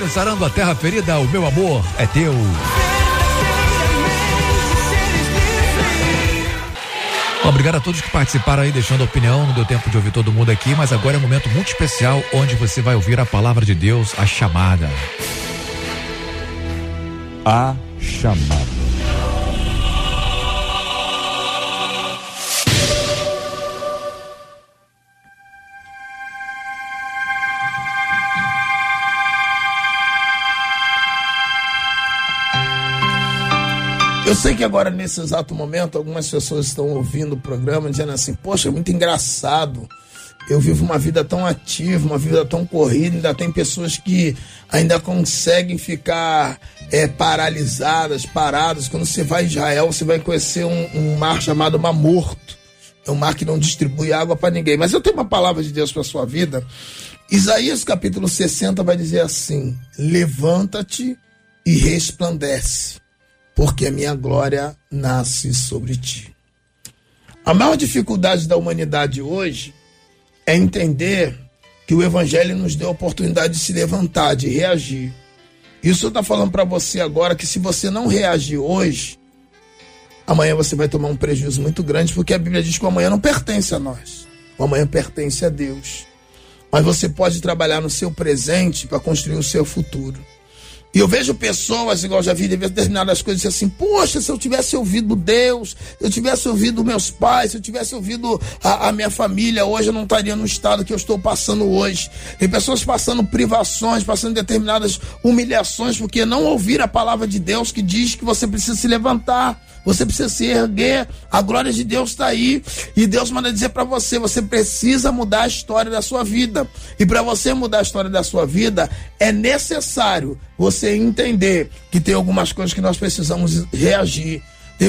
Speaker 12: sarando a terra ferida, o meu amor é teu. Obrigado a todos que participaram aí, deixando a opinião. Não deu tempo de ouvir todo mundo aqui, mas agora é um momento muito especial onde você vai ouvir a palavra de Deus, a chamada.
Speaker 3: A chamada.
Speaker 7: Sei que agora, nesse exato momento, algumas pessoas estão ouvindo o programa dizendo assim: Poxa, é muito engraçado. Eu vivo uma vida tão ativa, uma vida tão corrida, ainda tem pessoas que ainda conseguem ficar é, paralisadas, paradas. Quando você vai a Israel, você vai conhecer um, um mar chamado Mar Morto. É um mar que não distribui água para ninguém. Mas eu tenho uma palavra de Deus para sua vida. Isaías capítulo 60 vai dizer assim: Levanta-te e resplandece, porque a minha glória nasce sobre ti. A maior dificuldade da humanidade hoje é entender que o Evangelho nos deu a oportunidade de se levantar, de reagir. Isso eu estou falando para você agora que se você não reagir hoje, amanhã você vai tomar um prejuízo muito grande, porque a Bíblia diz que o amanhã não pertence a nós, o amanhã pertence a Deus. Mas você pode trabalhar no seu presente para construir o seu futuro. E eu vejo pessoas, igual já vi determinadas coisas, assim, poxa, se eu tivesse ouvido Deus, se eu tivesse ouvido meus pais, se eu tivesse ouvido a, a, minha família, hoje eu não estaria no estado que eu estou passando hoje. Tem pessoas passando privações, passando determinadas humilhações, porque não ouviram a palavra de Deus que diz que você precisa se levantar. Você precisa se erguer, a glória de Deus está aí. E Deus manda dizer para você: você precisa mudar a história da sua vida. E para você mudar a história da sua vida, é necessário você entender que tem algumas coisas que nós precisamos reagir.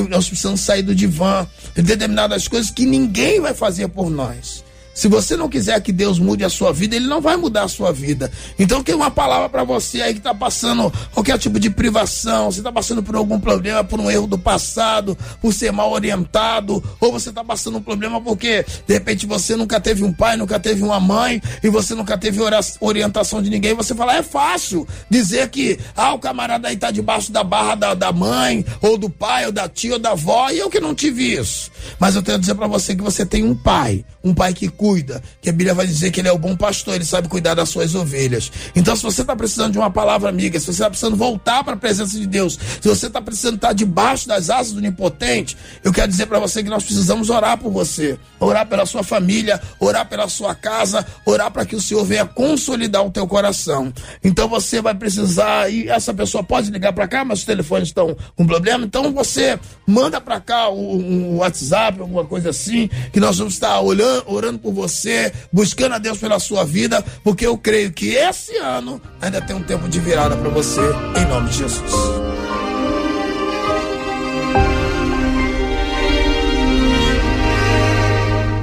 Speaker 7: Nós precisamos sair do divã. Tem determinadas coisas que ninguém vai fazer por nós. Se você não quiser que Deus mude a sua vida, Ele não vai mudar a sua vida. Então, tenho uma palavra para você aí que está passando qualquer tipo de privação, você está passando por algum problema, por um erro do passado, por ser mal orientado, ou você está passando um problema porque, de repente, você nunca teve um pai, nunca teve uma mãe, e você nunca teve orientação de ninguém. Você fala, é fácil dizer que, ah, o camarada aí está debaixo da barra da, da mãe, ou do pai, ou da tia, ou da avó, e eu que não tive isso. Mas eu tenho a dizer para você que você tem um pai, um pai que cuida, que a Bíblia vai dizer que ele é o bom pastor, ele sabe cuidar das suas ovelhas. Então, se você está precisando de uma palavra amiga, se você está precisando voltar para a presença de Deus, se você está precisando estar debaixo das asas do onipotente, eu quero dizer para você que nós precisamos orar por você, orar pela sua família, orar pela sua casa, orar para que o Senhor venha consolidar o teu coração. Então, você vai precisar, e essa pessoa pode ligar para cá, mas os telefones estão com problema, então você manda para cá um, um WhatsApp, alguma coisa assim, que nós vamos estar olhando, orando por você, buscando a Deus pela sua vida, porque eu creio que esse ano ainda tem um tempo de virada para você, em nome de Jesus.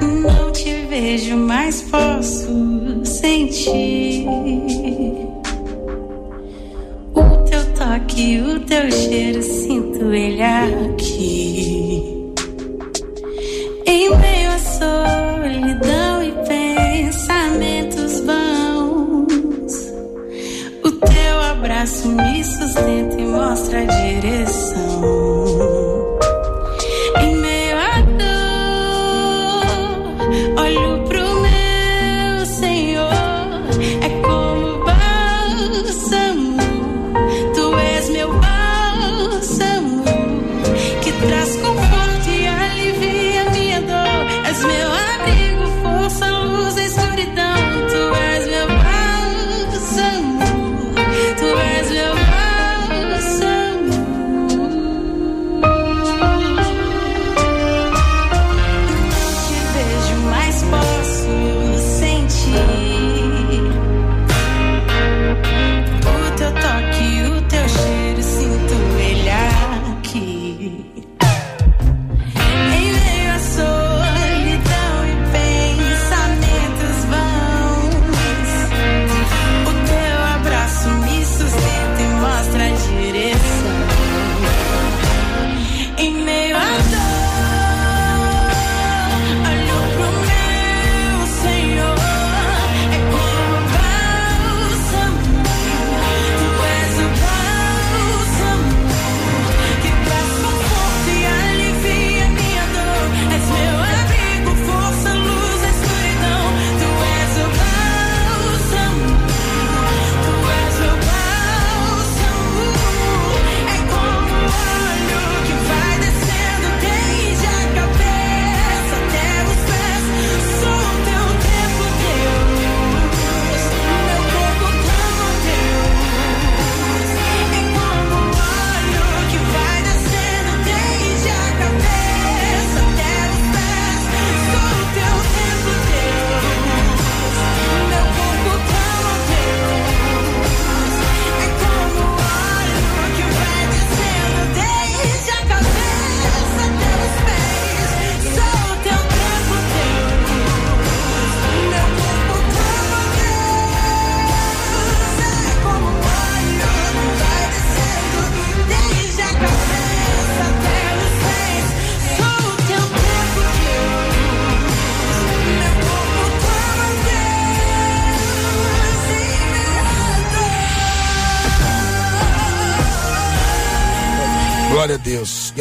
Speaker 12: Não te vejo, mas posso sentir o teu toque, o teu cheiro, sinto ele aqui. Em meio à solidão e pensamentos vãos, o teu abraço me sustenta e mostra a direção.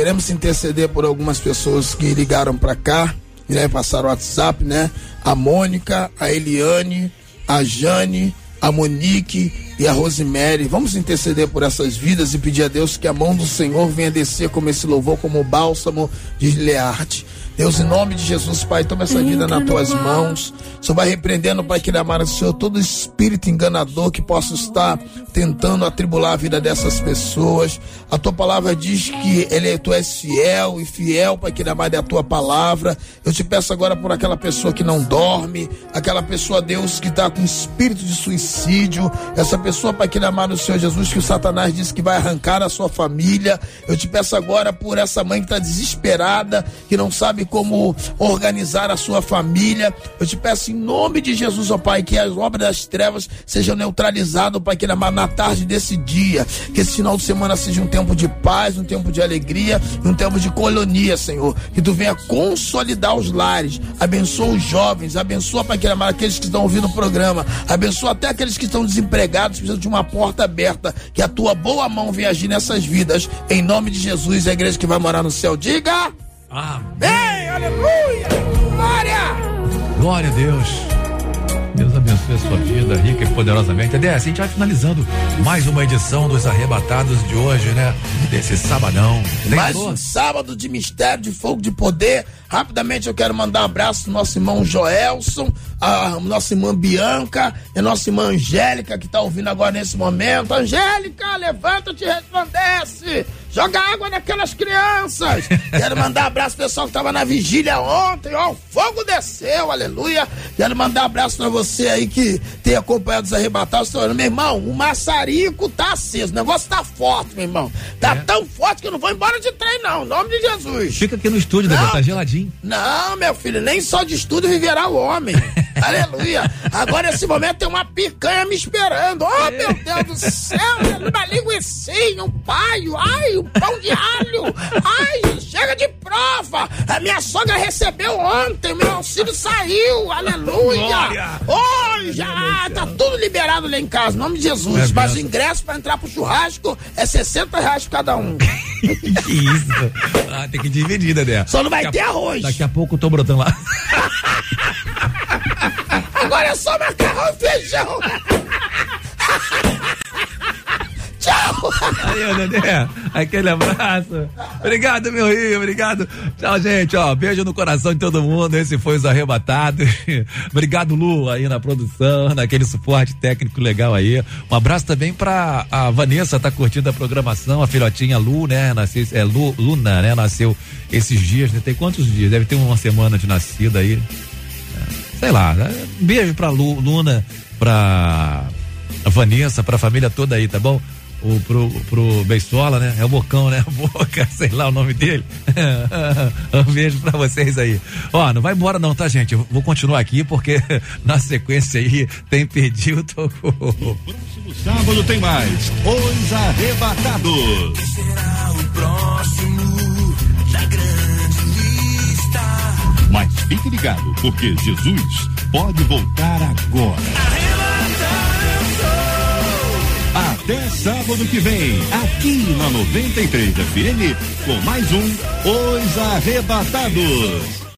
Speaker 7: Queremos interceder por algumas pessoas que ligaram para cá, né, passaram o WhatsApp, né? A Mônica, a Eliane, a Jane, a Monique e a Rosemary. Vamos interceder por essas vidas e pedir a Deus que a mão do Senhor venha descer como esse louvor, como o bálsamo de Gilearte. Deus, em nome de Jesus, Pai, toma essa vida nas tuas mãos. Só vai repreendendo, Pai, que amar o Senhor, todo espírito enganador que possa estar tentando atribular a vida dessas pessoas. A tua palavra diz que ele, tu és fiel e fiel, Pai, que amar é a tua palavra. Eu te peço agora por aquela pessoa que não dorme, aquela pessoa, Deus, que está com espírito de suicídio, essa pessoa, Pai, que amar o Senhor Jesus, que o Satanás disse que vai arrancar a sua família. Eu te peço agora por essa mãe que está desesperada, que não sabe como organizar a sua família. Eu te peço em nome de Jesus, ó Pai, que as obras das trevas sejam neutralizadas, ó Pai, que na tarde desse dia, que esse final de semana seja um tempo de paz, um tempo de alegria, um tempo de colonia, Senhor. Que tu venha consolidar os lares, abençoa os jovens, abençoa, Pai, que aqueles que estão ouvindo o programa, abençoa até aqueles que estão desempregados, precisam de uma porta aberta, que a tua boa mão venha agir nessas vidas, em nome de Jesus, a igreja que vai morar no céu, diga. Amém, aleluia, glória.
Speaker 3: Glória a Deus. Deus abençoe a sua vida rica e poderosamente. Adé, assim a gente vai finalizando mais uma edição dos Arrebatados de hoje, né? Desse sabadão.
Speaker 7: Mais um sábado de mistério, de fogo, de poder. Rapidamente eu quero mandar um abraço pro nosso irmão Joelson, a nossa irmã Bianca e a nossa irmã Angélica que tá ouvindo agora nesse momento. Angélica, levanta-te e resplandece. Joga água naquelas crianças. Quero mandar um abraço pro pessoal que tava na vigília ontem. Ó, o fogo desceu, aleluia. Quero mandar um abraço pra você aí que tem acompanhado os arrebatados. Meu irmão, o maçarico tá aceso. O negócio tá forte, meu irmão. Tá tão forte que eu não vou embora de trem, não. Em nome de Jesus.
Speaker 3: Fica aqui no estúdio, Dedé, tá geladinho.
Speaker 7: Não, meu filho, nem só de estudo viverá o homem. Aleluia. Agora, nesse momento, tem uma picanha me esperando. Oh, meu Deus do céu. Uma linguicinha, um paio. Ai, um pão de alho. Ai, chega de prova. A minha sogra recebeu ontem. Meu auxílio saiu. Aleluia.
Speaker 12: Glória.
Speaker 7: Oh, já tá tudo liberado lá em casa. Em nome de Jesus.
Speaker 3: É
Speaker 7: Mas o ingresso pra entrar pro churrasco é 60 reais cada um.
Speaker 3: Que isso? Ah, tem que dividir, Dedé.
Speaker 7: Só não vai
Speaker 3: Daqui a-
Speaker 7: ter arroz.
Speaker 3: Daqui a pouco eu tô brotando lá.
Speaker 7: Agora é só macarrão e feijão. Tchau.
Speaker 3: Aí, Dedé, aquele abraço. Obrigado, meu Rio, obrigado. Tchau, gente, ó, beijo no coração de todo mundo. Esse foi os arrebatados. obrigado, Lu, aí na produção, naquele suporte técnico legal aí. Um abraço também pra a Vanessa, tá curtindo a programação, a filhotinha Lu, né? Nasceu, é Lu, Luna, né? Nasceu esses dias, né? Tem quantos dias? Deve ter uma semana de nascida aí. É, Sei lá, né? Beijo pra Lu, Luna, pra Vanessa, pra família toda aí, tá bom? O, pro, pro Beisola, né? É o Bocão, né? Boca, sei lá o nome dele. um beijo pra vocês aí. Ó, não vai embora não, tá, gente? Eu vou continuar aqui porque na sequência aí tem pedido, tocou.
Speaker 16: No sábado tem mais Os Arrebatados.
Speaker 12: Será o próximo da grande lista.
Speaker 16: Mas fique ligado, porque Jesus pode voltar agora. Até sábado que vem, aqui na 93 FM, com mais um Os Arrebatados.